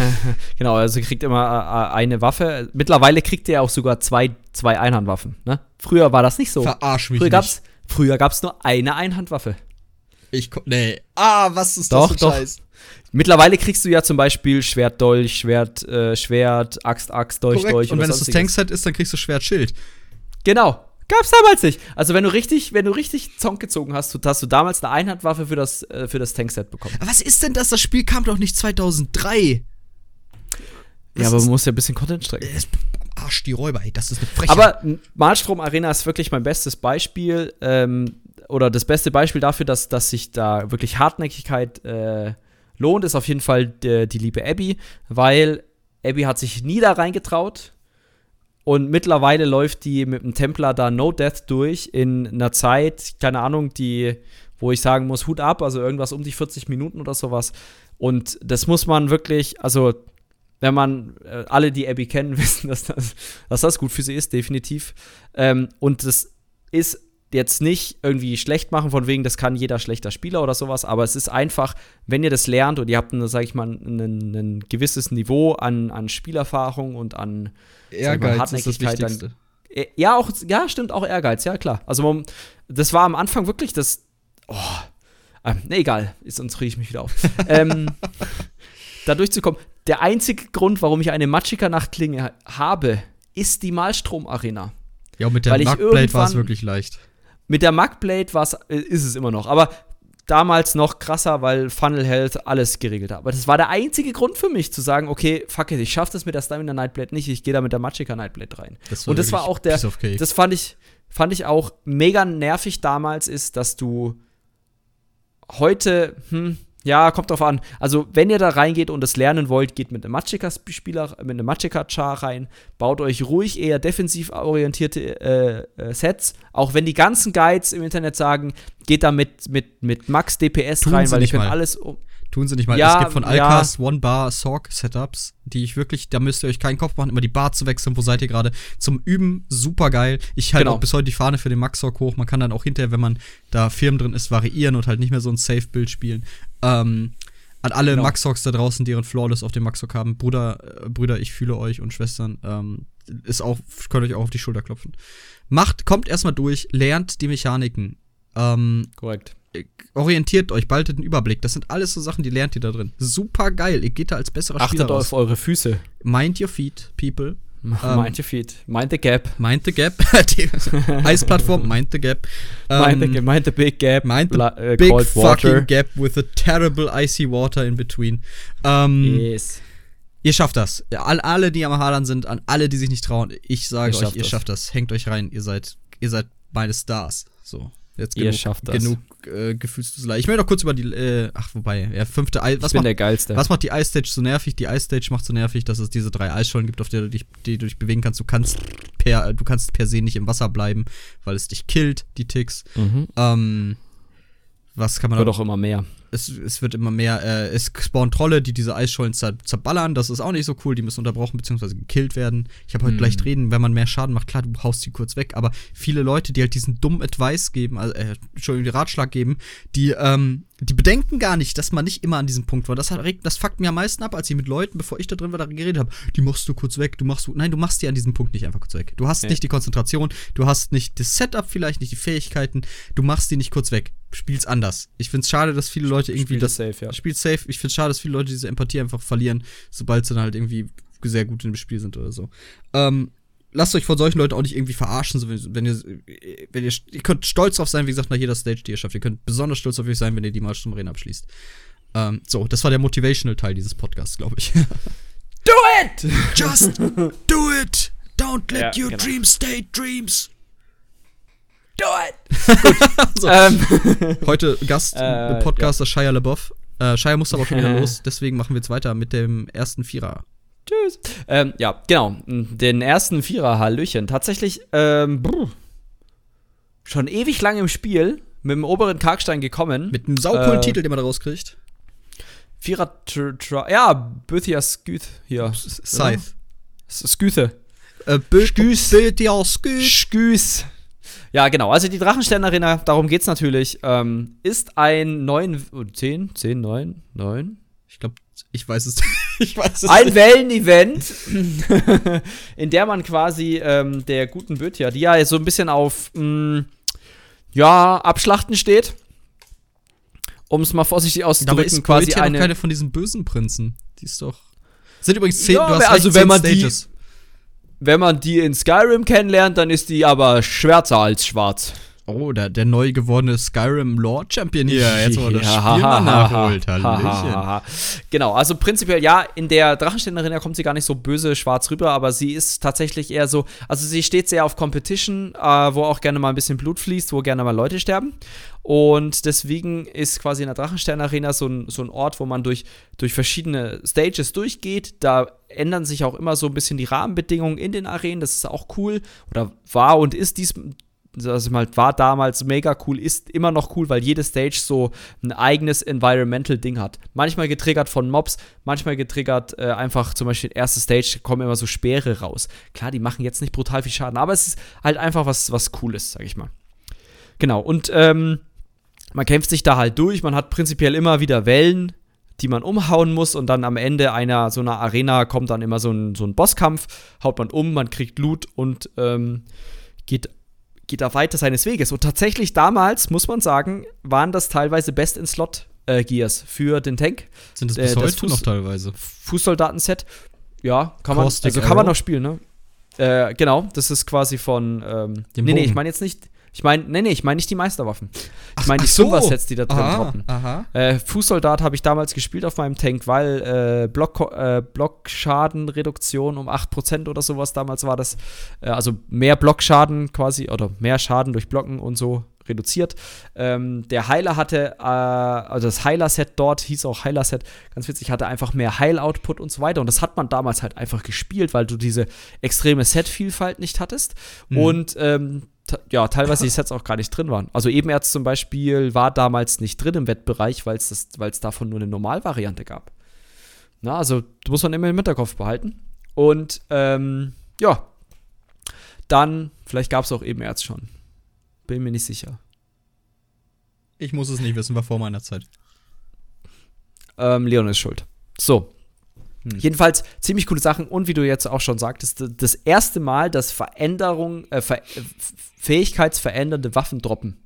[SPEAKER 1] genau, also kriegt immer äh, eine Waffe. Mittlerweile kriegt ihr auch sogar zwei, zwei Einhandwaffen. Ne? Früher war das nicht so.
[SPEAKER 2] Verarsch mich
[SPEAKER 1] früher gab's, nicht. Früher gab es nur eine Einhandwaffe.
[SPEAKER 2] Ich nee. Ah, was ist doch, das für ein Scheiß?
[SPEAKER 1] Mittlerweile kriegst du ja zum Beispiel Schwert, Dolch, Schwert, äh, Schwert, Axt, Axt, Dolch,
[SPEAKER 2] Korrekt.
[SPEAKER 1] Dolch.
[SPEAKER 2] Und wenn es das Tankset ist, dann kriegst du Schwert, Schild.
[SPEAKER 1] Genau. Gab's damals nicht. Also wenn du richtig, wenn du richtig Zonk gezogen hast, hast du damals eine Einhandwaffe für das, äh, für das Tankset bekommen.
[SPEAKER 2] Aber was ist denn das? Das Spiel kam doch nicht 2003.
[SPEAKER 1] Was ja, aber man muss ja ein bisschen Content strecken.
[SPEAKER 2] Arsch die Räuber, ey, das ist eine Frechheit.
[SPEAKER 1] Aber Malstrom Arena ist wirklich mein bestes Beispiel. Ähm, oder das beste Beispiel dafür, dass, dass sich da wirklich Hartnäckigkeit äh, lohnt, ist auf jeden Fall die, die liebe Abby, weil Abby hat sich nie da reingetraut. Und mittlerweile läuft die mit dem Templar da No Death durch in einer Zeit, keine Ahnung, die, wo ich sagen muss, Hut ab, also irgendwas um die 40 Minuten oder sowas. Und das muss man wirklich, also wenn man, äh, alle, die Abby kennen, wissen, dass das, dass das gut für sie ist, definitiv. Ähm, und das ist jetzt nicht irgendwie schlecht machen, von wegen, das kann jeder schlechter Spieler oder sowas, aber es ist einfach, wenn ihr das lernt und ihr habt, eine, sag ich mal, ein, ein gewisses Niveau an, an Spielerfahrung und an
[SPEAKER 2] Ehrgeiz Hartnäckigkeit, ist das
[SPEAKER 1] dann, ja, auch, ja, stimmt, auch Ehrgeiz, ja, klar. Also, man, das war am Anfang wirklich das, oh, äh, ne, egal, sonst rieche ich mich wieder auf. ähm, da durchzukommen. Der einzige Grund, warum ich eine Machika-Nachtklinge habe, ist die Malstrom-Arena.
[SPEAKER 2] Ja, mit der Markblade war es wirklich leicht.
[SPEAKER 1] Mit der Mugblade äh, ist es immer noch. Aber damals noch krasser, weil Funnel Health alles geregelt hat. Aber das war der einzige Grund für mich zu sagen, okay, fuck it, ich schaff das mit der Stamina Nightblade nicht, ich gehe da mit der Magicka Nightblade rein. Das und das war auch der, das fand ich, fand ich auch mega nervig damals, ist, dass du heute, hm, ja, kommt drauf an. Also, wenn ihr da reingeht und das lernen wollt, geht mit einem Magicka-Spieler, mit einem Magicka-Char rein. Baut euch ruhig eher defensiv orientierte äh, äh, Sets. Auch wenn die ganzen Guides im Internet sagen, geht da mit, mit, mit Max DPS Tun rein, weil ihr könnt alles um
[SPEAKER 2] Tun sie nicht mal. Ja, es gibt von Alcast ja. One-Bar-Sorg-Setups, die ich wirklich, da müsst ihr euch keinen Kopf machen, immer die Bar zu wechseln, wo seid ihr gerade. Zum Üben super geil. Ich halte genau. auch bis heute die Fahne für den Max-Sorg hoch. Man kann dann auch hinterher, wenn man da Firmen drin ist, variieren und halt nicht mehr so ein Safe-Bild spielen. Ähm, an alle genau. Max-Sorgs da draußen, deren Flawless auf dem Max-Sorg haben. Bruder, äh, Brüder, ich fühle euch und Schwestern. Ähm, ist auch, könnt euch auch auf die Schulter klopfen. Macht, kommt erstmal durch, lernt die Mechaniken. Ähm,
[SPEAKER 1] Korrekt
[SPEAKER 2] orientiert euch, baltet einen Überblick. Das sind alles so Sachen, die lernt ihr da drin. Super geil. Ihr geht da als besserer
[SPEAKER 1] Achtet
[SPEAKER 2] Spieler
[SPEAKER 1] Achtet auf eure Füße.
[SPEAKER 2] Mind your feet, people.
[SPEAKER 1] Mind um, your feet. Mind the gap.
[SPEAKER 2] Mind the gap. Eisplattform, mind the gap.
[SPEAKER 1] Um, mind, the, mind the big gap.
[SPEAKER 2] Mind the uh, big fucking water. gap with a terrible icy water in between. Um, yes. Ihr schafft das. An alle, die am Hadern sind, an alle, die sich nicht trauen, ich sage ihr euch, ihr das. schafft das. Hängt euch rein. Ihr seid, ihr seid meine Stars. So.
[SPEAKER 1] Jetzt genug, Ihr schafft das.
[SPEAKER 2] genug äh, Gefühlsduselei. Ich will noch kurz über die, äh, ach, wobei, ja, fünfte Eis.
[SPEAKER 1] Was ich bin macht, der Geilste.
[SPEAKER 2] Was macht die Eisstage so nervig? Die Eisstage macht so nervig, dass es diese drei Eisschollen gibt, auf der du dich, die du dich bewegen kannst. Du kannst per, du kannst per se nicht im Wasser bleiben, weil es dich killt, die Ticks. Mhm. Ähm, was kann man
[SPEAKER 1] Wird auch immer mehr
[SPEAKER 2] es, es wird immer mehr, äh, es spawnen Trolle, die diese Eisschollen zer zerballern. Das ist auch nicht so cool. Die müssen unterbrochen bzw. gekillt werden. Ich habe heute mm. gleich reden, wenn man mehr Schaden macht, klar, du haust sie kurz weg. Aber viele Leute, die halt diesen dummen Advice geben, also, äh, Entschuldigung, die Ratschlag geben, die, ähm, die bedenken gar nicht, dass man nicht immer an diesem Punkt war. Das, hat, das fuckt mir am meisten ab, als ich mit Leuten, bevor ich da drin war, da geredet habe. Die machst du kurz weg, du machst du. Nein, du machst die an diesem Punkt nicht einfach kurz weg. Du hast ja. nicht die Konzentration, du hast nicht das Setup vielleicht, nicht die Fähigkeiten, du machst die nicht kurz weg. Spiel's anders. Ich find's schade, dass viele Leute irgendwie Spiel das.
[SPEAKER 1] Safe, ja.
[SPEAKER 2] Spielt safe. Ich find's schade, dass viele Leute diese Empathie einfach verlieren, sobald sie dann halt irgendwie sehr gut in dem Spiel sind oder so. Ähm, lasst euch von solchen Leuten auch nicht irgendwie verarschen, so wenn, ihr, wenn ihr, ihr könnt stolz drauf sein, wie gesagt, nach jeder Stage, die ihr schafft. Ihr könnt besonders stolz auf euch sein, wenn ihr die Marsch zum Rennen abschließt. Ähm, so, das war der Motivational Teil dieses Podcasts, glaube ich.
[SPEAKER 1] Do it!
[SPEAKER 2] Just do it! Don't let ja, your genau. dreams stay dreams.
[SPEAKER 1] Do it! Gut.
[SPEAKER 2] so. ähm. Heute Gast äh, im Podcast ja. Shia LaBeouf. Äh, Shia muss aber schon wieder los, deswegen machen wir jetzt weiter mit dem ersten Vierer.
[SPEAKER 1] Tschüss. Ähm, ja, genau. Den ersten Vierer, Hallöchen. Tatsächlich, ähm, brr, schon ewig lang im Spiel mit dem oberen Karkstein gekommen.
[SPEAKER 2] Mit einem saucoolen äh, Titel, den man da rauskriegt.
[SPEAKER 1] Vierer, ja, Böthia Sküth hier.
[SPEAKER 2] Scythe.
[SPEAKER 1] Sküthe.
[SPEAKER 2] Äh. Böthia Sküth.
[SPEAKER 1] Sküß. Ja, genau. Also die Drachenstern-Arena, darum geht's natürlich, ähm, ist ein 9, 10, 10, 9, 9?
[SPEAKER 2] Ich glaube, ich weiß es. ich weiß
[SPEAKER 1] es ein Wellen-Event, in der man quasi ähm, der guten Bötia, die ja so ein bisschen auf, mh, mm, ja, Abschlachten steht, um es mal vorsichtig auszudrücken,
[SPEAKER 2] ist quasi Bötia eine. keine von diesen bösen Prinzen. Die ist doch. Sind übrigens zehn.
[SPEAKER 1] Ja, also wenn man Stages. die wenn man die in Skyrim kennenlernt, dann ist die aber schwärzer als schwarz.
[SPEAKER 2] Oh, der, der neu gewordene Skyrim Lord Champion
[SPEAKER 1] hier. Ja, jetzt wo das Spiel mal nachholt. Hallöchen. Genau, also prinzipiell ja, in der Drachenständerin kommt sie gar nicht so böse schwarz rüber, aber sie ist tatsächlich eher so, also sie steht sehr auf Competition, äh, wo auch gerne mal ein bisschen Blut fließt, wo gerne mal Leute sterben. Und deswegen ist quasi in der Drachenstern-Arena so ein, so ein Ort, wo man durch, durch verschiedene Stages durchgeht. Da ändern sich auch immer so ein bisschen die Rahmenbedingungen in den Arenen. Das ist auch cool. Oder war und ist dies, das halt war damals mega cool, ist immer noch cool, weil jede Stage so ein eigenes Environmental-Ding hat. Manchmal getriggert von Mobs, manchmal getriggert äh, einfach zum Beispiel erste Stage kommen immer so Speere raus. Klar, die machen jetzt nicht brutal viel Schaden, aber es ist halt einfach was, was Cooles, sag ich mal. Genau, und ähm, man kämpft sich da halt durch, man hat prinzipiell immer wieder Wellen, die man umhauen muss und dann am Ende einer so einer Arena kommt dann immer so ein, so ein Bosskampf, haut man um, man kriegt Loot und ähm, geht, geht da weiter seines Weges. Und tatsächlich damals, muss man sagen, waren das teilweise Best in Slot äh, Gears für den Tank.
[SPEAKER 2] Sind das bis äh, heute noch teilweise?
[SPEAKER 1] Fußsoldatenset. Ja, kann man, also kann man noch spielen, ne? Äh, genau, das ist quasi von, ähm, nee, nee, ich meine jetzt nicht, ich meine, nee, nee, ich meine nicht die Meisterwaffen. Ich meine die so. Silver-Sets, die da drin aha, droppen. Aha. Äh, Fußsoldat habe ich damals gespielt auf meinem Tank, weil äh, Block, äh, Blockschadenreduktion um 8% oder sowas damals war das. Äh, also mehr Blockschaden quasi oder mehr Schaden durch Blocken und so reduziert. Ähm, der Heiler hatte, äh, also das Heiler-Set dort hieß auch Heiler-Set, ganz witzig, hatte einfach mehr Heil-Output und so weiter. Und das hat man damals halt einfach gespielt, weil du diese extreme Set-Vielfalt nicht hattest. Mhm. Und ähm, ja, teilweise die Sets auch gar nicht drin waren. Also Ebenerz zum Beispiel war damals nicht drin im Wettbereich, weil es davon nur eine Normalvariante gab. Na, also du musst man immer im Hinterkopf behalten. Und ähm, ja, dann, vielleicht gab es auch Ebenerz schon. Bin mir nicht sicher.
[SPEAKER 2] Ich muss es nicht wissen, war vor meiner Zeit.
[SPEAKER 1] Ähm, Leon ist schuld. So, hm. Jedenfalls ziemlich coole Sachen und wie du jetzt auch schon sagtest, das erste Mal, dass Veränderung, äh, ver fähigkeitsverändernde Waffen droppen.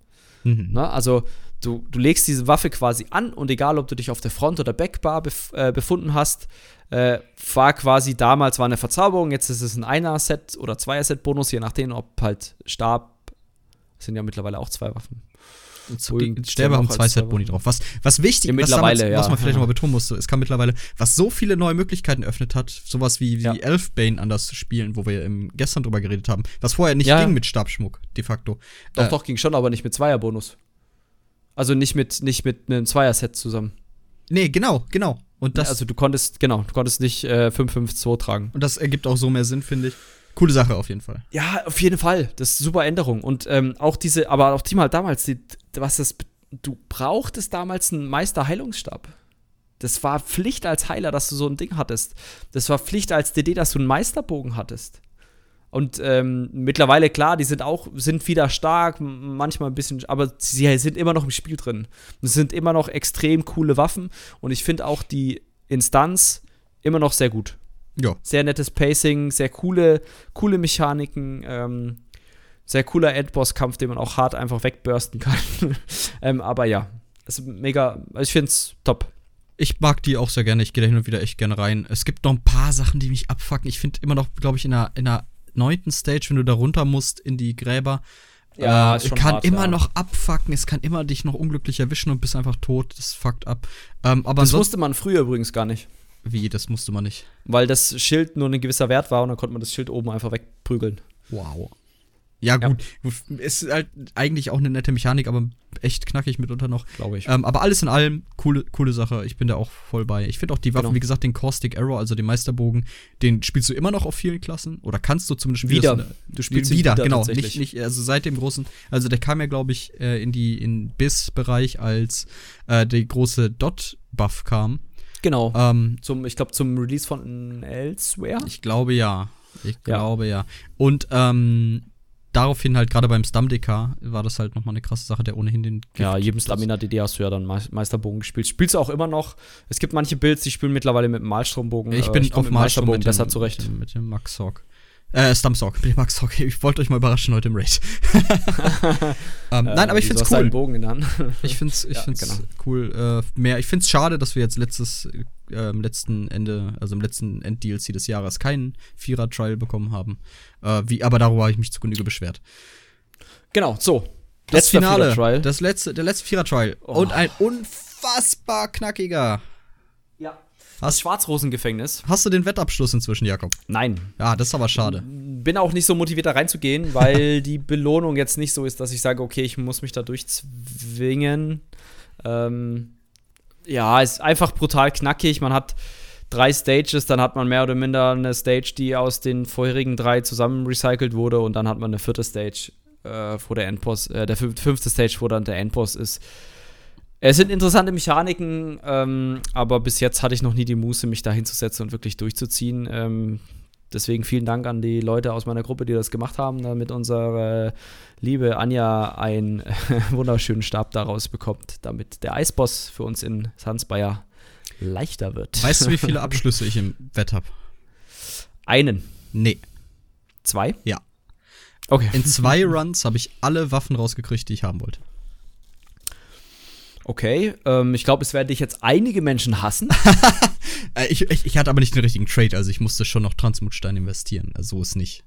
[SPEAKER 1] Mhm. Na, also du, du legst diese Waffe quasi an und egal, ob du dich auf der Front- oder Backbar bef äh, befunden hast, äh, war quasi damals war eine Verzauberung, jetzt ist es ein Einer-Set oder Zweier-Set-Bonus, je nachdem, ob halt Stab, sind ja mittlerweile auch zwei Waffen.
[SPEAKER 2] Sterbe haben zwei Set Boni drauf. Was, was wichtig,
[SPEAKER 1] ja, mittlerweile, was,
[SPEAKER 2] damals, ja. was man vielleicht nochmal betonen musste, es kam mittlerweile, was so viele neue Möglichkeiten eröffnet hat, sowas wie, wie ja. Elfbane anders spielen, wo wir im, gestern drüber geredet haben, was vorher nicht ja. ging mit Stabschmuck, de facto.
[SPEAKER 1] Doch, äh, doch, ging schon, aber nicht mit Zweierbonus. Also nicht mit, nicht mit einem Zweier-Set zusammen.
[SPEAKER 2] Nee, genau, genau.
[SPEAKER 1] Und das, also du konntest, genau, du konntest nicht äh, 5-5-2 tragen.
[SPEAKER 2] Und das ergibt auch so mehr Sinn, finde ich. Coole Sache auf jeden Fall.
[SPEAKER 1] Ja, auf jeden Fall. Das ist super Änderung. Und ähm, auch diese, aber auch die mal damals, die, was das du brauchtest damals einen Meisterheilungsstab. Das war Pflicht als Heiler, dass du so ein Ding hattest. Das war Pflicht als DD, dass du einen Meisterbogen hattest. Und ähm, mittlerweile, klar, die sind auch, sind wieder stark, manchmal ein bisschen, aber sie sind immer noch im Spiel drin. Es sind immer noch extrem coole Waffen und ich finde auch die Instanz immer noch sehr gut.
[SPEAKER 2] Ja.
[SPEAKER 1] Sehr nettes Pacing, sehr coole, coole Mechaniken. Ähm, sehr cooler Endboss-Kampf, den man auch hart einfach wegbursten kann. ähm, aber ja, ist mega, also ich finde es top.
[SPEAKER 2] Ich mag die auch sehr gerne, ich gehe da hin und wieder echt gerne rein. Es gibt noch ein paar Sachen, die mich abfucken. Ich finde immer noch, glaube ich, in der, in der neunten Stage, wenn du da runter musst in die Gräber, ja, äh, kann hart, immer ja. noch abfucken, es kann immer dich noch unglücklich erwischen und bist einfach tot. Das fuckt ab. Ähm, aber
[SPEAKER 1] das wusste man früher übrigens gar nicht.
[SPEAKER 2] Wie, das musste man nicht.
[SPEAKER 1] Weil das Schild nur ein gewisser Wert war und dann konnte man das Schild oben einfach wegprügeln.
[SPEAKER 2] Wow. Ja, gut. Ja. Ist halt eigentlich auch eine nette Mechanik, aber echt knackig mitunter noch.
[SPEAKER 1] Glaube ich.
[SPEAKER 2] Ähm, aber alles in allem, coole, coole Sache. Ich bin da auch voll bei. Ich finde auch die Waffen, genau. wie gesagt, den Caustic Arrow, also den Meisterbogen, den spielst du immer noch auf vielen Klassen. Oder kannst du zumindest
[SPEAKER 1] spielen. Wieder.
[SPEAKER 2] Du spielst wieder, wieder genau. Nicht, nicht, also seit dem großen, also der kam ja, glaube ich, äh, in die in Biss-Bereich, als äh, der große Dot-Buff kam.
[SPEAKER 1] Genau.
[SPEAKER 2] Ähm,
[SPEAKER 1] zum, ich glaube, zum Release von Elsewhere.
[SPEAKER 2] Ich glaube ja. Ich glaube ja. Und ähm, daraufhin halt gerade beim Stam-DK war das halt nochmal eine krasse Sache, der ohnehin den.
[SPEAKER 1] Gift ja, jedem Stamina-DD hast du ja dann Meisterbogen gespielt. Spielst du auch immer noch? Es gibt manche Builds, die spielen mittlerweile mit dem Malstrombogen.
[SPEAKER 2] Ich bin ich auf Malstrombogen
[SPEAKER 1] besser zurecht.
[SPEAKER 2] Mit dem, mit dem Max Hawk. Äh, Stumpsock, Hawk. Ich wollte euch mal überraschen heute im Raid. ähm, nein, aber ich find's cool.
[SPEAKER 1] Bogen in der Hand.
[SPEAKER 2] ich find's, ich ja, find's genau. cool. Äh, mehr, ich find's schade, dass wir jetzt letztes, äh, im letzten Ende, also im letzten End-DLC des Jahres keinen Vierer-Trial bekommen haben. Äh, wie, aber darüber habe ich mich zu Genüge beschwert.
[SPEAKER 1] Genau, so.
[SPEAKER 2] Das Finale. Das letzte, der letzte Vierer-Trial. Oh. Und ein unfassbar knackiger.
[SPEAKER 1] Das Schwarzrosengefängnis.
[SPEAKER 2] Hast du den Wettabschluss inzwischen, Jakob?
[SPEAKER 1] Nein.
[SPEAKER 2] Ja, das ist aber schade.
[SPEAKER 1] Bin auch nicht so motiviert, da reinzugehen, weil die Belohnung jetzt nicht so ist, dass ich sage, okay, ich muss mich da durchzwingen. Ähm, ja, ist einfach brutal knackig. Man hat drei Stages, dann hat man mehr oder minder eine Stage, die aus den vorherigen drei zusammen recycelt wurde und dann hat man eine vierte Stage, äh, wo der Endboss, äh, der fünfte Stage, wo dann der Endboss ist. Es sind interessante Mechaniken, ähm, aber bis jetzt hatte ich noch nie die Muße, mich da hinzusetzen und wirklich durchzuziehen. Ähm, deswegen vielen Dank an die Leute aus meiner Gruppe, die das gemacht haben, damit unsere liebe Anja einen wunderschönen Stab daraus bekommt, damit der Eisboss für uns in Sansbayer leichter wird.
[SPEAKER 2] Weißt du, wie viele Abschlüsse ich im Wett habe?
[SPEAKER 1] Einen.
[SPEAKER 2] Nee.
[SPEAKER 1] Zwei?
[SPEAKER 2] Ja.
[SPEAKER 1] Okay.
[SPEAKER 2] In zwei Runs habe ich alle Waffen rausgekriegt, die ich haben wollte.
[SPEAKER 1] Okay, ähm, ich glaube, es werden dich jetzt einige Menschen hassen.
[SPEAKER 2] Äh, ich, ich, ich, hatte aber nicht den richtigen Trade, also ich musste schon noch Transmutstein investieren. Also so ist nicht.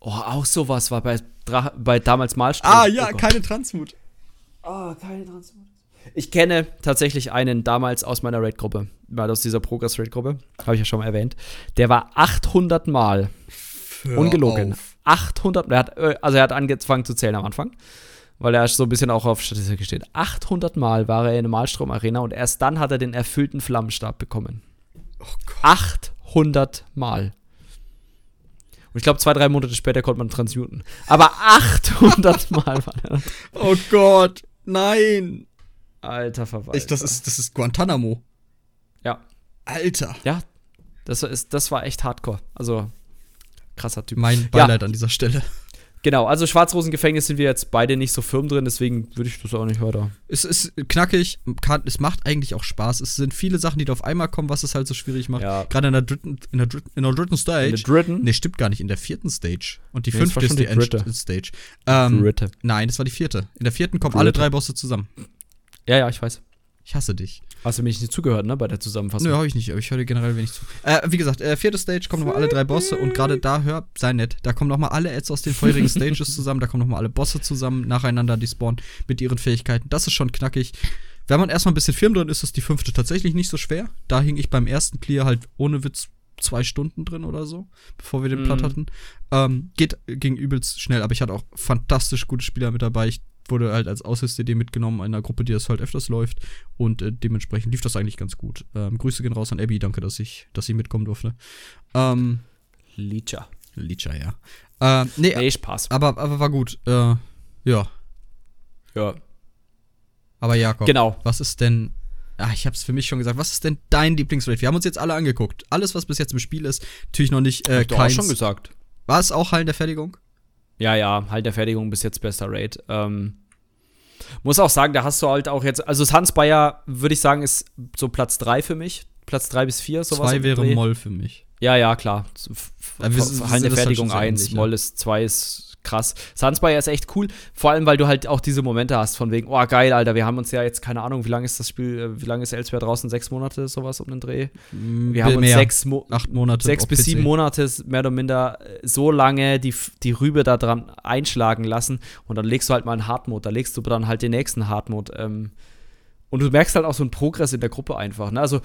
[SPEAKER 1] Oh, auch sowas war bei, bei damals Malstrom.
[SPEAKER 2] Ah, ja, oh keine Transmut.
[SPEAKER 1] Ah, oh, keine Transmut. Ich kenne tatsächlich einen damals aus meiner Raid-Gruppe, mal aus dieser Progress-Raid-Gruppe, habe ich ja schon mal erwähnt. Der war 800 Mal, Hör ungelogen, auf. 800 er hat, äh, also er hat angefangen zu zählen am Anfang, weil er so ein bisschen auch auf Statistik steht. 800 Mal war er in der Malstrom-Arena und erst dann hat er den erfüllten Flammenstab bekommen. Oh 800 Mal. Und ich glaube, zwei, drei Monate später konnte man transmuten. Aber 800 Mal war er.
[SPEAKER 2] Oh Gott, nein.
[SPEAKER 1] Alter Verwalter.
[SPEAKER 2] Ich, das, ist, das ist Guantanamo.
[SPEAKER 1] Ja.
[SPEAKER 2] Alter.
[SPEAKER 1] Ja. Das, ist, das war echt hardcore. Also, krasser Typ.
[SPEAKER 2] Mein Beileid ja. an dieser Stelle.
[SPEAKER 1] Genau, also Schwarzrosengefängnis sind wir jetzt beide nicht so firm drin, deswegen würde ich das auch nicht weiter.
[SPEAKER 2] Es ist knackig, es macht eigentlich auch Spaß. Es sind viele Sachen, die da auf einmal kommen, was es halt so schwierig macht.
[SPEAKER 1] Ja.
[SPEAKER 2] Gerade in der dritten, in der dritten, in der dritten Stage. In der
[SPEAKER 1] dritten?
[SPEAKER 2] Nee, stimmt gar nicht, in der vierten Stage. Und die nee, fünfte ist die, die Endstage. Ähm, dritte. Nein, das war die vierte. In der vierten kommen dritte. alle drei Bosse zusammen.
[SPEAKER 1] Ja, ja, ich weiß.
[SPEAKER 2] Ich hasse dich.
[SPEAKER 1] Hast du mir nicht zugehört, ne, bei der Zusammenfassung?
[SPEAKER 2] Nö, hab ich nicht, aber ich höre dir generell wenig zu. Äh, wie gesagt, äh, vierte Stage kommen nochmal alle drei Bosse und gerade da, hör, sei nett, da kommen nochmal alle Ads aus den vorherigen Stages zusammen, da kommen nochmal alle Bosse zusammen, nacheinander, die spawnen mit ihren Fähigkeiten. Das ist schon knackig. Wenn man erstmal ein bisschen firm drin ist, ist die fünfte tatsächlich nicht so schwer. Da hing ich beim ersten Clear halt ohne Witz zwei Stunden drin oder so, bevor wir den mm. Platt hatten. Ähm, geht, ging übelst schnell, aber ich hatte auch fantastisch gute Spieler mit dabei. Ich wurde halt als Aushilfs-CD mitgenommen in einer Gruppe, die das halt öfters läuft. Und äh, dementsprechend lief das eigentlich ganz gut. Ähm, Grüße gehen raus an Abby, danke, dass ich, dass ich mitkommen durfte. Ähm,
[SPEAKER 1] Licha.
[SPEAKER 2] Licha, ja. Äh, nee, nee,
[SPEAKER 1] Spaß.
[SPEAKER 2] Aber, aber war gut. Äh, ja.
[SPEAKER 1] Ja.
[SPEAKER 2] Aber Jakob,
[SPEAKER 1] genau.
[SPEAKER 2] was ist denn Ah, ich hab's für mich schon gesagt. Was ist denn dein Lieblingsraid? Wir haben uns jetzt alle angeguckt. Alles, was bis jetzt im Spiel ist, natürlich noch nicht.
[SPEAKER 1] Äh, keins. auch schon gesagt.
[SPEAKER 2] War es auch Hallen der Fertigung?
[SPEAKER 1] Ja, ja, halt der Fertigung bis jetzt bester Raid. Ähm, muss auch sagen, da hast du halt auch jetzt, also Sunspire, würde ich sagen, ist so Platz 3 für mich. Platz 3 bis 4,
[SPEAKER 2] sowas. 2 wäre Moll für mich.
[SPEAKER 1] Ja, ja, klar. Ja, Hallen der Fertigung 1, Moll ist 2 ist krass. Sunspire ist echt cool, vor allem, weil du halt auch diese Momente hast, von wegen, oh geil, Alter, wir haben uns ja jetzt, keine Ahnung, wie lange ist das Spiel, äh, wie lange ist Elsewhere draußen? Sechs Monate, sowas um den Dreh?
[SPEAKER 2] Mm, wir haben uns sechs, Mo
[SPEAKER 1] Acht Monate sechs bis PC. sieben Monate, mehr oder minder, äh, so lange die, die Rübe da dran einschlagen lassen und dann legst du halt mal einen Hardmode, da legst du dann halt den nächsten Hardmode. Ähm, und du merkst halt auch so einen Progress in der Gruppe einfach. Ne? Also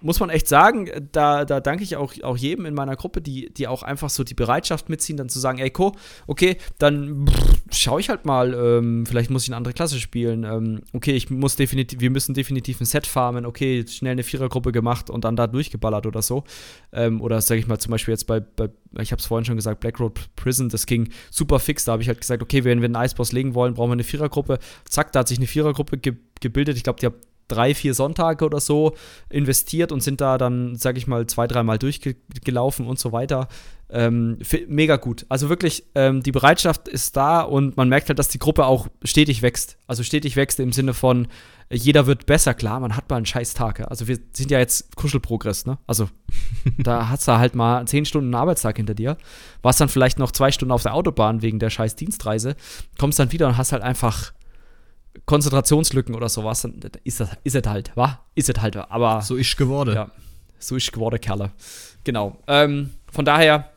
[SPEAKER 1] muss man echt sagen, da, da danke ich auch, auch jedem in meiner Gruppe, die, die auch einfach so die Bereitschaft mitziehen, dann zu sagen, ey, Co, okay, dann schaue ich halt mal, ähm, vielleicht muss ich eine andere Klasse spielen. Ähm, okay, ich muss definitiv, wir müssen definitiv ein Set farmen, okay, schnell eine Vierergruppe gemacht und dann da durchgeballert oder so. Ähm, oder sage ich mal zum Beispiel jetzt bei, bei ich habe es vorhin schon gesagt, Black Road Prison, das ging super fix. Da habe ich halt gesagt, okay, wenn wir einen Eisboss legen wollen, brauchen wir eine Vierergruppe. Zack, da hat sich eine Vierergruppe ge gebildet. Ich glaube, die hat drei, vier Sonntage oder so investiert und sind da dann, sag ich mal, zwei, dreimal durchgelaufen und so weiter. Ähm, mega gut. Also wirklich, ähm, die Bereitschaft ist da und man merkt halt, dass die Gruppe auch stetig wächst. Also stetig wächst im Sinne von, jeder wird besser. Klar, man hat mal einen scheiß Tag. Also wir sind ja jetzt Kuschelprogress, ne? Also da hast du halt mal zehn Stunden Arbeitstag hinter dir. Warst dann vielleicht noch zwei Stunden auf der Autobahn wegen der scheiß Dienstreise. Kommst dann wieder und hast halt einfach Konzentrationslücken oder sowas, dann ist das ist es halt, wa? Ist es halt, aber.
[SPEAKER 2] So ist geworden.
[SPEAKER 1] Ja, so ist geworden, Kerle. Genau. Ähm, von daher,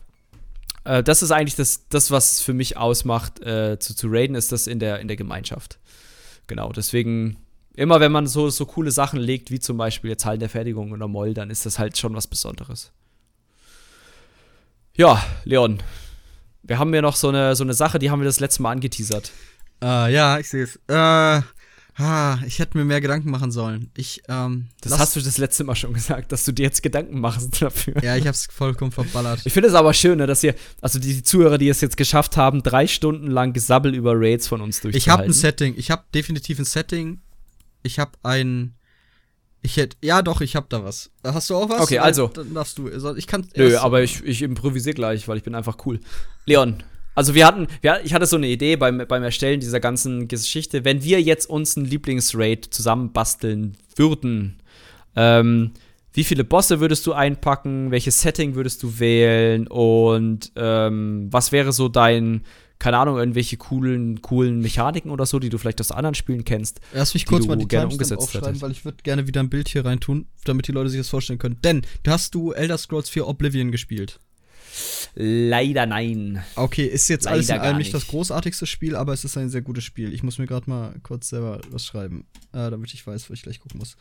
[SPEAKER 1] äh, das ist eigentlich das, das, was für mich ausmacht, äh, zu, zu raiden, ist das in der, in der Gemeinschaft. Genau, deswegen, immer wenn man so, so coole Sachen legt, wie zum Beispiel jetzt Hallen der Fertigung oder Moll, dann ist das halt schon was Besonderes. Ja, Leon, wir haben ja noch so eine, so eine Sache, die haben wir das letzte Mal angeteasert.
[SPEAKER 2] Uh, ja, ich sehe es. Äh, ah, ich hätte mir mehr Gedanken machen sollen. Ich, ähm,
[SPEAKER 1] das hast du das letzte Mal schon gesagt, dass du dir jetzt Gedanken machst dafür.
[SPEAKER 2] Ja, ich hab's vollkommen verballert.
[SPEAKER 1] Ich finde es aber schön, ne, dass ihr, also die Zuhörer, die es jetzt geschafft haben, drei Stunden lang Gesabbel über Raids von uns durchzuhalten.
[SPEAKER 2] Ich habe ein Setting. Ich habe definitiv ein Setting. Ich habe ein. Ich hätte. Ja, doch, ich habe da was. Hast du auch was?
[SPEAKER 1] Okay, also.
[SPEAKER 2] Dann darfst du. Ich kann.
[SPEAKER 1] Nö, aber ich, ich improvisiere gleich, weil ich bin einfach cool. Leon, also wir hatten, wir, ich hatte so eine Idee beim, beim Erstellen dieser ganzen Geschichte, wenn wir jetzt uns ein Lieblingsraid zusammenbasteln würden, ähm, wie viele Bosse würdest du einpacken, welches Setting würdest du wählen und ähm, was wäre so dein, keine Ahnung, irgendwelche coolen, coolen Mechaniken oder so, die du vielleicht aus anderen Spielen kennst.
[SPEAKER 2] Lass mich kurz mal die gerne umgesetzt aufschreiben, hättest. weil ich würde gerne wieder ein Bild hier reintun, damit die Leute sich das vorstellen können. Denn, da hast du Elder Scrolls 4 Oblivion gespielt.
[SPEAKER 1] Leider nein.
[SPEAKER 2] Okay, ist jetzt Leider alles in allem nicht das großartigste Spiel, aber es ist ein sehr gutes Spiel. Ich muss mir gerade mal kurz selber was schreiben, äh, damit ich weiß, wo ich gleich gucken muss.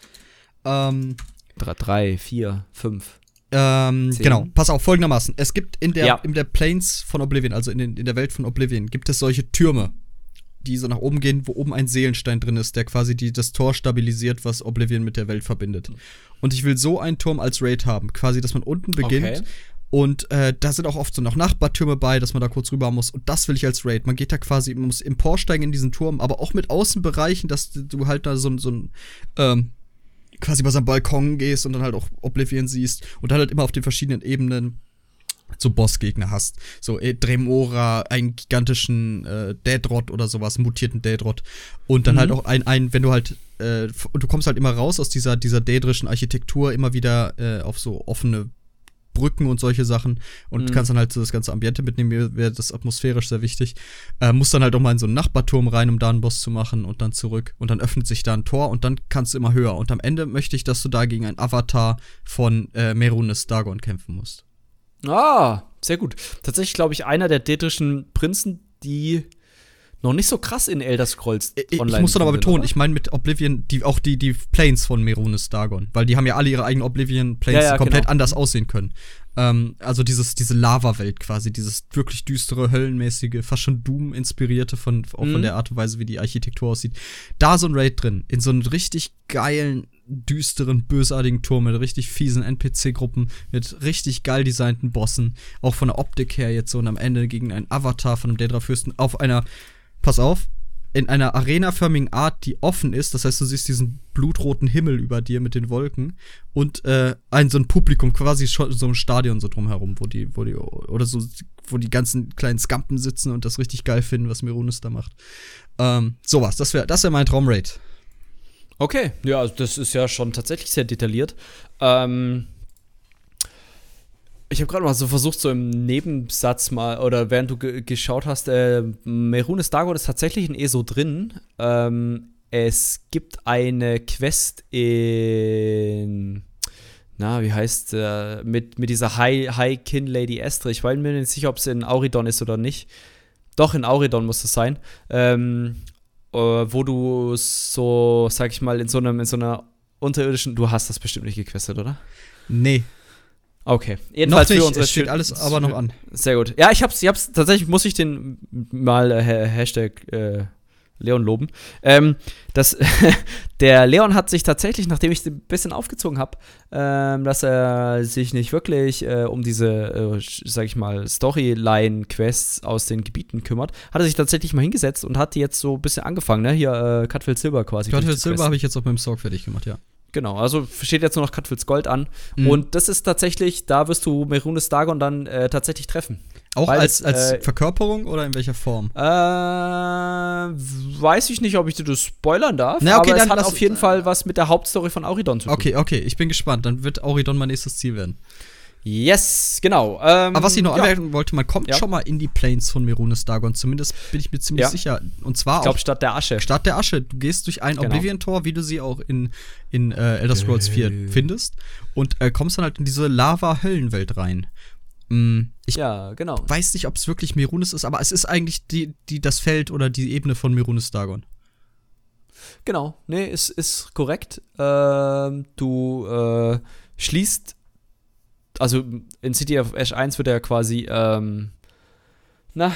[SPEAKER 1] Ähm, drei, drei vier, fünf.
[SPEAKER 2] Ähm, genau, pass auf, folgendermaßen. Es gibt in der, ja. in der Plains von Oblivion, also in, den, in der Welt von Oblivion, gibt es solche Türme, die so nach oben gehen, wo oben ein Seelenstein drin ist, der quasi die, das Tor stabilisiert, was Oblivion mit der Welt verbindet. Und ich will so einen Turm als Raid haben, quasi, dass man unten beginnt okay. Und äh, da sind auch oft so noch Nachbartürme bei, dass man da kurz rüber muss. Und das will ich als Raid. Man geht da quasi, man muss emporsteigen in diesen Turm, aber auch mit Außenbereichen, dass du halt da so, so ein, ähm, quasi bei seinem Balkon gehst und dann halt auch Oblivion siehst und dann halt immer auf den verschiedenen Ebenen so Bossgegner hast. So äh, Dremora, einen gigantischen äh, Daedrot oder sowas, mutierten Daedrot. Und dann halt mhm. halt auch ein, ein, wenn du halt, äh, du kommst halt immer raus aus dieser, dieser daedrischen Architektur, immer wieder äh, auf so offene Brücken und solche Sachen und mhm. kannst dann halt so das ganze Ambiente mitnehmen, mir wäre das atmosphärisch sehr wichtig. Äh, musst dann halt auch mal in so einen Nachbarturm rein, um da einen Boss zu machen und dann zurück und dann öffnet sich da ein Tor und dann kannst du immer höher und am Ende möchte ich, dass du da gegen einen Avatar von äh, Merunes Dagon kämpfen musst.
[SPEAKER 1] Ah, sehr gut. Tatsächlich glaube ich einer der dätrischen Prinzen, die noch nicht so krass in Elder Scrolls
[SPEAKER 2] äh, Online. Ich muss dann aber betonen, oder? ich meine mit Oblivion die, auch die, die Planes von Merunes Dagon, weil die haben ja alle ihre eigenen Oblivion Planes, ja, ja, komplett genau. anders aussehen können. Ähm, also dieses, diese Lava-Welt quasi, dieses wirklich düstere, höllenmäßige, fast schon Doom-inspirierte von, auch mhm. von der Art und Weise, wie die Architektur aussieht. Da so ein Raid drin, in so einem richtig geilen, düsteren, bösartigen Turm mit richtig fiesen NPC-Gruppen, mit richtig geil designten Bossen, auch von der Optik her jetzt so und am Ende gegen einen Avatar von einem Daedra-Fürsten auf einer pass auf, in einer arenaförmigen Art, die offen ist. Das heißt, du siehst diesen blutroten Himmel über dir mit den Wolken und äh, ein so ein Publikum, quasi so ein Stadion so drumherum, wo die, wo die, oder so, wo die ganzen kleinen Skampen sitzen und das richtig geil finden, was Mironis da macht. Ähm, sowas, das wäre das wär mein Traumrate.
[SPEAKER 1] Okay, ja, also das ist ja schon tatsächlich sehr detailliert. Ähm, ich habe gerade mal so versucht, so im Nebensatz mal, oder während du geschaut hast, äh, Merunes Dagon ist tatsächlich in ESO drin. Ähm, es gibt eine Quest in. Na, wie heißt äh, mit, mit dieser High, High Lady Estre. Ich weiß mir nicht sicher, ob es in Auridon ist oder nicht. Doch, in Auridon muss es sein. Ähm, äh, wo du so, sag ich mal, in so, einem, in so einer unterirdischen, du hast das bestimmt nicht gequestet, oder?
[SPEAKER 2] Nee.
[SPEAKER 1] Okay.
[SPEAKER 2] Jedenfalls noch nicht, für unsere es steht alles aber noch an.
[SPEAKER 1] Sehr gut. Ja, ich hab's, ich hab's, tatsächlich muss ich den mal äh, Hashtag äh, Leon loben. Ähm, das, der Leon hat sich tatsächlich, nachdem ich ein bisschen aufgezogen habe, ähm, dass er sich nicht wirklich äh, um diese, äh, sag ich mal, Storyline-Quests aus den Gebieten kümmert, hat er sich tatsächlich mal hingesetzt und hat die jetzt so ein bisschen angefangen, ne? Hier äh, Cutfield Silver quasi.
[SPEAKER 2] Cutfield Silver habe ich jetzt auf meinem Sorg fertig gemacht, ja.
[SPEAKER 1] Genau, also steht jetzt nur noch Cutfields Gold an. Mhm. Und das ist tatsächlich, da wirst du Merunes Dagon dann äh, tatsächlich treffen.
[SPEAKER 2] Auch Weil, als, als äh, Verkörperung oder in welcher Form?
[SPEAKER 1] Äh, weiß ich nicht, ob ich dir das spoilern darf. Na, okay, aber es hat auf jeden Fall was mit der Hauptstory von Auridon zu
[SPEAKER 2] tun. Okay, okay, ich bin gespannt. Dann wird Auridon mein nächstes Ziel werden.
[SPEAKER 1] Yes, genau.
[SPEAKER 2] Ähm, Aber was ich noch ja. anmerken wollte, man kommt ja. schon mal in die Plains von Merunes Dagon. Zumindest bin ich mir ziemlich ja. sicher. Und zwar
[SPEAKER 1] ich glaube, Stadt der Asche.
[SPEAKER 2] Stadt der Asche. Du gehst durch ein genau. Oblivion-Tor, wie du sie auch in, in äh, Elder Scrolls 4 äh. findest. Und äh, kommst dann halt in diese Lava-Höllenwelt rein. Mm, ich
[SPEAKER 1] ja, genau.
[SPEAKER 2] weiß nicht, ob es wirklich Merunes ist, aber es ist eigentlich die, die, das Feld oder die Ebene von Merunes Dagon.
[SPEAKER 1] Genau, nee, ist, ist korrekt. Ähm, du äh, schließt also in City of Ash 1 wird ja quasi, ähm, na,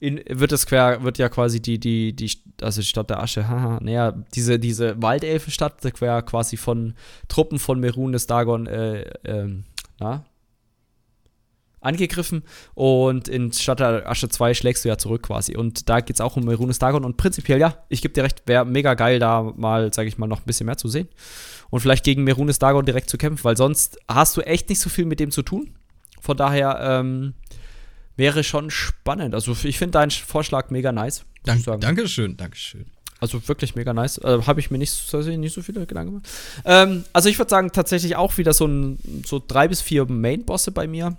[SPEAKER 1] in, wird das quer, wird ja quasi die, die, die, also die Stadt der Asche, haha, naja, diese, diese Waldelfenstadt, quer quasi von Truppen von Merunes Dagon, äh, ähm, na, angegriffen und in Stadt der Asche 2 schlägst du ja zurück quasi. Und da geht es auch um Merunes Dagon und prinzipiell, ja, ich gebe dir recht, wäre mega geil, da mal, sag ich mal, noch ein bisschen mehr zu sehen und vielleicht gegen Merunes Dagon direkt zu kämpfen, weil sonst hast du echt nicht so viel mit dem zu tun. Von daher ähm, wäre schon spannend. Also ich finde deinen Vorschlag mega nice.
[SPEAKER 2] Dank, Dankeschön, Dankeschön.
[SPEAKER 1] Also wirklich mega nice. Äh, Habe ich mir nicht, nicht so viele Gedanken gemacht. Ähm, also ich würde sagen, tatsächlich auch wieder so, ein, so drei bis vier Main-Bosse bei mir.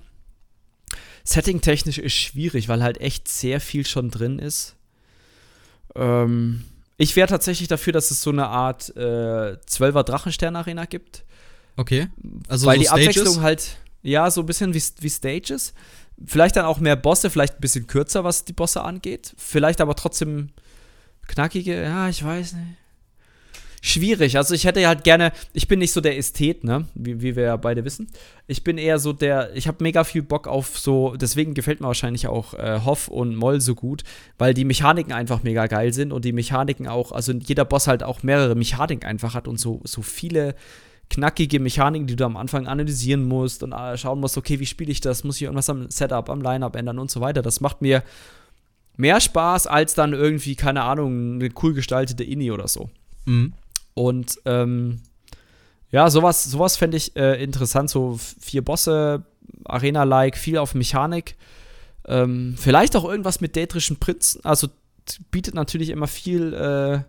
[SPEAKER 1] Setting-technisch ist schwierig, weil halt echt sehr viel schon drin ist. Ähm, ich wäre tatsächlich dafür, dass es so eine Art äh, 12er Drachenstern-Arena gibt.
[SPEAKER 2] Okay.
[SPEAKER 1] Also Weil so die Stages? Abwechslung halt, ja, so ein bisschen wie, wie Stages. Vielleicht dann auch mehr Bosse, vielleicht ein bisschen kürzer, was die Bosse angeht. Vielleicht aber trotzdem knackige, ja, ich weiß nicht schwierig. Also ich hätte halt gerne, ich bin nicht so der Ästhet, ne, wie, wie wir ja beide wissen. Ich bin eher so der, ich habe mega viel Bock auf so, deswegen gefällt mir wahrscheinlich auch äh, Hoff und Moll so gut, weil die Mechaniken einfach mega geil sind und die Mechaniken auch, also jeder Boss halt auch mehrere Mechaniken einfach hat und so, so viele knackige Mechaniken, die du am Anfang analysieren musst und äh, schauen musst, okay, wie spiele ich das? Muss ich irgendwas am Setup, am Lineup ändern und so weiter. Das macht mir mehr Spaß als dann irgendwie, keine Ahnung, eine cool gestaltete Inni oder so. Mhm. Und ähm, ja, sowas, sowas fände ich äh, interessant. So vier Bosse, Arena-like, viel auf Mechanik. Ähm, vielleicht auch irgendwas mit dätrischen Prinzen. Also bietet natürlich immer viel äh,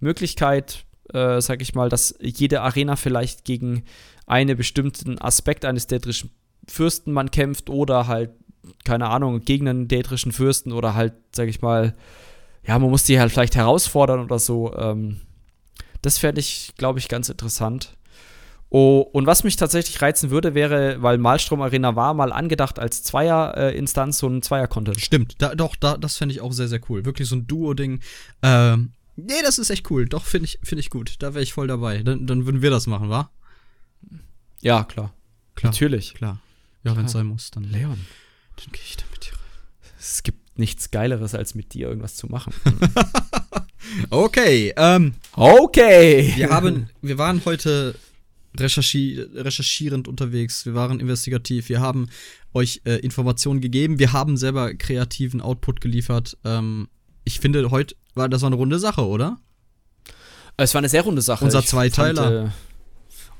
[SPEAKER 1] Möglichkeit, äh, sag ich mal, dass jede Arena vielleicht gegen einen bestimmten Aspekt eines dätrischen Fürsten man kämpft oder halt, keine Ahnung, gegen einen dätrischen Fürsten oder halt, sag ich mal, ja, man muss die halt vielleicht herausfordern oder so. Ähm, das fände ich, glaube ich, ganz interessant. Oh, und was mich tatsächlich reizen würde, wäre, weil Malstrom Arena war mal angedacht als Zweier-Instanz, äh, so ein Zweier-Content.
[SPEAKER 2] Stimmt, da, doch, da, das fände ich auch sehr, sehr cool. Wirklich so ein Duo-Ding. Ähm, nee, das ist echt cool. Doch, finde ich, find ich gut. Da wäre ich voll dabei. Dann, dann würden wir das machen, wa?
[SPEAKER 1] Ja, klar.
[SPEAKER 2] klar
[SPEAKER 1] Natürlich.
[SPEAKER 2] Klar. Ja, wenn es sein muss, dann.
[SPEAKER 1] Leon. Dann gehe ich damit. Es gibt nichts Geileres, als mit dir irgendwas zu machen.
[SPEAKER 2] Okay, ähm,
[SPEAKER 1] okay.
[SPEAKER 2] Wir haben, wir waren heute recherchi recherchierend unterwegs, wir waren investigativ, wir haben euch äh, Informationen gegeben, wir haben selber kreativen Output geliefert. Ähm, ich finde, heute war das war eine runde Sache, oder?
[SPEAKER 1] Es war eine sehr runde Sache.
[SPEAKER 2] Unser Zweiteiler. Fand, äh,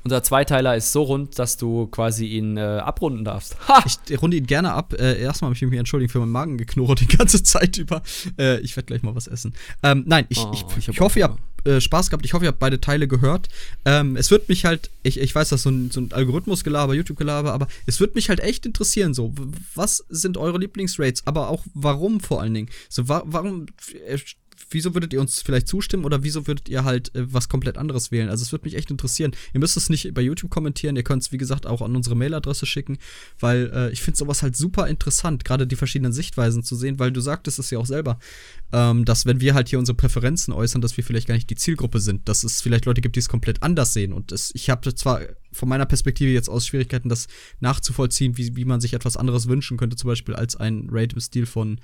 [SPEAKER 1] unser Zweiteiler ist so rund, dass du quasi ihn äh, abrunden darfst.
[SPEAKER 2] Ha! Ich runde ihn gerne ab. Äh, erstmal habe ich mich entschuldigt für meinen Magen geknurrt die ganze Zeit über. Äh, ich werde gleich mal was essen. Ähm, nein, ich, oh, ich, ich, ich hoffe, ihr habt äh, Spaß gehabt. Ich hoffe, ihr habt beide Teile gehört. Ähm, es wird mich halt, ich, ich weiß, das ist so ein, so ein Algorithmus-Gelaber, YouTube-Gelaber, aber es wird mich halt echt interessieren, so, was sind eure Lieblingsrates, aber auch warum vor allen Dingen? So, wa warum äh, wieso würdet ihr uns vielleicht zustimmen oder wieso würdet ihr halt äh, was komplett anderes wählen? Also es würde mich echt interessieren. Ihr müsst es nicht bei YouTube kommentieren, ihr könnt es wie gesagt auch an unsere Mailadresse schicken, weil äh, ich finde sowas halt super interessant, gerade die verschiedenen Sichtweisen zu sehen, weil du sagtest es ja auch selber, ähm, dass wenn wir halt hier unsere Präferenzen äußern, dass wir vielleicht gar nicht die Zielgruppe sind, dass es vielleicht Leute gibt, die es komplett anders sehen. Und das, ich habe zwar von meiner Perspektive jetzt aus Schwierigkeiten, das nachzuvollziehen, wie, wie man sich etwas anderes wünschen könnte, zum Beispiel als ein Raid im Stil von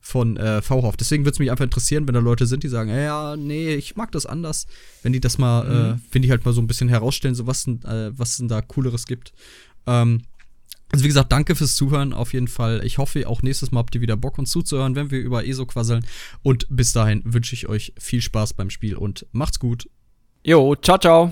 [SPEAKER 2] von äh, VHoff. Deswegen würde es mich einfach interessieren, wenn da Leute sind, die sagen, ja, nee, ich mag das anders. Wenn die das mal, äh, mhm. äh, finde ich halt mal so ein bisschen herausstellen, so was, äh, was denn da Cooleres gibt. Ähm, also wie gesagt, danke fürs Zuhören auf jeden Fall. Ich hoffe, auch nächstes Mal habt ihr wieder Bock, uns zuzuhören, wenn wir über ESO quasseln. Und bis dahin wünsche ich euch viel Spaß beim Spiel und macht's gut.
[SPEAKER 1] Jo, ciao, ciao.